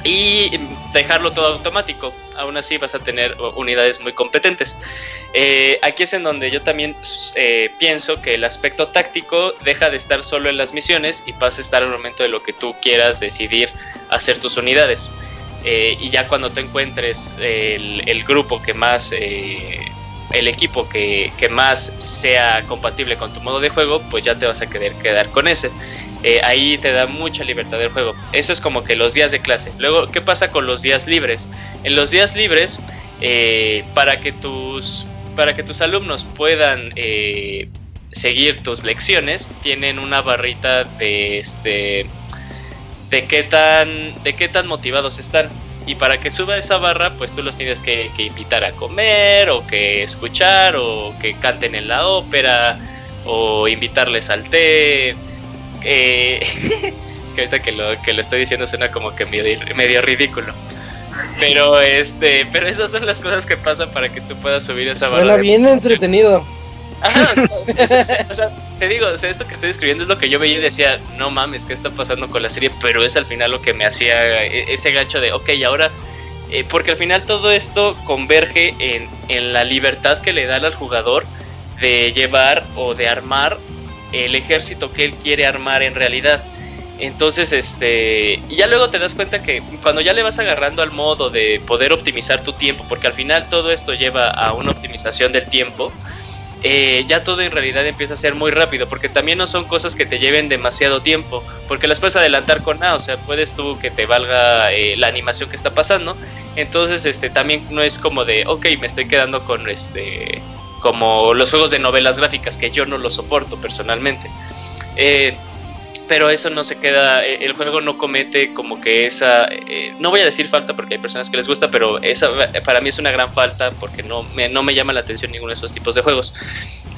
S3: y dejarlo todo automático. Aún así vas a tener unidades muy competentes. Eh, aquí es en donde yo también eh, pienso que el aspecto táctico deja de estar solo en las misiones y pasa a estar al momento de lo que tú quieras decidir hacer tus unidades. Eh, y ya cuando tú encuentres el, grupo que más, el equipo que, que, más sea compatible con tu modo de juego, pues ya te vas a querer quedar con ese. Eh, ahí te da mucha libertad del juego. Eso es como que los días de clase. Luego, ¿qué pasa con los días libres? En los días libres, eh, para, que tus, para que tus alumnos puedan eh, seguir tus lecciones, tienen una barrita de este de qué tan de qué tan motivados están. Y para que suba esa barra, pues tú los tienes que, que invitar a comer, o que escuchar, o que canten en la ópera, o invitarles al té eh, [LAUGHS] es que ahorita que lo, que lo estoy diciendo suena como que medio, medio ridículo. Pero este, pero esas son las cosas que pasan para que tú puedas subir esa
S1: barra. Suena bien entretenido.
S3: Ajá, o sea, te digo, o sea, esto que estoy escribiendo es lo que yo veía y decía, no mames, ¿qué está pasando con la serie? Pero es al final lo que me hacía e, ese gancho de, ok, ahora, eh, porque al final todo esto converge en, en la libertad que le da al jugador de llevar o de armar el ejército que él quiere armar en realidad. Entonces, este, ya luego te das cuenta que cuando ya le vas agarrando al modo de poder optimizar tu tiempo, porque al final todo esto lleva a una optimización del tiempo, eh, ya todo en realidad empieza a ser muy rápido, porque también no son cosas que te lleven demasiado tiempo, porque las puedes adelantar con nada, o sea, puedes tú que te valga eh, la animación que está pasando, entonces, este, también no es como de, ok, me estoy quedando con este como los juegos de novelas gráficas, que yo no lo soporto personalmente. Eh, pero eso no se queda, eh, el juego no comete como que esa, eh, no voy a decir falta porque hay personas que les gusta, pero esa para mí es una gran falta porque no me, no me llama la atención ninguno de esos tipos de juegos.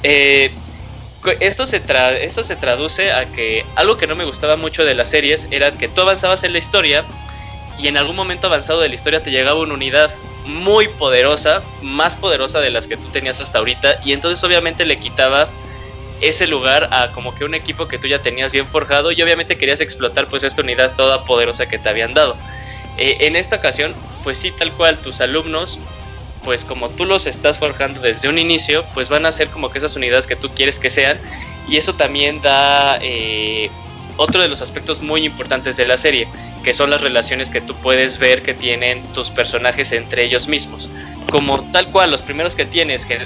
S3: esto, se esto se traduce a que algo que no me gustaba mucho de las series era que tú avanzabas en la historia y en algún momento avanzado de la historia te llegaba una unidad muy poderosa, más poderosa de las que tú tenías hasta ahorita, y entonces obviamente le quitaba ese lugar a como que un equipo que tú ya tenías bien forjado y obviamente querías explotar pues esta unidad toda poderosa que te habían dado. Eh, en esta ocasión, pues sí, tal cual tus alumnos, pues como tú los estás forjando desde un inicio, pues van a ser como que esas unidades que tú quieres que sean y eso también da eh, otro de los aspectos muy importantes de la serie, que son las relaciones que tú puedes ver que tienen tus personajes entre ellos mismos. Como tal cual, los primeros que tienes, que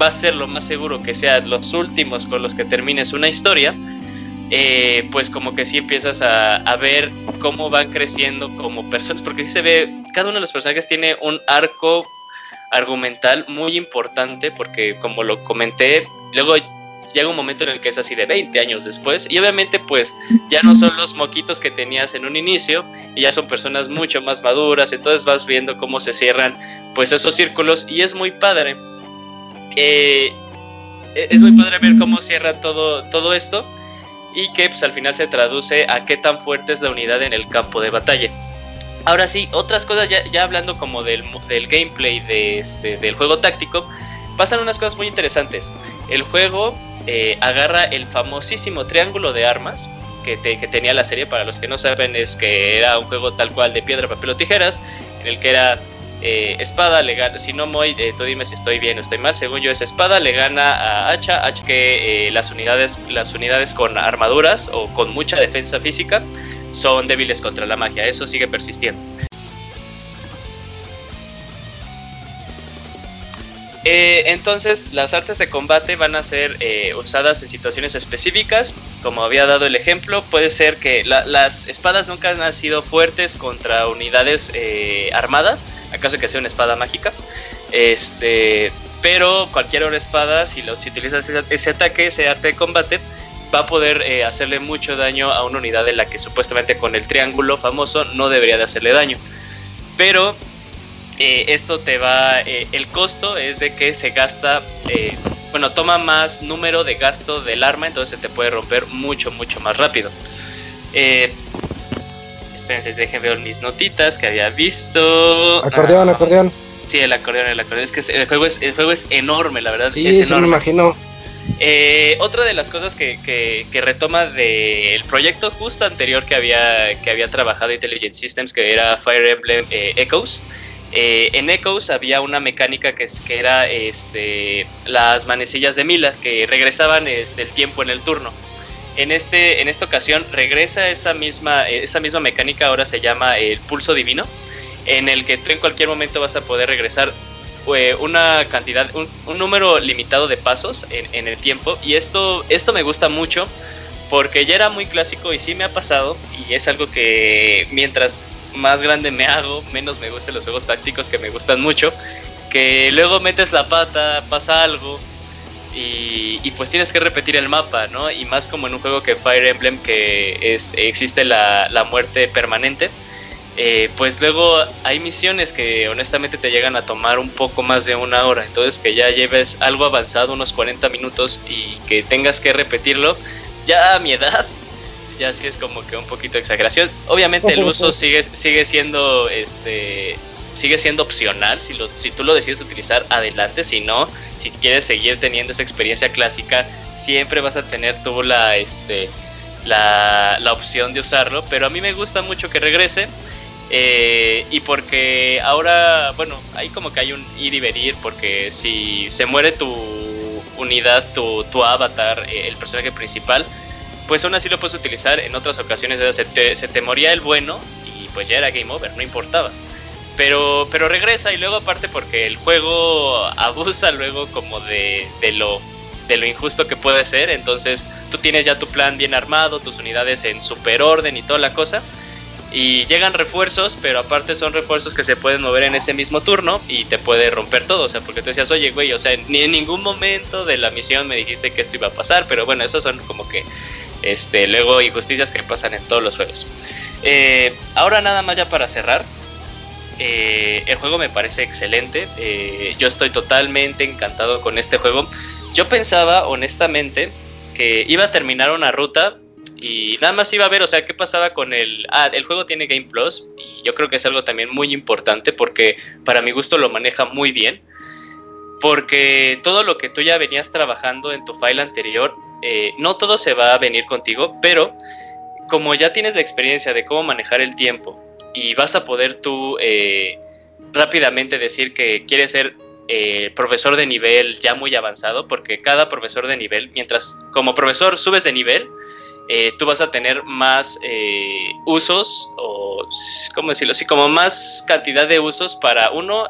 S3: va a ser lo más seguro que sean los últimos con los que termines una historia, eh, pues como que sí empiezas a, a, ver cómo van creciendo como personas, porque sí se ve, cada uno de los personajes tiene un arco argumental muy importante, porque como lo comenté, luego llega un momento en el que es así de 20 años después y obviamente pues ya no son los moquitos que tenías en un inicio y ya son personas mucho más maduras, entonces vas viendo cómo se cierran pues esos círculos y es muy padre. Eh, e-, es muy padre ver cómo cierra todo, todo esto y que pues al final se traduce a qué tan fuerte es la unidad en el campo de batalla. Ahora sí, otras cosas ya, ya hablando como del, del gameplay de este, del juego táctico, pasan unas cosas muy interesantes. El juego eh, agarra el famosísimo triángulo de armas que, tenía la serie. Para los que no saben, es que era un juego tal cual de piedra, papel o tijeras, en el que era eh, espada, le gana, si no muy, eh, tú dime si estoy bien o estoy mal, según yo es espada, le gana a hacha, hacha que las, unidades, las unidades con armaduras o con mucha defensa física son débiles contra la magia, eso sigue persistiendo. Eh, entonces las artes de combate van a ser eh, usadas en situaciones específicas, como había dado el ejemplo, puede ser que las espadas nunca han sido fuertes contra unidades eh, armadas, acaso que sea una espada mágica, este, pero cualquier otra espada, si, lo, si utilizas ese, ataque, ese arte de combate, va a poder hacerle mucho daño a una unidad en la que supuestamente con el triángulo famoso no debería de hacerle daño. Pero eh, esto te va, eh, el costo es de que se gasta, eh, bueno, toma más número de gasto del arma, entonces se te puede romper mucho, mucho más rápido. espérense, déjenme ver mis notitas que había visto.
S1: Acordeón, ah, acordeón.
S3: Sí, el acordeón, el acordeón. Es que el juego es, el juego es enorme, la verdad.
S1: Sí, es enorme. me imagino.
S3: Eh, otra de las cosas que, que, retoma del proyecto justo anterior que había, que había trabajado Intelligent Systems, que era Fire Emblem eh, Echoes. Eh, en Echoes había una mecánica que, que era este, las manecillas de Mila, que regresaban este, el tiempo en el turno. En, este, en esta ocasión regresa esa misma, esa misma mecánica, ahora se llama el pulso divino, en el que tú en cualquier momento vas a poder regresar una cantidad, un, número limitado de pasos en, el tiempo. Y esto, esto me gusta mucho porque ya era muy clásico y sí me ha pasado. Y es algo que mientras más grande me hago, menos me gustan los juegos tácticos que me gustan mucho. Que luego metes la pata, pasa algo. Y, pues tienes que repetir el mapa, ¿no? Y más como en un juego que Fire Emblem que es, existe la, la muerte permanente eh, pues luego hay misiones que honestamente te llegan a tomar un poco más de una hora. Entonces que ya lleves algo avanzado, unos 40 minutos y que tengas que repetirlo, ya a mi edad, ya sí es como que un poquito de exageración. Obviamente el uso [LAUGHS] sigue, sigue siendo este sigue siendo opcional. Si, lo, si tú lo decides utilizar adelante. Si no si quieres seguir teniendo esa experiencia clásica siempre vas a tener tú la este la, la opción de usarlo. Pero a mí me gusta mucho que regrese eh, y porque ahora, bueno, hay como que hay un ir y venir, porque si se muere tu unidad, tu, tu avatar, eh, el personaje principal, pues aún así lo puedes utilizar en otras ocasiones. Se te, moría el bueno y pues ya era game over, no importaba. Pero, pero regresa y luego aparte porque el juego [LAUGHS] abusa luego como de, de, lo, de lo injusto que puede ser. Entonces tú tienes ya tu plan bien armado, tus unidades en super orden y toda la cosa y llegan refuerzos, pero aparte son refuerzos que se pueden mover en ese mismo turno y te puede romper todo. O sea, porque tú decías, oye, güey, o sea, ni en ningún momento de la misión me dijiste que esto iba a pasar. Pero bueno, esos son como que, este, luego injusticias que pasan en todos los juegos. Eh, ahora nada más ya para cerrar. Eh, el juego me parece excelente. Eh, yo estoy totalmente encantado con este juego. Yo pensaba, honestamente, que iba a terminar una ruta y nada más iba a ver, o sea, qué pasaba con el... Ah, el juego tiene Game Plus y yo creo que es algo también muy importante porque para mi gusto lo maneja muy bien. Porque todo lo que tú ya venías trabajando en tu file anterior, eh, no todo se va a venir contigo, pero como ya tienes la experiencia de cómo manejar el tiempo y vas a poder tú eh, rápidamente decir que quieres ser eh, profesor de nivel ya muy avanzado, porque cada profesor de nivel, mientras como profesor subes de nivel, tú vas a tener más usos, o, ¿cómo decirlo? Así como más cantidad de usos para, uno,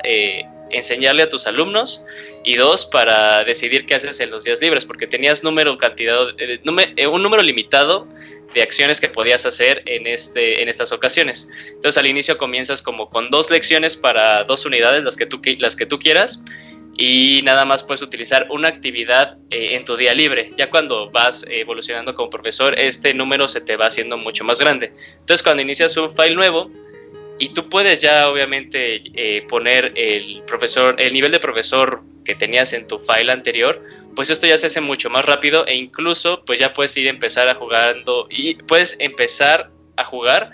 S3: enseñarle a tus alumnos y dos, para decidir qué haces en los días libres, porque tenías número, cantidad, un número limitado de acciones que podías hacer en, este, en estas ocasiones. Entonces al inicio comienzas como con dos lecciones para dos unidades, las que tú, las que tú quieras, y nada más puedes utilizar una actividad eh, en tu día libre. Ya cuando vas evolucionando como profesor, este número se te va haciendo mucho más grande. Entonces, cuando inicias un file nuevo y tú puedes ya obviamente eh, poner el profesor, el nivel de profesor que tenías en tu file anterior, pues esto ya se hace mucho más rápido e incluso pues ya puedes ir a empezar a jugando y puedes empezar a jugar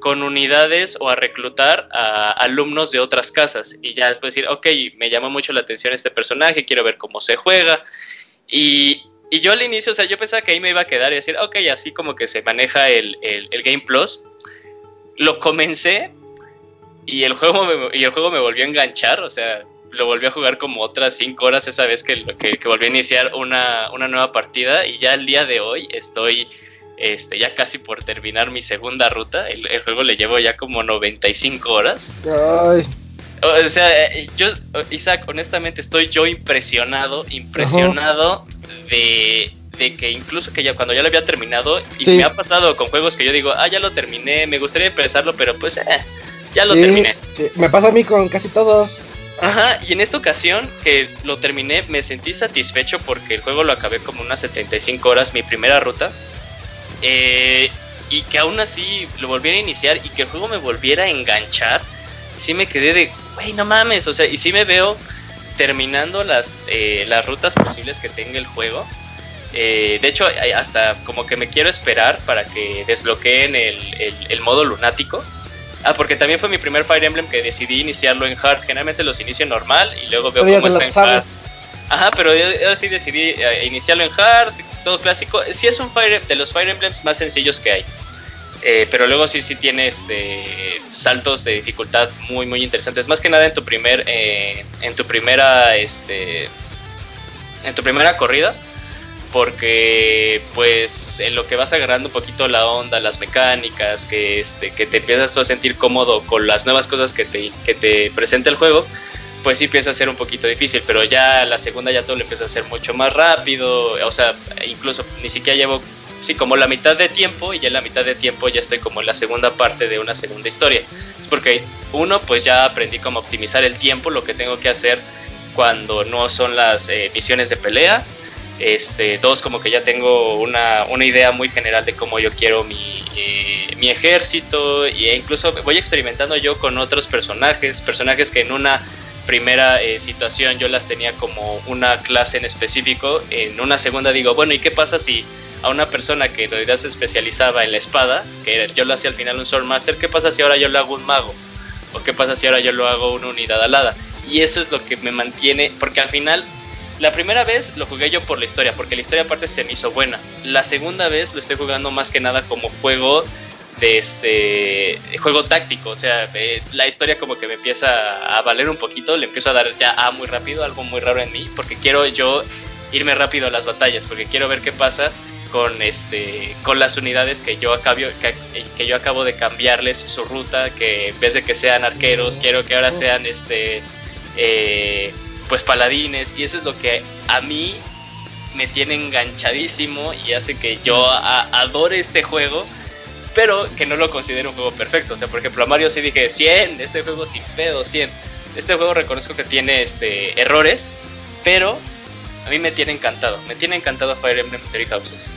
S3: con unidades o a reclutar a alumnos de otras casas y ya después decir, ok, me llamó mucho la atención este personaje, quiero ver cómo se juega. Y, y, yo al inicio, o sea, yo pensaba que ahí me iba a quedar y decir, ok, así como que se maneja el, el, Game Plus. Lo comencé y el, juego me, y el juego me volvió a enganchar, o sea, lo volví a jugar como otras cinco horas esa vez que, que, que volví a iniciar una, una nueva partida y ya el día de hoy estoy este, ya casi por terminar mi segunda ruta. El, juego le llevo ya como 95 horas. O sea, eh, yo, Isaac, honestamente estoy yo impresionado, impresionado de, que incluso que ya cuando ya lo había terminado, y me ha pasado con juegos que yo digo, ah, ya lo terminé, me gustaría empezarlo, pero pues, eh, ya lo terminé.
S1: Me pasa a mí con casi todos.
S3: Ajá, y en esta ocasión que lo terminé, me sentí satisfecho porque el juego lo acabé como unas 75 horas, mi primera ruta. Eh, y que aún así lo volviera a iniciar y que el juego me volviera a enganchar, sí me quedé de, güey, no mames, o sea, y sí me veo terminando las, eh, las rutas posibles que tenga el juego. Eh, de hecho, hasta como que me quiero esperar para que desbloqueen el, el, modo lunático. Ah, porque también fue mi primer Fire Emblem que decidí iniciarlo en hard. Generalmente los inicio normal y luego veo cómo está en hard. Ajá, pero yo, sí decidí eh, iniciarlo en hard, todo clásico. Sí es un Fire de los Fire Emblems más sencillos que hay. Eh, pero luego sí, sí tiene este, saltos de dificultad muy, muy interesantes. Más que nada en tu primer, eh, en tu primera, este, en tu primera corrida. Porque, pues, en lo que vas agarrando un poquito la onda, las mecánicas, que, este, que te empiezas a sentir cómodo con las nuevas cosas que te, que te presenta el juego, pues sí empieza a ser un poquito difícil, pero ya la segunda ya todo lo empieza a ser mucho más rápido, o sea, incluso ni siquiera llevo, sí, como la mitad de tiempo y ya la mitad de tiempo ya estoy como en la segunda parte de una segunda historia. Es porque uno, pues ya aprendí cómo optimizar el tiempo, lo que tengo que hacer cuando no son las eh, misiones de pelea. Este, dos, como que ya tengo una, una idea muy general de cómo yo quiero mi, eh, mi ejército e incluso voy experimentando yo con otros personajes, personajes que en una primera eh, situación yo las tenía como una clase en específico, en una segunda digo, bueno, ¿y qué pasa si a una persona que en realidad se especializaba en la espada, que yo lo hacía al final un Swordmaster, ¿qué pasa si ahora yo lo hago un mago? ¿O qué pasa si ahora yo lo hago una unidad alada? Y eso es lo que me mantiene, porque al final, la primera vez lo jugué yo por la historia, porque la historia aparte se me hizo buena. La segunda vez lo estoy jugando más que nada como juego de este juego táctico, o sea, la historia como que me empieza a valer un poquito, le empiezo a dar ya a muy rápido, algo muy raro en mí, porque quiero yo irme rápido a las batallas, porque quiero ver qué pasa con este con las unidades que yo acabo que, yo acabo de cambiarles su ruta, que en vez de que sean arqueros, quiero que ahora sean este eh, pues paladines y eso es lo que a mí me tiene enganchadísimo y hace que yo adore este juego pero que no lo considero un juego perfecto. O sea, por ejemplo, a Mario sí dije 100, este juego sin pedo, 100. Este juego reconozco que tiene este, errores, pero a mí me tiene encantado. Me tiene encantado Fire Emblem Three Houses.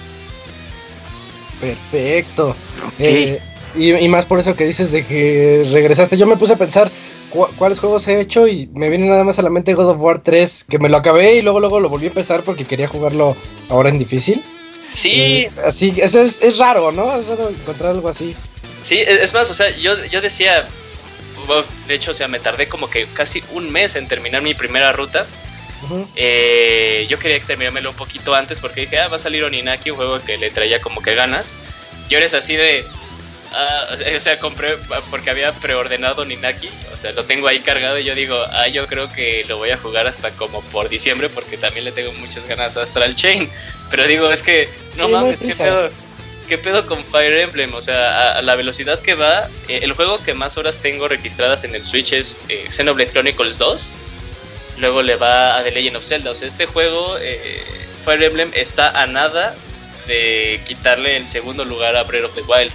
S1: Perfecto. Eh, y, más por eso que dices de que regresaste. Yo me puse a pensar cuáles juegos he hecho y me viene nada más a la mente God of War 3, que me lo acabé y luego luego lo volví a empezar porque quería jugarlo ahora en difícil.
S3: Sí.
S1: así, eso es, es, raro, ¿no? Es raro encontrar algo así.
S3: Sí, es más, o sea, yo, yo decía, de hecho, o sea, me tardé como que casi un mes en terminar mi primera ruta. eh, yo quería terminármelo un poquito antes porque dije, ah, va a salir Oninaki, un juego que le traía como que ganas. Y ahora es así de, Ah, o sea, compré porque había preordenado Ninaki, o sea, lo tengo ahí cargado y yo digo, ah, yo creo que lo voy a jugar hasta como por diciembre porque también le tengo muchas ganas a Astral Chain. Pero digo, es que, no mames, ¿qué pedo, ¿qué pedo con Fire Emblem? O sea, a, la velocidad que va, eh, el juego que más horas tengo registradas en el Switch es eh, Xenoblade Chronicles 2. Luego le va a The Legend of Zelda. O sea, este juego, eh, Fire Emblem, está a nada de quitarle el segundo lugar a Breath of the Wild.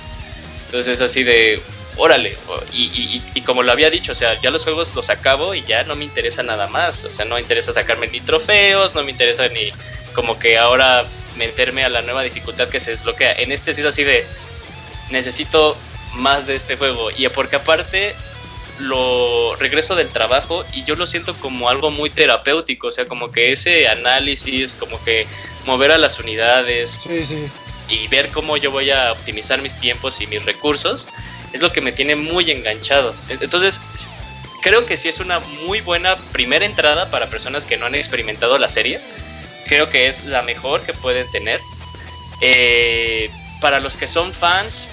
S3: Entonces es así de, órale, y, como lo había dicho, o sea, ya los juegos los acabo y ya no me interesa nada más, o sea, no me interesa sacarme ni trofeos, no me interesa ni como que ahora meterme a la nueva dificultad que se desbloquea. En este sí es así de, necesito más de este juego, y porque aparte lo regreso del trabajo y yo lo siento como algo muy terapéutico, o sea, como que ese análisis, como que mover a las unidades, sí, sí y ver cómo yo voy a optimizar mis tiempos y mis recursos es lo que me tiene muy enganchado. Entonces, creo que sí es una muy buena primera entrada para personas que no han experimentado la serie. Creo que es la mejor que pueden tener. Eh, para los que son fans,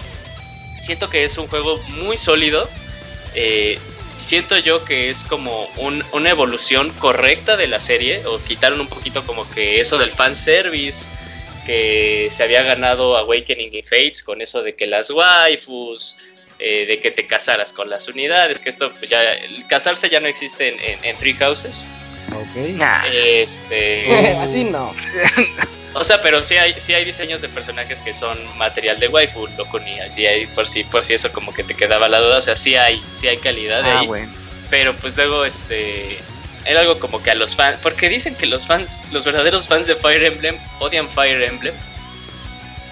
S3: siento que es un juego muy sólido. Eh, siento yo que es como una evolución correcta de la serie, o quitaron un poquito como que eso del fanservice que se había ganado Awakening y Fates con eso de que las waifus, eh, de que te casaras con las unidades, que esto pues ya, el casarse ya no existe en, en, Three Houses.
S1: Ok.
S3: Este. [LAUGHS]
S1: Así no.
S3: O sea, pero sí hay, sí hay diseños de personajes que son material de waifu, loco ni así hay por si, por si eso como que te quedaba la duda, o sea, sí hay, sí hay calidad de ah, ahí. Pero pues luego este era algo como que a los fans, porque dicen que los fans, los verdaderos fans de Fire Emblem odian Fire Emblem.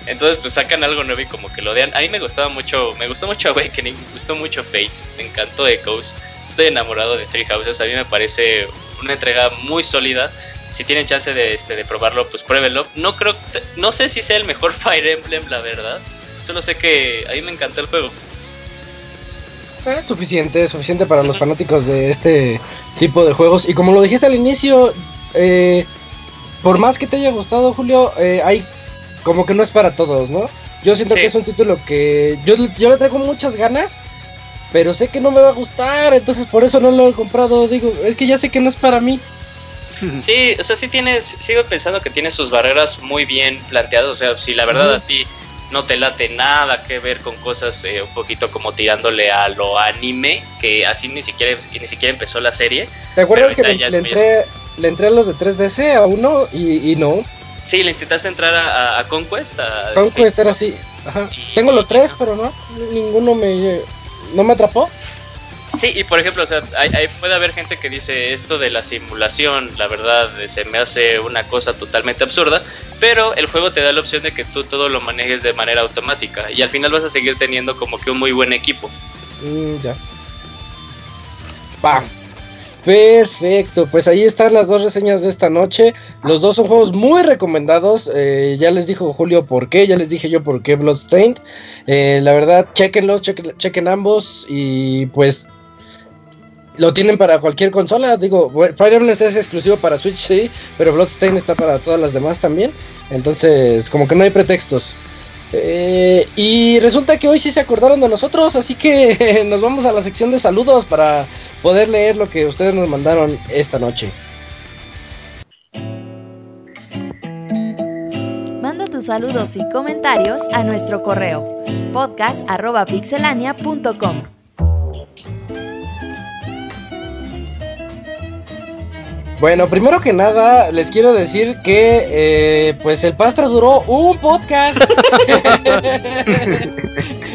S3: Entonces pues sacan algo nuevo y como que lo odian. A mí me gustaba mucho, me gustó mucho [LAUGHS] Awakening, me gustó mucho Fates, me encantó Echoes. Estoy enamorado de Three Houses, a mí me parece una entrega muy sólida. Si tienen chance de, este, de probarlo, pues pruébenlo. No creo, no sé si sea el mejor [LAUGHS] Fire Emblem, la verdad. Solo sé que a mí me encantó el juego.
S1: Eh, suficiente, suficiente para los fanáticos de este tipo de juegos. Y como lo dijiste al inicio, eh, por más que te haya gustado, Julio, eh, hay como que no es para todos, ¿no? Yo siento
S3: Sí.
S1: que es un título que yo, yo le traigo muchas ganas, pero sé que no me va a gustar, entonces por eso no lo he comprado. Digo, es que ya sé que no es para mí. [LAUGHS]
S3: Sí, o sea, sí tienes, sigo pensando que tiene sus barreras muy bien planteadas. O sea, si la verdad a ti no te late nada que ver con cosas eh, un poquito como tirándole a lo anime, que así ni siquiera, ni siquiera empezó la serie.
S1: ¿Te acuerdas que le, entré, le entré a los de 3DS a uno y, y no?
S3: Sí, le intentaste entrar a, a- a Conquest. A
S1: Conquest era así. Ajá.
S3: Y-
S1: Tengo los tres, pero no, ninguno me, no me atrapó.
S3: Sí, y por ejemplo, o sea, hay, puede haber gente que dice esto de la simulación, la verdad, eh, se me hace una cosa totalmente absurda, pero el juego te da la opción de que tú todo lo manejes de manera automática y al final vas a seguir teniendo como que un muy buen equipo.
S1: Mm, ya. Va. Perfecto, pues ahí están las dos reseñas de esta noche. Los dos son juegos muy recomendados. eh, ya les dijo Julio por qué, ya les dije yo por qué Bloodstained. Eh, la verdad, chequenlos, chequen, chequen ambos y pues lo tienen para cualquier consola. Digo, Fire Emblem es exclusivo para Switch, sí, pero Bloodstained está para todas las demás también. Entonces, como que no hay pretextos. Eh, y resulta que hoy sí se acordaron de nosotros, así que [LAUGHS] nos vamos a la sección de saludos para poder leer lo que ustedes nos mandaron esta noche.
S7: Manda tus saludos y comentarios a nuestro correo podcast.pixelania.com.
S1: Bueno, primero que nada, les quiero decir que eh, pues el Pastra duró un podcast. [LAUGHS]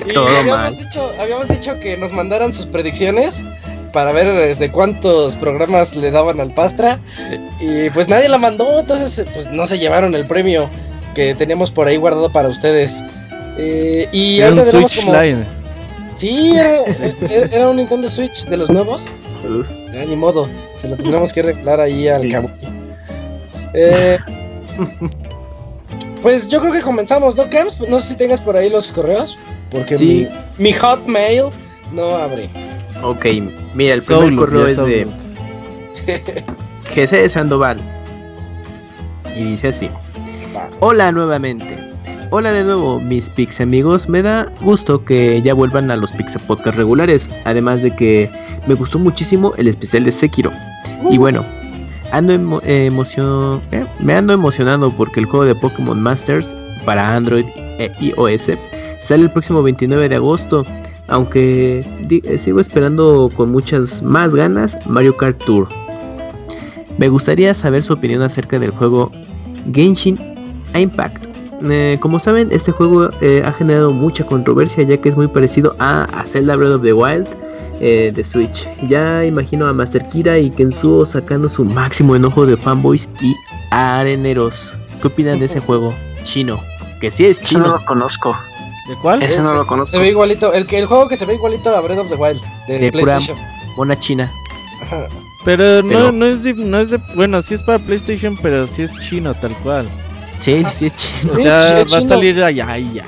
S1: y
S2: Todo
S1: habíamos
S2: mal.
S1: dicho, habíamos dicho que nos mandaran sus predicciones para ver desde cuántos programas le daban al Pastra. Y pues nadie la mandó, entonces pues no se llevaron el premio que teníamos por ahí guardado para ustedes. Eh, y tenemos
S4: Switch
S1: como-
S4: Line.
S1: Sí, era, era- era un Nintendo Switch de los nuevos.
S2: Uf.
S1: Ya, ni modo, se lo tendremos que arreglar ahí al Kamui. Eh, pues yo creo que comenzamos, ¿no, Cams? No sé si tengas por ahí los correos, porque
S2: Sí.
S1: mi, mi Hotmail no abre.
S2: Ok, mira, el primer
S4: Soul,
S2: correo es de
S4: Soul.
S2: Jesse Sandoval. Y dice así. Hola nuevamente. Hola de nuevo, mis Pix amigos. Me da gusto que ya vuelvan a los Pix Podcast regulares. Además de que me gustó muchísimo el especial de Sekiro. Y bueno, ando emo- emocio- eh, me ando emocionando porque el juego de Pokémon Masters para Android e iOS sale el próximo 29 de agosto. Aunque eh, sigo esperando con muchas más ganas Mario Kart Tour. Me gustaría saber su opinión acerca del juego Genshin Impact. Eh, como saben, este juego eh, ha generado mucha controversia ya que es muy parecido a, a Zelda Breath of the Wild eh, de Switch. Ya imagino a Master Kira y Kensuo sacando su máximo enojo de fanboys y areneros. ¿Qué opinan de ese [LAUGHS] juego chino? Que sí es
S6: Eso no
S2: chino.
S6: lo conozco.
S4: ¿De cuál?
S6: Ese no lo conozco.
S1: Se ve igualito, el, que- el juego que se ve igualito a Breath of the Wild de,
S2: De
S1: PlayStation.
S2: Mona china.
S1: Ajá.
S4: Pero no.
S2: no
S4: es de, no es de, bueno, sí es para PlayStation, pero sí es chino tal cual.
S2: Sí, sí es chino.
S4: O sea,
S1: es
S4: va a salir allá y ya.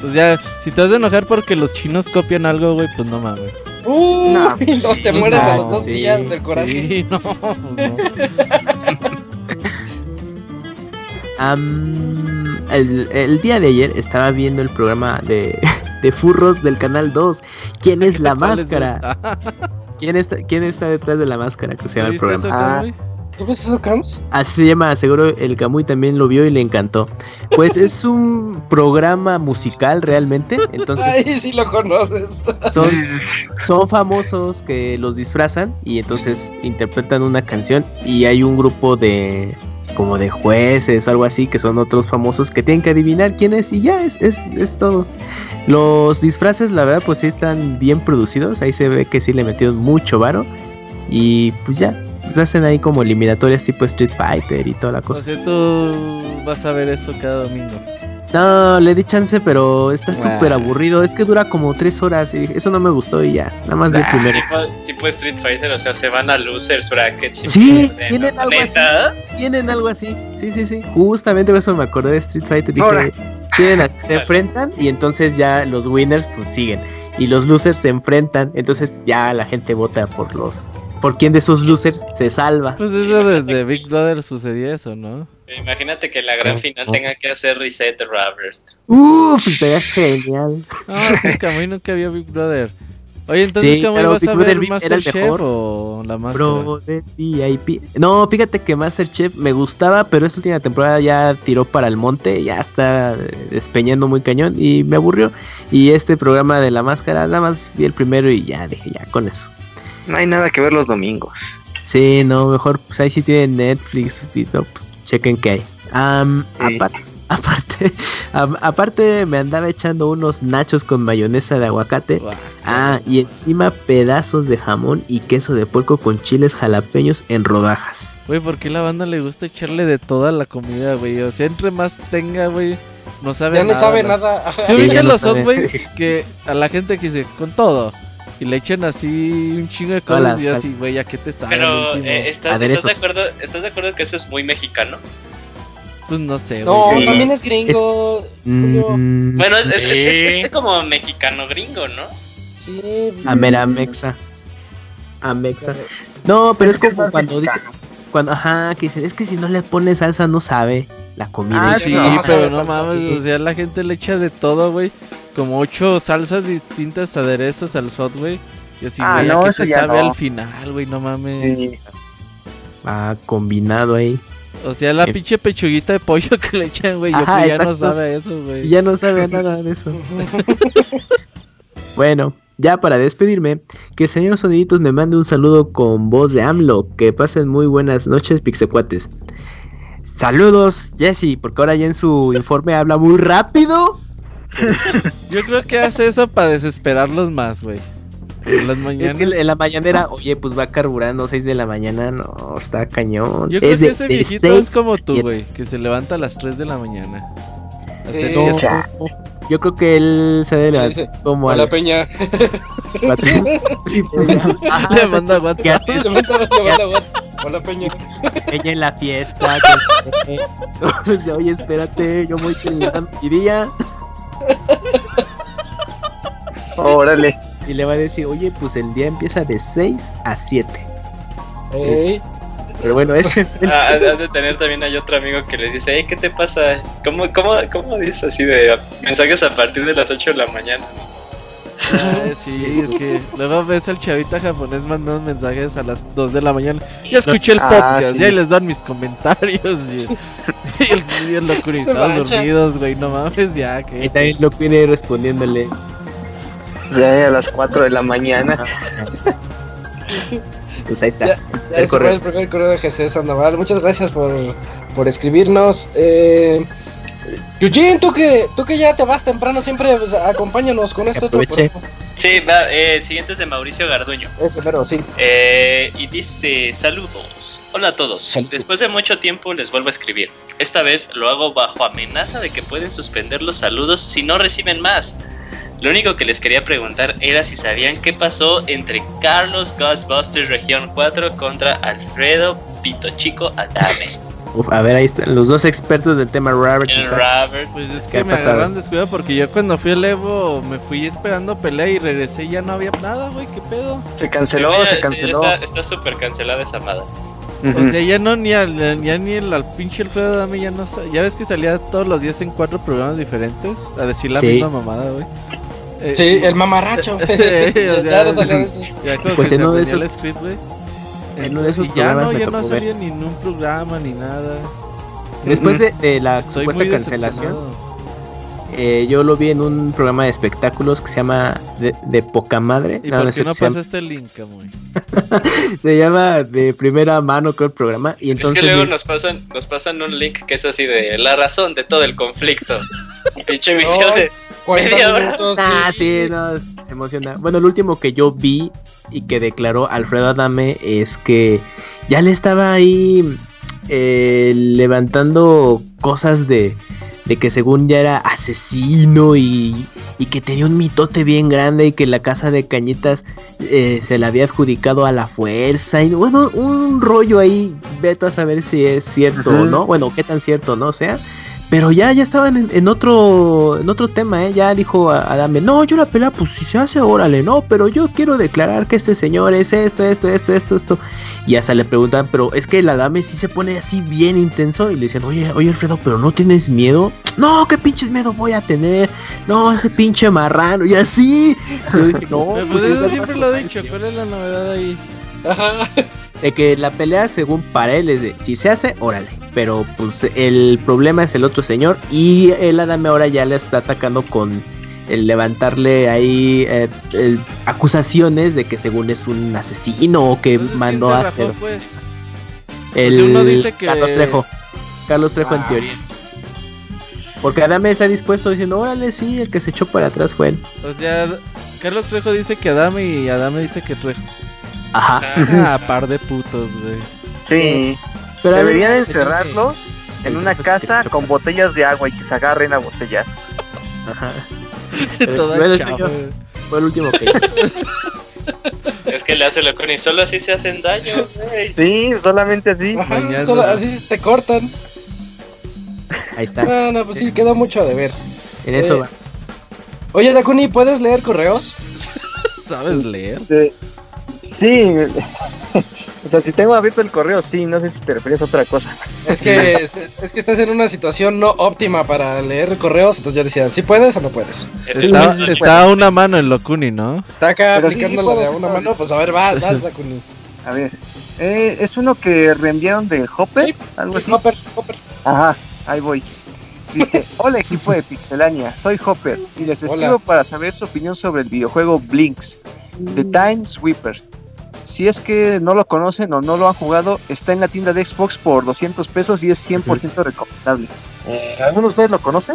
S4: Pues ya, si te vas a enojar porque los chinos copian algo, güey, pues no mames.
S1: Uy,
S6: No, [LAUGHS]
S1: no, te mueres a los dos
S2: sí,
S1: días del coraje.
S4: Sí, no, pues no. [LAUGHS]
S2: El, el día de ayer estaba viendo el programa de, [LAUGHS] de furros del canal 2. ¿Quién es la
S4: ¿Cuál es
S2: máscara? ¿Quién está, ¿Quién está detrás de la máscara? Que se llama el
S4: ¿Viste eso,
S2: programa.
S6: Ah.
S1: ¿Tú ves eso, Cams?
S2: Así se llama, seguro el Camuy también lo vio y le encantó. Pues es [LAUGHS] un programa musical realmente.
S1: Ay,
S2: Entonces
S1: sí lo conoces.
S2: son, [LAUGHS] son famosos que los disfrazan y entonces interpretan una canción y hay un grupo de como de jueces o algo así que son otros famosos que tienen que adivinar quién es y ya es, es, es todo. Los disfraces la verdad pues sí están bien producidos, ahí se ve que sí le metieron mucho varo y pues ya, pues hacen ahí como eliminatorias tipo Street Fighter y toda la
S4: O
S2: cosa.
S4: sea, tú vas a ver esto cada domingo.
S2: No, le di chance pero está súper aburrido, es que dura como tres horas y eso no me gustó y ya, nada más el
S4: Ah.
S2: primero.
S3: Tipo, tipo Street Fighter, o sea, se van a losers brackets. y
S2: Sí, tienen algo así.
S3: ¿Neta?
S2: Tienen algo así. Sí, sí, sí. Justamente por eso me acordé de Street Fighter. Dije,
S6: Ahora.
S2: tienen a- [LAUGHS] se enfrentan y entonces ya los winners pues siguen. Y los losers se enfrentan. Entonces ya la gente vota por los por quién de esos losers se salva.
S4: Pues eso desde Big Brother sucedía eso, ¿no?
S3: Imagínate que en la gran final tenga que hacer reset de Robert.
S2: Uf, estaría genial.
S4: No, nunca, a mí nunca había Big Brother. Oye, entonces,
S2: Sí,
S4: ¿cómo
S2: pero
S4: ibas
S2: Big
S4: a
S2: Brother
S4: ver
S2: VIP era el
S4: Masterchef
S2: mejor.
S4: o la máscara?
S2: Brother VIP. No, fíjate que Masterchef me gustaba, pero esta última temporada ya tiró para el monte, ya está eh, despeñando muy cañón y me aburrió. Y este programa de la máscara, nada más vi el primero y ya dije, ya con eso.
S6: No hay nada que ver los domingos.
S2: Sí, no, mejor, pues ahí sí tienen Netflix, y no, pues chequen qué hay.
S6: Sí.
S2: apar- [LAUGHS] aparte, aparte me andaba echando unos nachos con mayonesa de aguacate. Ah, y encima pedazos de jamón y queso de puerco con chiles jalapeños en rodajas.
S4: Güey, ¿por qué la banda le gusta echarle de toda la comida, güey? O sea, entre más tenga, güey, no sabe
S1: Ya
S4: nada.
S1: no sabe
S4: ¿no?
S1: nada.
S4: ¿Se
S2: Sí,
S4: ubican
S2: ya no
S4: los. Subways que a la gente que dice con todo? Y le echan así un chingo de cosas
S2: Hola,
S4: y así, güey, ¿a qué te sabe?
S3: Pero, eh, ¿estás, estás de
S2: Aderezos.
S3: acuerdo, ¿estás de acuerdo que eso es muy mexicano?
S4: Pues no sé, güey.
S1: No,
S6: Sí.
S1: también es gringo.
S2: Mm,
S3: Bueno, es, es, es- es-
S5: Sí.
S3: es como mexicano gringo, ¿no?
S1: Sí.
S2: Ameramexa. Amexa. No, pero es como cuando dice, cuando, ajá, que dicen, es que si no le pones salsa no sabe la comida.
S6: Ah,
S2: Y-
S4: Sí,
S1: no, no
S4: pero no mames, o sea, la gente le echa de todo, güey. Como ocho salsas distintas aderezos al sot, güey. Y así,
S6: Ah,
S4: güey, ¿a
S6: no,
S4: qué te sabe
S6: no.
S4: al final, güey? No mames.
S6: Sí.
S2: Ah, combinado ahí.
S4: O sea, la
S2: Eh.
S4: pinche pechuguita de pollo [LAUGHS] que le echan, güey. Yo
S2: Ajá,
S4: ya no sabe eso, güey.
S2: ya no sabe [LAUGHS] nada de eso. [LAUGHS] Bueno, ya para despedirme, que el señor Soniditos me mande un saludo con voz de AMLO. Que pasen muy buenas noches, pixecuates. Saludos, Jesse, porque ahora ya en su informe habla muy rápido. [LAUGHS]
S4: Yo creo que hace eso para desesperarlos más, güey. En las
S2: Es
S4: mañanas.
S2: que en la mañanera, oye, pues va carburando 6 de la mañana, no, está cañón.
S4: Yo creo
S2: es
S4: que
S2: de-
S4: ese
S2: de
S4: viejito
S2: seis
S4: es como tú, güey. Que se levanta a las 3 de la mañana.
S1: Sí,
S2: No, yo creo que él se debe levantar como a las
S1: Peña. [LAUGHS] [LAUGHS]
S4: Le manda
S2: ¿Qué
S4: WhatsApp.
S1: Le manda- le manda WhatsApp. Hola Peña.
S2: Peña en la fiesta. que Oye, espérate, yo voy terminando mi día.
S6: Órale.
S2: Y le va a decir, oye, pues el día empieza de 6 a 7.
S1: Ey,
S2: Pero bueno, ese [LAUGHS]
S3: Ah, has de tener también hay otro amigo que les dice, hey, ¿qué te pasa? ¿Cómo, cómo, cómo dices así de mensajes a partir de las 8 de la mañana?
S4: Ah, [LAUGHS] sí, es que luego ves al chavita japonés mandando mensajes a las 2 de la mañana. Ya escuché el
S6: Ah,
S4: podcast,
S6: sí.
S4: ya les dan mis comentarios. Y, [LAUGHS] y el, y el dormidos, güey, no mames, ya que.
S2: también lo viene respondiéndole.
S6: A las 4 de la mañana. [LAUGHS]
S2: Pues ahí está.
S1: Ya, Ya
S2: El correo.
S1: el primer correo de Jesús Sandoval. Muchas gracias por, por escribirnos. Eh, Eugene, tú que, tú que ya te vas temprano, siempre pues, acompáñanos con esto.
S3: Sí, va, eh, el siguiente es de Mauricio Garduño.
S1: Ese, pero sí.
S3: Eh, y dice, saludos. Hola a todos.
S1: Saludos.
S3: Después de mucho tiempo les vuelvo a escribir. Esta vez lo hago bajo amenaza de que pueden suspender los saludos si no reciben más. Lo único que les quería preguntar era si sabían qué pasó entre Carlos Ghostbusters Región 4 contra Alfredo Pito Chico Adame.
S2: Uf, a ver, ahí están los dos expertos del tema Robert.
S4: Pues es
S2: ¿Qué
S4: que me agarraron descuidado porque yo cuando fui al Evo me fui esperando pelea y regresé y ya no había nada, güey, ¿qué pedo?
S6: Se canceló,
S3: Mira,
S6: se canceló.
S3: Está está súper cancelada esa madre.
S4: O sea, ya no ni al, ya ni el al pinche Alfredo Dame ya no ya ves que salía todos los días en cuatro programas diferentes a decir la
S2: Sí.
S4: misma mamada, güey. Eh,
S1: Sí, el mamarracho. [LAUGHS]
S4: o [LAUGHS]
S1: ya
S4: sea,
S1: no salió de [LAUGHS] eso.
S4: ya
S2: Pues
S4: que
S2: en
S4: se
S2: uno de esos-
S4: el script, güey.
S2: En uno de esos
S4: Y ya
S2: programas
S4: no, ya no salía ni en un programa ni nada.
S2: Después de, de la
S4: Estoy
S2: supuesta cancelación, eh, yo lo vi en un programa de espectáculos que se llama De, de Poca Madre.
S4: ¿Y
S2: No,
S4: por qué no
S2: cierto, se, llama,
S4: pasaste el link, [LAUGHS]
S2: se llama De Primera Mano, creo el programa. Y entonces
S3: es que luego nos pasan, nos pasan un link que es así de la razón de todo el conflicto. [LAUGHS] Pinche video
S1: No,
S3: de
S1: 40
S3: Media hora.
S1: minutos.
S2: Ah, sí, no, se emociona. Bueno, el último que yo vi y que declaró Alfredo Adame es que ya le estaba ahí eh, levantando cosas de, de que según ya era asesino y, y que tenía un mitote bien grande y que la casa de cañitas eh, se la había adjudicado a la fuerza. Y bueno, un rollo ahí, vete a saber si es cierto o no. Bueno, qué tan cierto no sea. Pero ya, ya estaban en, en otro en otro tema, ¿eh? Ya dijo a- Adame, no, yo la pelea, pues si se hace, órale, no, pero yo quiero declarar que este señor es esto, esto, esto, esto, esto. Y hasta le preguntan, pero es que el Adame sí se pone así bien intenso. Y le dicen, oye, oye, Alfredo, pero no tienes miedo. No, qué pinches miedo voy a tener. No, ese pinche marrano. Y así. Yo dije, no, [LAUGHS] pues
S4: pues
S2: es
S4: eso siempre lo he dicho. ¿Cuál es la novedad ahí?
S2: De que la pelea, según para él, es de si se hace, órale. Pero pues el problema es el otro señor. Y el Adame ahora ya le está atacando con el levantarle ahí eh, el- acusaciones de que según es un asesino o que
S4: Entonces, ¿quién
S2: mandó a hacer.
S4: pues?
S2: El
S4: uno dice que-
S2: Carlos Trejo. Carlos Trejo en
S1: Ah,
S2: teoría. Porque Adame está dispuesto diciendo, órale, sí, el que se echó para atrás fue él.
S4: O sea, Carlos Trejo dice que Adame y Adame dice que Trejo.
S2: Ajá.
S4: Ah, par de putos, güey.
S6: Sí,
S2: Pero a
S6: deberían
S2: parece
S6: encerrarlos
S2: que-
S6: en una casa
S2: que-
S6: con botellas de agua y que se agarren a botellas.
S2: Ajá. [LAUGHS] Bueno, señor.
S4: güey.
S2: Fue el último que [LAUGHS]
S3: Es que le hace loco y solo así se hacen daño, güey.
S6: Sí, solamente así.
S1: Ajá,
S4: Mañana.
S1: solo así se cortan.
S2: Ahí está.
S1: No, no, pues sí, quedó mucho de ver.
S2: En eso
S1: Eh,
S2: va.
S1: Oye, Dakuni, ¿puedes leer correos? [LAUGHS]
S4: ¿Sabes leer?
S6: Sí, [LAUGHS] o sea, si tengo abierto el correo, sí, no sé si te refieres a otra cosa.
S1: Es que, [LAUGHS] es, es que estás en una situación no óptima para leer correos, entonces yo decía, ¿sí puedes o no puedes?
S4: Está, a una mano en Locuni, ¿no?
S1: Está acá
S6: Pero sí, sí
S1: aplicando la
S6: puedo,
S1: de
S6: sí
S1: una mano, pues a ver, vas, [LAUGHS] vas, Dakuni.
S6: A ver, eh, es uno que reenviaron de Hopper,
S1: Sí,
S6: algo así.
S1: Hopper, Hopper.
S6: Ajá, ahí voy. Dice, hola equipo de Pixelania, soy Hopper y les
S1: Hola.
S6: escribo para saber tu opinión sobre el videojuego Blinks, The Time Sweeper. Si es que no lo conocen o no lo han jugado, está en la tienda de Xbox por 200 pesos y es 100% recomendable. Eh, ¿Alguno de ustedes lo conoce?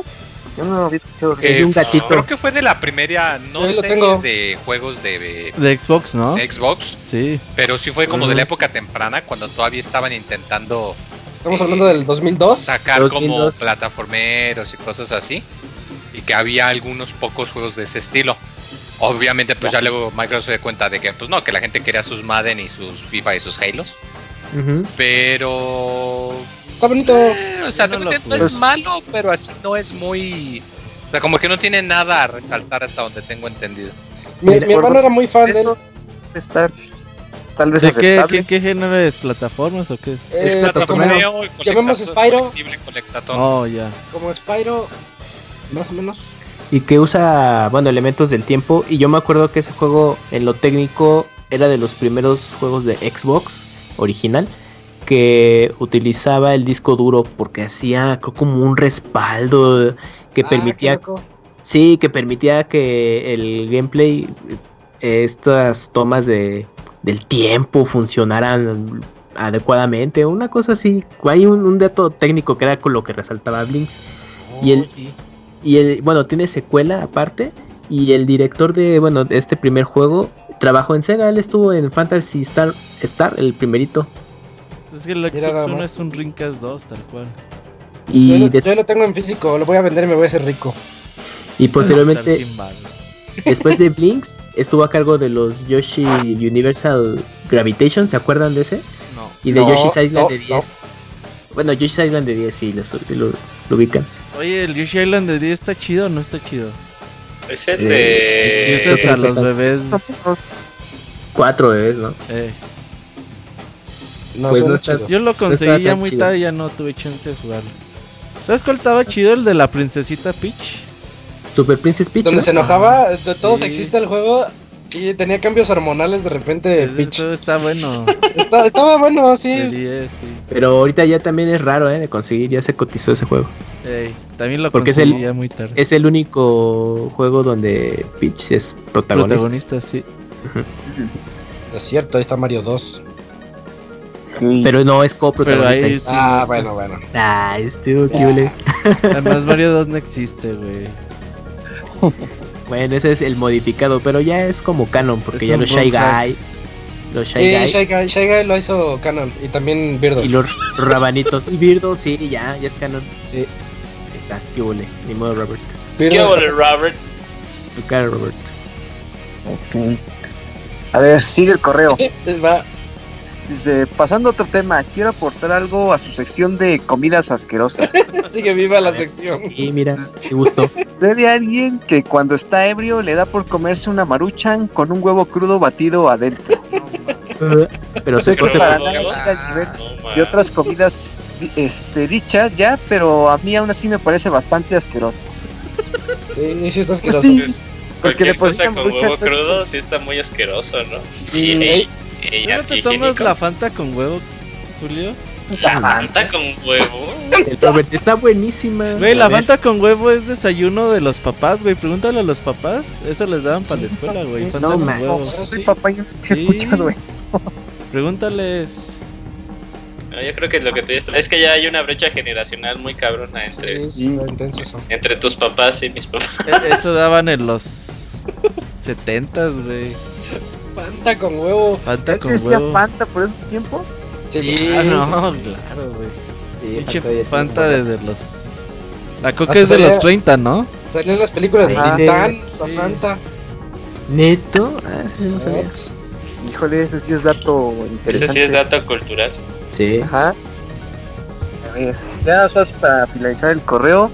S6: Yo no lo había escuchado.
S2: Es de un
S5: Eh,
S2: gatito.
S5: Creo que fue de la primera, no sé, de juegos de
S4: De Xbox, ¿no?
S5: Xbox,
S4: Sí.
S5: pero sí fue como de la época temprana cuando todavía estaban intentando
S1: Estamos hablando del 2002.
S5: sacar
S2: 2002.
S5: como plataformeros y cosas así. Y que había algunos pocos juegos de ese estilo. Obviamente, pues ya luego Microsoft se dio cuenta de que, pues no, que la gente quería sus Madden y sus FIFA y sus Halos. Pero.
S1: Está bonito.
S5: eh, o sea,
S4: no
S5: es malo, pero así no es muy. O sea, como que no tiene nada a resaltar hasta donde tengo entendido.
S1: Mi, mi hermano era muy fan de él.
S6: Eso estar tal vez
S4: ¿De qué, qué, qué género es? ¿Plataformas o qué es?
S1: Eh,
S2: plataformero.
S5: Plataformeo y
S1: Llamemos Spyro.
S4: Oh, ya.
S1: como Spyro, más o menos.
S2: Y que usa, bueno, elementos del tiempo. Y yo me acuerdo que ese juego, en lo técnico, era de los primeros juegos de Xbox original. Que utilizaba el disco duro porque hacía creo, como un respaldo que
S1: Ah,
S2: permitía. Sí, que permitía que el gameplay, eh, estas tomas de, del tiempo funcionaran adecuadamente. Una cosa así. Hay un, un dato técnico que era con lo que resaltaba Blinks. Y el-
S1: Oh, sí.
S2: Y el, bueno, tiene secuela aparte. Y el director de, bueno, de este primer juego trabajó en Sega. Él estuvo en Fantasy Star, Star el primerito.
S4: Es que el
S1: Mira
S4: Xbox
S1: nada
S4: 1
S1: más.
S4: es un Rincas 2, tal cual.
S1: Yo,
S2: Y,
S1: lo,
S2: des-
S1: yo lo tengo en físico, lo voy a vender y me voy a hacer rico.
S2: y posteriormente, después de Blinks, estuvo a cargo de los Yoshi Universal Gravitation. ¿Se acuerdan de ese?
S4: No.
S2: Y de
S1: No,
S2: Yoshi's Island
S1: no,
S2: de 10.
S1: no.
S2: Bueno, Yoshi's Island de 10 sí, lo, lo- lo ubican.
S4: Oye, ¿el Yoshi Island de 10 está chido o no está chido?
S3: Es el
S2: Eh,
S3: de.
S4: A
S2: creo que
S4: los bebés.
S2: Cuatro bebés, ¿no?
S4: eh.
S1: No,
S2: Pues no está-
S1: chido.
S4: Yo lo conseguí ya muy
S2: chido.
S4: tarde y ya no tuve chance de jugarlo. ¿Sabes cuál estaba chido? El de la princesita Peach.
S2: Super Princess Peach.
S1: Donde
S2: ¿no?
S1: se enojaba, de todo
S4: Sí.
S1: sexista el juego y tenía cambios hormonales de repente.
S4: Juego está bueno.
S1: Está- estaba bueno, sí.
S4: 10, sí.
S2: Pero ahorita ya también es raro, ¿eh? De conseguir, ya se cotizó ese juego.
S4: Ey, también lo
S2: Porque es
S4: conseguí
S2: el-
S4: ya muy tarde.
S2: Es el único juego donde Peach es protagonista.
S4: Protagonista, sí.
S1: Es cierto, ahí está Mario 2.
S2: Pero no es coprotagonista.
S4: sí.
S1: ah,
S4: no
S1: bueno, bueno.
S2: Ah, estuvo qué hule.
S4: Además, Mario 2 no existe, güey. [LAUGHS]
S2: Bueno, ese es el modificado, pero ya es como canon, porque
S4: Es
S2: ya los Shy. Guy, los Shy
S1: Sí,
S2: Guy
S1: Shy Guy, Shy Guy lo hizo Canon y también Birdo.
S2: y los rabanitos. Y Birdo, sí, ya, ya es canon.
S1: Sí.
S2: Ahí está, qué hule. Ni modo, Robert.
S1: Birdo
S3: ¿Qué ole, Robert?
S2: Tu cara, Robert.
S6: Ok. A ver, sigue el correo.
S1: Va.
S6: Dice, pasando a otro tema, quiero aportar algo a su sección de comidas asquerosas. [LAUGHS]
S1: Así que viva la sección.
S2: Y mira, qué gusto.
S6: Sé de alguien que cuando está ebrio le da por comerse una maruchan con un huevo crudo batido adentro. [LAUGHS]
S2: Pero seco,
S3: Creo
S2: seco.
S6: para
S3: que
S6: nada
S3: no.
S6: de otras comidas este, dichas ya, pero a mí aún así me parece bastante asqueroso.
S1: Sí, sí está asqueroso.
S6: sí.
S3: Pues,
S6: Porque sí
S3: cosa con huevo
S6: no es-
S3: crudo sí está muy asqueroso, ¿no?
S1: Y
S4: ¿No te tomas la Fanta con huevo, Julio?
S3: La Fanta con huevo.
S2: Robert está buenísima.
S4: Güey,
S2: A
S4: la Fanta con huevo es desayuno de los papás, güey. Pregúntale a los papás. Eso les daban para la escuela, güey. Fanta
S2: No,
S4: con
S2: man.
S4: huevo.
S6: No, soy papá y no he
S4: Sí.
S6: escuchado eso.
S4: Pregúntales.
S3: No, yo creo que lo que tú ya estás- Es que ya hay una brecha generacional muy cabrona entre,
S1: sí,
S3: entre tus papás y mis papás.
S4: E- Eso daban en los 70s, güey.
S1: Fanta con huevo.
S4: Fanta
S6: ¿Ya
S4: con
S6: existía
S4: huevo.
S6: Fanta por esos tiempos?
S1: Sí,
S4: Ah, no,
S1: sí.
S4: claro, güey.
S2: sí,
S4: Pinche
S2: Fanta ya
S4: Fanta desde los. La coca
S1: Hasta
S4: es de
S1: salía-
S4: los 30, ¿no?
S1: Salían las películas de Tintán,
S2: sí.
S1: Fanta.
S2: ¿Neto? Ah, sí, no sabía.
S6: Híjole, ese sí es dato
S3: Ese
S6: interesante.
S3: sí es dato cultural.
S2: Sí.
S6: Ajá. A ver, ya más para finalizar el correo.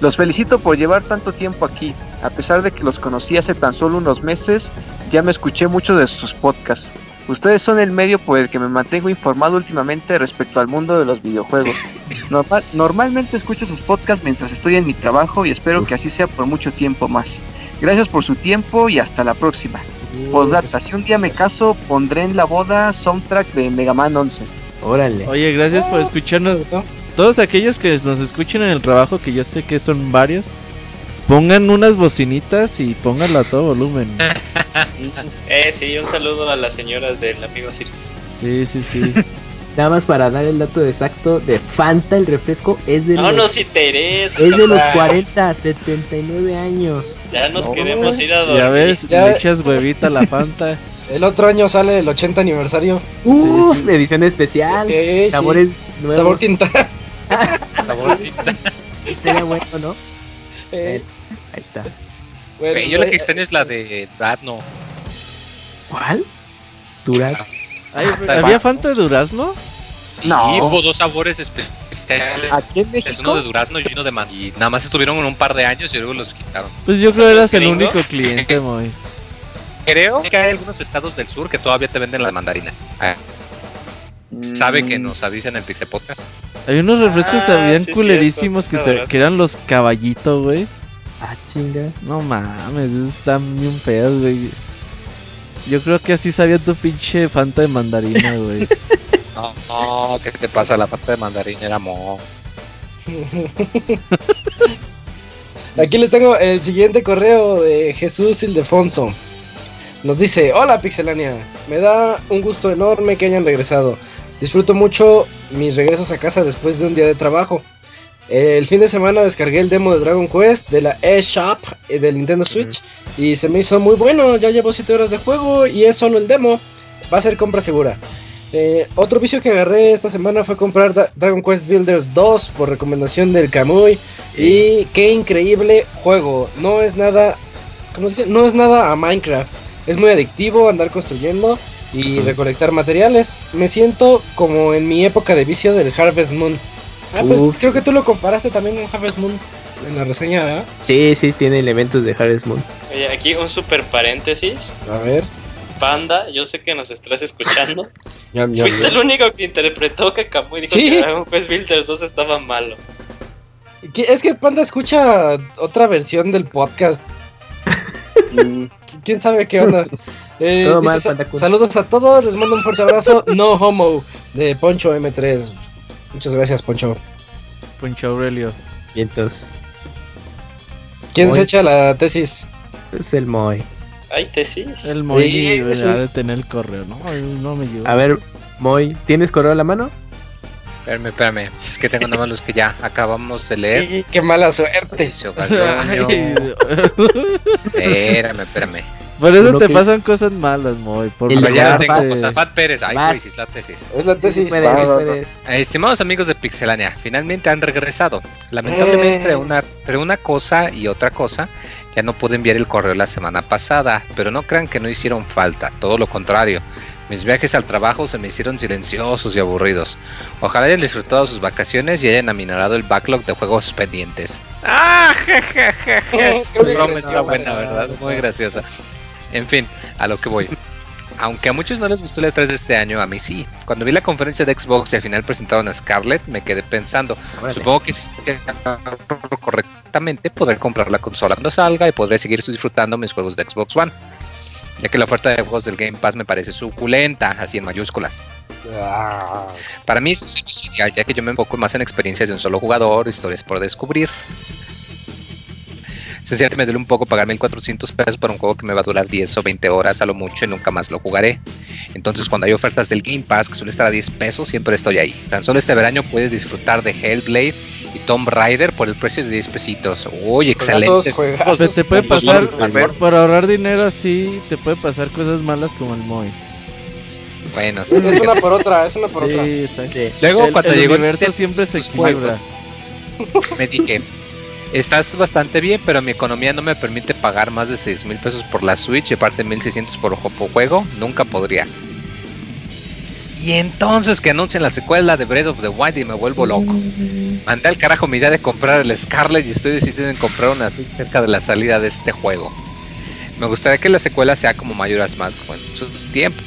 S6: Los felicito por llevar tanto tiempo aquí. A pesar de que los conocí hace tan solo unos meses, ya me escuché mucho de sus podcasts. Ustedes son el medio por el que me mantengo informado últimamente respecto al mundo de los videojuegos. [LAUGHS] Normal- normalmente escucho sus podcasts mientras estoy en mi trabajo y espero que así sea por mucho tiempo más. Gracias por su tiempo y hasta la próxima. Postdata, si un día me caso, pondré en la boda soundtrack de Mega Man 11.
S2: Órale.
S4: Oye, gracias por escucharnos. Todos aquellos que nos escuchen en el trabajo, que yo sé que son varios, pongan unas bocinitas y pónganlo a todo volumen. [LAUGHS]
S3: Eh, sí, un saludo a las señoras del amigo Sirius.
S4: Sí, sí, sí. [LAUGHS]
S2: Nada más para dar el dato exacto de Fanta, el refresco es de
S3: No
S2: los,
S3: nos interesa.
S2: es de los
S3: papá.
S2: 40 a 79 años.
S3: Ya nos
S1: No.
S3: queremos ir a dormir.
S4: Ya ves,
S1: Ya-
S4: le echas huevita a la Fanta. [LAUGHS]
S1: El otro año sale el 80 aniversario.
S2: Uf, edición especial.
S1: Sí, sí.
S2: Sabores nuevos.
S1: Sabor Tintán.
S5: Saborcita.
S2: Sería bueno, ¿no?
S1: Eh,
S2: está.
S1: bueno,
S5: Güey, yo la
S1: eh,
S5: que extraño es la de Durazno.
S2: ¿Cuál? Durazno.
S4: Ay,
S5: Fanta.
S4: ¿Había Fanta de durazno?
S6: No.
S5: Y hubo dos sabores especiales.
S6: Aquí en
S5: Es uno
S6: México.
S5: de durazno y uno de man. Y nada más estuvieron en un par de años y luego los quitaron.
S4: Pues yo creo que eras el único cliente, muy. [LAUGHS]
S5: Creo que hay algunos estados del sur que todavía te venden la mandarina. Ah, Sabe que
S6: Mm,
S5: nos avisen en Pixel Podcast.
S4: Hay unos refrescos
S3: Ah,
S4: sabían
S3: sí,
S4: culerísimos que, se- que eran los caballitos, güey.
S2: Ah, chinga.
S4: No mames, esos están bien feos, güey. Yo creo que así sabía tu pinche Fanta de mandarina, [LAUGHS] güey.
S5: No, no, ¿qué te pasa? La falta de mandarina era mo. [LAUGHS]
S1: Aquí les tengo el siguiente correo de Jesús Ildefonso. Nos dice, hola Pixelania, me da un gusto enorme que hayan regresado. Disfruto mucho mis regresos a casa después de un día de trabajo. El fin de semana descargué el demo de Dragon Quest de la eShop eh, del Nintendo Switch y se me hizo muy bueno. Ya llevo 7 horas de juego y es solo el demo. Va a ser compra segura. Eh, otro vicio que agarré esta semana fue comprar Da- Dragon Quest Builders 2 por recomendación del Kamui. Y qué increíble juego. No es nada. ¿Cómo se dice? No es nada a Minecraft. Es muy adictivo andar construyendo y recolectar materiales. Me siento como en mi época de vicio del Harvest Moon. Ah, pues
S2: Uf.
S1: creo que tú lo comparaste también con Harvest Moon en la reseña, ¿verdad?
S2: Sí, sí, tiene elementos de Harvest Moon.
S3: Oye, aquí un super paréntesis.
S1: A ver.
S3: Panda, yo sé que nos estás escuchando. [LAUGHS]
S1: Ya, ya,
S3: Fuiste
S1: ya.
S3: el único que interpretó que Kamui dijo
S1: Sí.
S3: que Dragon Quest Builders 2 estaba malo.
S1: ¿Qué- Es que Panda escucha otra versión del podcast. [LAUGHS]
S6: mm,
S1: ¿Quién sabe qué onda? [LAUGHS] Eh,
S2: Todo
S1: dice,
S2: mal,
S1: saludos a todos, les mando un fuerte abrazo. No homo de Poncho M3. Muchas gracias, Poncho.
S4: Poncho Aurelio.
S2: Y entonces,
S1: ¿Quién se echa la tesis?
S2: es el Moy.
S3: Ay, tesis.
S4: El Moy
S1: Sí, sí.
S4: ha de tener el correo, ¿no? No me.
S2: A ver, Moy, ¿tienes correo a la mano?
S5: Espérame, espérame. Es que tengo nada más los que ya acabamos de leer.
S1: Y qué mala suerte. [LAUGHS]
S5: Espérame, espérame.
S4: Por eso te
S2: que-
S4: pasan cosas malas, Moy. Por
S2: El
S5: ya tengo.
S2: Fat-
S5: Josafat Pérez. Ay, es la tesis.
S1: Es la tesis.
S2: sí
S1: va.
S2: puedes.
S5: Eh, Estimados amigos de Pixelania, finalmente han regresado. Lamentablemente, entre
S1: Eh.
S5: una, entre una cosa y otra cosa, Ya no pude enviar el correo la semana pasada, pero no crean que no hicieron falta, todo lo contrario. Mis viajes al trabajo se me hicieron silenciosos y aburridos. Ojalá hayan disfrutado sus vacaciones y hayan aminorado el backlog de juegos pendientes. [LAUGHS] ¡Ah! broma está buena, ¿verdad? Muy graciosa. En fin, a lo que voy. Aunque a muchos no les gustó el E3 de este año, a mí sí. Cuando vi la conferencia de Xbox y al final presentaron a Scarlett, me quedé pensando, supongo que si correctamente podré comprar la consola cuando salga y podré seguir disfrutando mis juegos de Xbox One. Ya que la oferta de juegos del Game Pass me parece suculenta, así en mayúsculas.
S1: Ah,
S5: Para mí es ideal, ya que yo me enfoco más en experiencias de un solo jugador, historias por descubrir. Sinceramente me duele un poco pagar 1400 pesos por un juego que me va a durar 10 o 20 horas a lo mucho y nunca más lo jugaré. Entonces cuando hay ofertas del Game Pass que suele estar a 10 pesos, siempre estoy ahí. Tan solo este verano puedes disfrutar de Hellblade y Tomb Raider por el precio de 10 pesitos. Uy, excelente.
S4: O sea, te puede pasar, por, por ahorrar dinero así, te puede pasar cosas malas como el Moy.
S5: Bueno, sí.
S1: Es una por otra, es una por otra.
S4: Sí.
S5: Luego
S4: El,
S5: cuando
S4: el
S5: llegó el
S4: universo siempre se
S5: sus juegos,
S4: equilibra. [LAUGHS]
S5: me dije, estás bastante bien, pero mi economía no me permite pagar más de 6 mil pesos por la Switch y aparte 1600 por juego, nunca podría. Y entonces que anuncian la secuela de Breath of the Wild y me vuelvo loco. Mandé al carajo mi idea de comprar el Scarlet y estoy decidido en comprar una Switch cerca de la salida de este juego. Me gustaría que la secuela sea como Majora's Mask en su tiempo.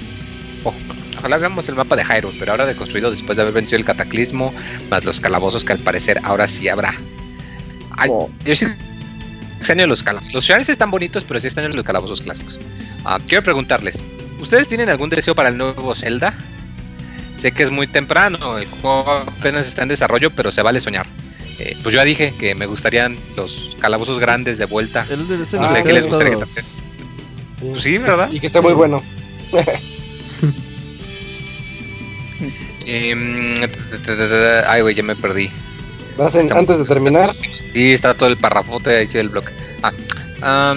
S5: Oh, Ojalá veamos el mapa de Hyrule, pero ahora reconstruido después de haber vencido el cataclismo, más los calabozos que al parecer ahora sí habrá. Ay, yo sí extraño los calabozos. Los shrines están bonitos, pero sí extraño los calabozos clásicos. Ah, quiero preguntarles, ¿ustedes tienen algún deseo para el nuevo Zelda? Sé que es muy temprano, el juego apenas está en desarrollo, pero se vale soñar. Eh, pues yo ya dije que me gustarían los calabozos grandes de vuelta.
S4: El de ese
S5: No sé qué les gustaría que también. Pues sí, ¿verdad?
S1: Y que esté muy bueno. [LAUGHS]
S5: Em, ay, güey, ya me perdí.
S1: Vas en-
S5: Está-
S1: antes de terminar,
S5: Sí, está todo el parrafote ahí del bloque. Ah,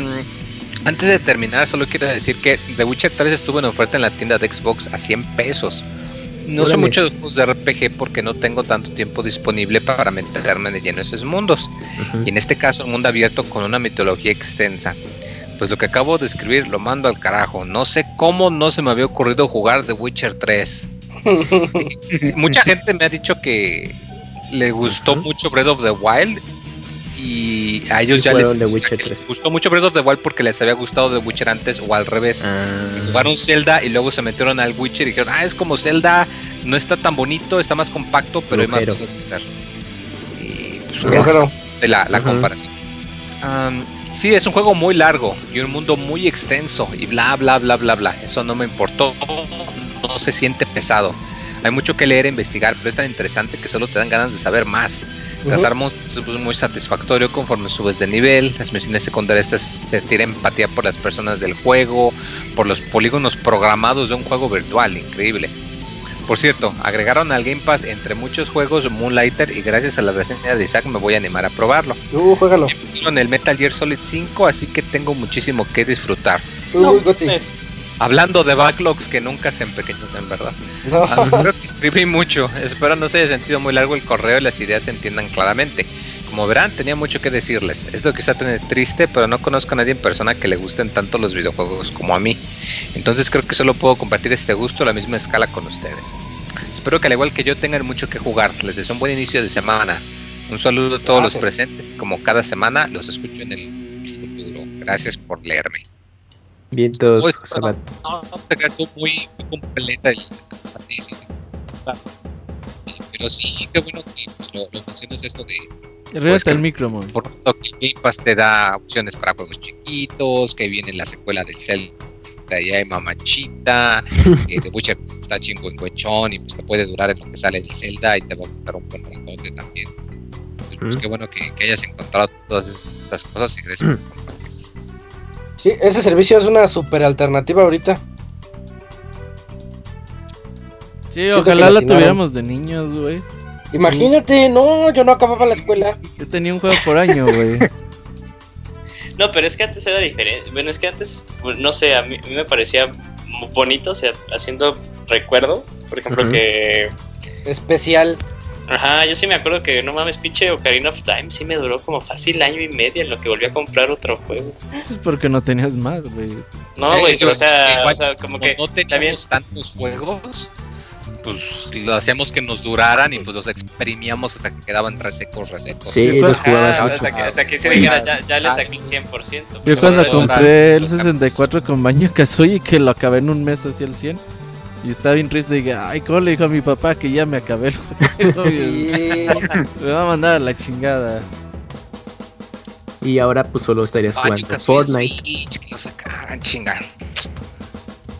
S5: antes de terminar, solo quiero decir que The Witcher 3 estuvo en oferta en la tienda de Xbox a 100 pesos. No muchos juegos de RPG porque no tengo tanto tiempo disponible para meterme de lleno en esos mundos. Y en este caso, un mundo abierto con una mitología extensa. Pues lo que acabo de escribir lo mando al carajo. No sé cómo no se me había ocurrido jugar The Witcher 3. [LAUGHS] Sí, mucha gente me ha dicho que le gustó mucho Breath of the Wild y a ellos ya les, les
S2: 3.
S5: gustó mucho Breath of the Wild porque les había gustado The Witcher antes o al revés.
S2: Ah,
S5: Jugaron Zelda y luego se metieron al Witcher y dijeron, ah, es como Zelda, no está tan bonito, está más compacto, pero hay más cosas que hacer. Y pues, de la, comparación. Am, sí, es un juego muy largo y un mundo muy extenso y bla, bla, bla, bla, bla. Eso no me importó, no se siente pesado. Hay mucho que leer e investigar, pero es tan interesante que solo te dan ganas de saber más. Cazar monstruos es muy satisfactorio conforme subes de nivel. Las misiones secundarias te se tira empatía por las personas del juego, por los polígonos programados de un juego virtual, increíble. Por cierto, agregaron al Game Pass entre muchos juegos Moonlighter y gracias a la reseña de Isaac me voy a animar a probarlo.
S1: Uh, juégalo.
S5: Pusieron el Metal Gear Solid 5, así que tengo muchísimo que disfrutar.
S1: Uh, Goti.
S5: Hablando de backlogs que nunca se empequeñecen, ¿verdad?
S1: No.
S5: Ah, que escribí mucho. Espero no se haya sentido muy largo el correo y las ideas se entiendan claramente. Como verán, tenía mucho que decirles. Esto quizá tener triste, pero no conozco a nadie en persona que le gusten tanto los videojuegos como a mí. Entonces creo que solo puedo compartir este gusto a la misma escala con ustedes. Espero que al igual que yo tengan mucho que jugar. Les deseo un buen inicio de semana. Un saludo a todos los presentes y como cada semana los escucho en el futuro. Gracias por leerme.
S2: Vientos,
S5: Pues,
S2: José Mat-
S5: No, no muy, muy completa el. Pero sí, qué bueno que pues, lo, lo mencionas eso de Pues
S4: el micro,
S5: por lo que Game Pass te da opciones para juegos chiquitos, que viene la secuela del Zelda y hay mamachita, [LAUGHS] que The Witcher pues, está chingüengüechón y pues te puede durar en lo que sale el Zelda y te va a costar un buen ratote también. Pues, pues,
S2: Mm.
S5: qué bueno que, que hayas encontrado todas estas cosas y [CLEARS THROAT] gracias por compartir.
S1: Sí, ese servicio es una super alternativa ahorita.
S4: Sí,
S1: Siento
S4: ojalá la tuviéramos de niños, güey.
S1: Imagínate, no, yo no acababa la escuela.
S4: Yo tenía un juego por año, güey. [LAUGHS]
S3: No, pero es que antes era diferente. Bueno, es que antes, no sé, a mí, a mí me parecía bonito, o sea, haciendo recuerdo, por ejemplo, que
S1: Especial.
S3: Ajá, yo sí me acuerdo que no mames, pinche Ocarina of Time sí me duró como fácil año y medio en lo que volví a comprar otro juego.
S4: Es porque no tenías más, güey.
S3: No,
S5: Eh,
S3: güey, o, sea, o sea, como que
S5: no
S3: también
S5: teníamos tantos juegos, pues lo hacíamos que nos duraran y pues los exprimíamos hasta que quedaban resecos, resecos.
S2: Sí,
S4: Yo
S2: los
S3: Ajá,
S2: jugabas mucho.
S3: hasta que, hasta que se dijera,
S5: ya-
S3: ya, le
S5: ah.
S3: saqué el 100%.
S4: Yo cuando compré el
S5: los
S4: 64 con baño Kazooie y que lo acabé en un mes así al 100. Y estaba bien triste, dije, ay, ¿cómo le dijo a mi papá que ya me acabé el juego? [LAUGHS] me va a mandar a la chingada.
S2: Y ahora pues solo estarías
S5: Ay,
S2: jugando Fortnite.
S5: Switch, que lo sacaran, chinga.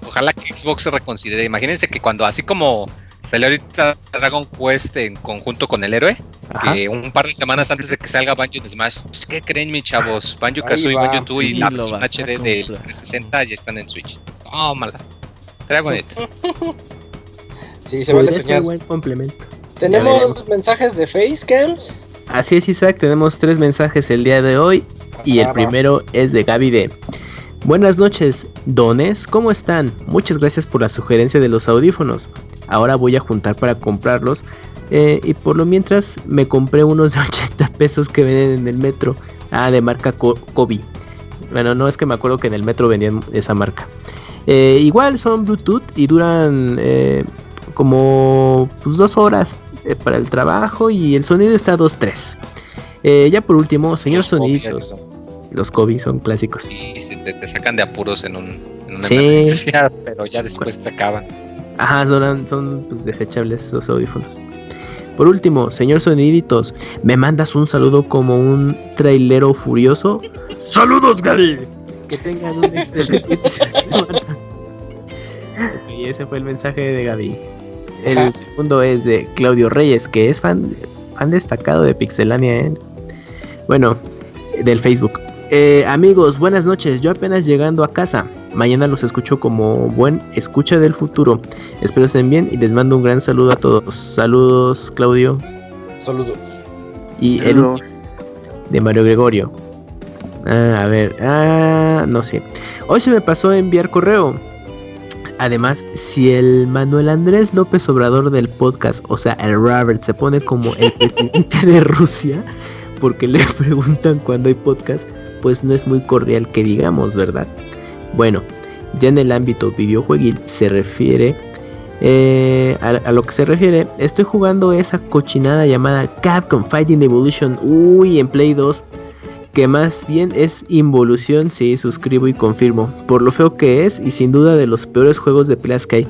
S5: Ojalá que Xbox se reconsidere. Imagínense que cuando así como salió ahorita Dragon Quest en conjunto con el héroe, un par de semanas antes de que salga Banjo en Smash, ¿qué creen, mis chavos? Banjo Kazooie. Banjo 2 y
S4: Y
S5: la versión HD de
S4: comprar.
S5: 360 ya están en Switch. Tómala. Bonito. [LAUGHS]
S1: Sí, se vale soñar.
S2: buen complemento.
S1: Tenemos mensajes de Facecams.
S2: Así es, Isaac, tenemos tres mensajes el día de hoy y el
S1: Ah, va.
S2: primero es de Gaby D. Buenas noches, dones, ¿cómo están? Muchas gracias por la sugerencia de los audífonos. Ahora voy a juntar para comprarlos eh, y por lo mientras me compré unos de [LAUGHS] 80 pesos que venden en el metro. Ah, de marca Co- Kobe. Bueno, no es que me acuerdo que en el metro vendían esa marca. Eh, igual son Bluetooth y duran eh, como pues, dos horas eh, para el trabajo y el sonido está 2.3. Eh, ya por último, señor
S5: Los Kobe,
S2: Soniditos.
S5: eso.
S2: Los Kobe son clásicos.
S5: Sí, se te, te sacan de apuros en, un, en una
S2: Sí.
S5: emergencia, pero ya después te acaban.
S2: Ajá, son, son pues, desechables los audífonos. Por último, señor Soniditos, ¿me mandas un saludo como un trailero furioso? ¡Saludos, Gary! Que tengan un excelente semana. Y ese fue el mensaje de Gaby. El
S1: Ajá.
S2: segundo es de Claudio Reyes, que es fan, fan destacado de Pixelania. ¿eh? Bueno, del Facebook. Eh, amigos, buenas noches. Yo apenas llegando a casa. Mañana los escucho como buen escucha del futuro. Espero estén bien y les mando un gran saludo a todos. Saludos, Claudio.
S1: Saludos.
S2: Y el de Mario Gregorio. Ah, a ver, ah, no sé. Hoy se me pasó a enviar correo. Además, si el Manuel Andrés López Obrador del podcast, o sea, el Robert, se pone como el presidente de [LAUGHS] Rusia, porque le [LAUGHS] preguntan cuando hay podcast, pues no es muy cordial que digamos, ¿verdad? Bueno, ya en el ámbito videojueguil se refiere eh, a, a lo que se refiere, estoy jugando esa cochinada llamada Capcom Fighting Evolution, uy, en Play 2, que más bien es involución, sí, suscribo y confirmo, por lo feo que es y sin duda de los peores juegos de peleas que hay.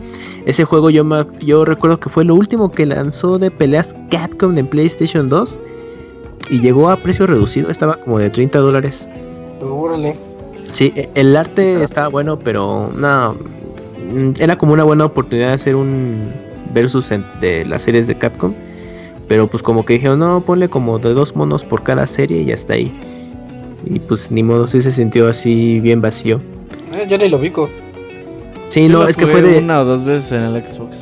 S2: Ese juego yo, me, yo recuerdo que fue lo último que lanzó de peleas Capcom en PlayStation 2 y llegó a precio reducido, estaba como de 30 dólares.
S1: Órale.
S2: Sí, e- el arte estaba bueno, pero no. mm, Era como una buena oportunidad de hacer un versus en- de las series de Capcom. Pero pues como que dijeron, no, ponle como de dos monos por cada serie y ya está ahí. Y pues ni modo, sí se sintió así bien vacío.
S1: Eh, yo ni lo ubico.
S2: Sí,
S4: Yo
S2: no,
S4: lo
S2: es que fue de...
S4: una o dos veces en el Xbox.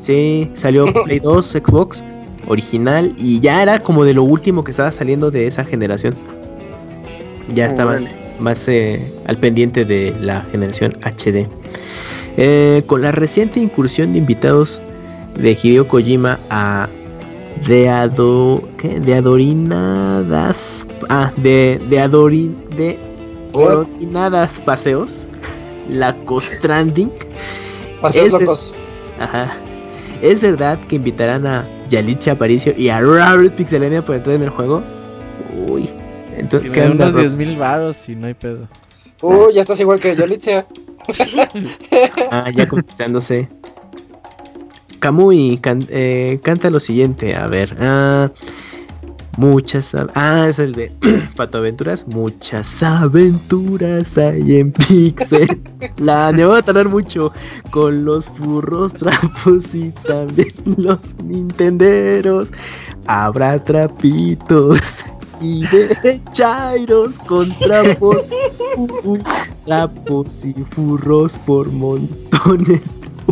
S2: Sí, salió [LAUGHS] Play 2, Xbox, original. Y ya era como de lo último que estaba saliendo de esa generación. Ya estaban
S6: Órale.
S2: más eh, al pendiente de la generación HD. Eh, con la reciente incursión de invitados de Hideo Kojima a de Ado, ¿qué? de Adorinadas ah de de Adorin de Adorinadas paseos la Costranding
S1: Paseos
S2: Es
S1: locos.
S2: Ajá. ¿Es verdad que invitarán a Yalitza Aparicio y a Robert Pixelania para entrar en el juego? Uy. Entonces, ¿qué onda,
S4: unos
S2: Rob?
S4: 10 mil varos y no hay pedo.
S1: Uh, ya estás igual que Yolitzia. [LAUGHS]
S2: Ah, ya contestándose. Kamui, can- eh, canta lo siguiente. A ver. Ah, muchas. Ah, es el de [CLEARS THROAT] Pato Aventuras. Muchas aventuras hay en Pixel. [LAUGHS] La me va a tardar mucho con los furros trapos y también los nintenderos. Habrá trapitos y de chairos con trapos. [LAUGHS] Uh, uh, trapos y furros por montones.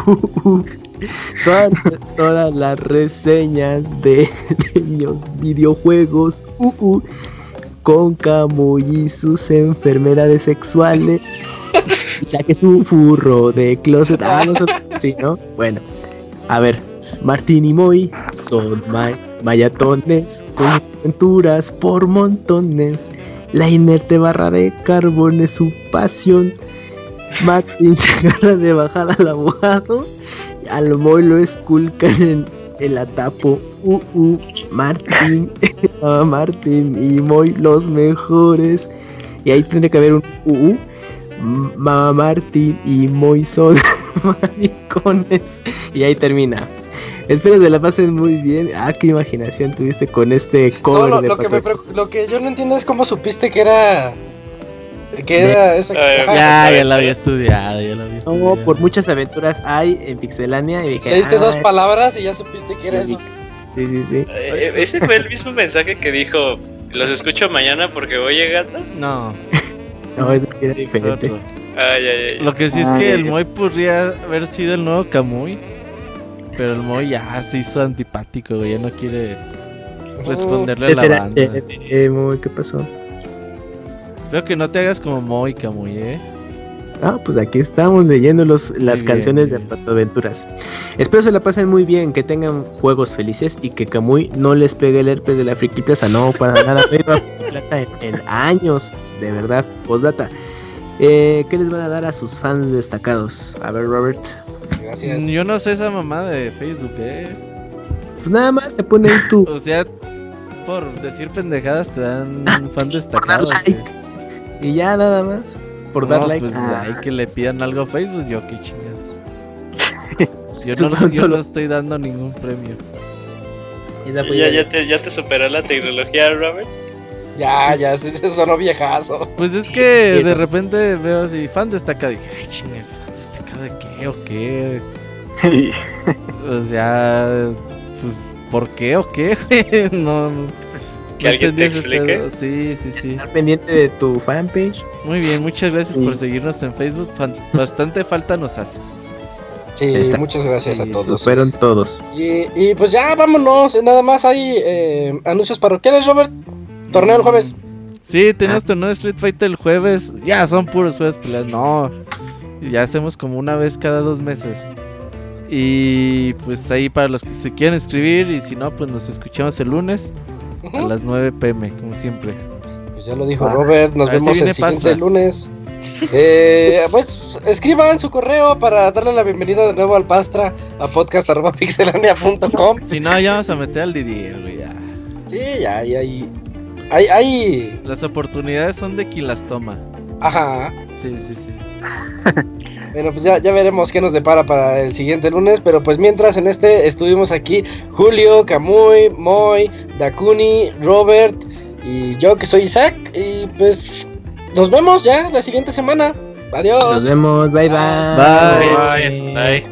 S2: Uh, uh. Todas, las reseñas de niños videojuegos. Uh, uh, con Kamui y sus enfermedades sexuales. Y saque su furro de closet. Ah, no, sí, ¿no? Bueno, a ver. Martín y Moy son Mayatones con aventuras por montones. La inerte barra de carbón es su pasión. Martín se agarra de bajada al abogado. Al Moy lo esculcan en el atapo. Uh, uh, Martín, [LAUGHS] ah, Martín y Moy los mejores. Y ahí tendría que haber un uh, uh. Mamá Martín y Moy son [LAUGHS] maricones. Y ahí termina. Espero que la pasen muy bien. Ah, qué imaginación tuviste con este
S1: No,
S2: cover
S1: lo,
S2: de
S1: lo que me lo que yo no entiendo es cómo supiste que era. Que era esa.
S3: Eh.
S4: Ya, ya lo había estudiado, ya lo había
S2: No,
S4: estudiado.
S2: por muchas aventuras hay en Pixelania y dije.
S1: Le diste
S2: ah,
S1: dos palabras y ya supiste que era
S2: Sí,
S1: eso.
S2: Sí, sí, sí.
S3: Eh, Ese fue el mismo mensaje que dijo, los escucho mañana porque voy llegando.
S4: No, [LAUGHS]
S2: No, eso era diferente.
S3: Ay, ay, ay.
S4: Lo que sí es que el. Moy podría haber sido el nuevo Kamui. Pero el Moy ya se hizo antipático, güey. Ya no quiere responderle a
S2: ¿Qué
S4: la
S2: será?
S4: banda.
S2: Eh, Moy, ¿Qué pasó?
S4: Creo que no te hagas como Moy Kamui, eh.
S2: Ah, pues aquí estamos leyendo los, las
S4: bien,
S2: canciones de
S4: bien.
S2: Pato Aventuras. Espero se la pasen muy bien, que tengan juegos felices y que Kamui no les pegue el herpes de la Friki Plaza. No, para nada. no iba a Friki Plaza en, en años, de verdad. Postdata. Eh, ¿Qué les van a dar a sus fans destacados? A ver, Robert.
S1: Gracias.
S4: Yo no sé esa mamá de Facebook, eh.
S2: Pues nada más te ponen tu [LAUGHS]
S4: O sea, por decir pendejadas te dan [LAUGHS] un fan
S2: por dar
S4: destacado.
S2: like.
S4: güey.
S2: Y ya nada más. Por dar
S4: No,
S2: like.
S4: Pues
S2: Ah,
S4: hay que le pidan algo a Facebook, yo qué chingados. [LAUGHS] Yo no, yo no estoy dando ningún premio.
S2: esa fue
S3: Ya,
S2: ya-
S3: te, ya te superó la tecnología, Robert.
S1: Ya, ya, se, se sonó viejazo.
S4: Pues es que [LAUGHS] de repente veo así, fan destacado. Y dije, ay, chingue, fan destacado de qué o qué. [LAUGHS] O sea, pues, ¿por qué o qué, güey? No, no.
S3: Que alguien te explique.
S4: pedo. Sí, sí, sí.
S2: Estar pendiente de tu fanpage.
S4: Muy bien, muchas gracias
S2: Sí.
S4: por seguirnos en Facebook. Bastante falta nos hace.
S1: Sí,
S2: Está.
S1: muchas gracias a
S4: Sí,
S1: todos.
S2: fueron todos.
S1: Y, y pues ya, vámonos. Nada más hay eh, anuncios parroquiales, Robert. Torneo el jueves.
S4: Sí, tenemos torneo de Street Fighter el jueves. Ya son puros jueves peleas. No, ya hacemos como una vez cada dos meses. Y pues ahí para los que se quieran inscribir y si no, pues nos escuchamos el lunes a las 9 pm, como siempre.
S1: Pues ya lo dijo
S2: Ah.
S1: Robert. Nos
S4: A ver si
S1: vemos el siguiente
S4: pasta.
S1: lunes. [LAUGHS] Eh, pues escriban su correo para darle la bienvenida de nuevo al Pastra a podcast.pixelania.com.
S4: Si no, ya vamos a meter al Didier, güey. ya.
S1: Sí, ya, ahí, ahí. Ahí, ahí.
S4: Las oportunidades son de quien las toma.
S1: Ajá.
S4: Sí, sí, sí. [LAUGHS]
S1: Bueno, pues ya, ya veremos qué nos depara para el siguiente lunes. Pero pues mientras en este estuvimos aquí Julio, Camuy, Moy, Dakuni, Robert y yo que soy Isaac. Y pues nos vemos ya la siguiente semana. Adiós.
S2: Nos vemos. Bye bye.
S4: Bye.
S3: Bye. Bye.
S7: Así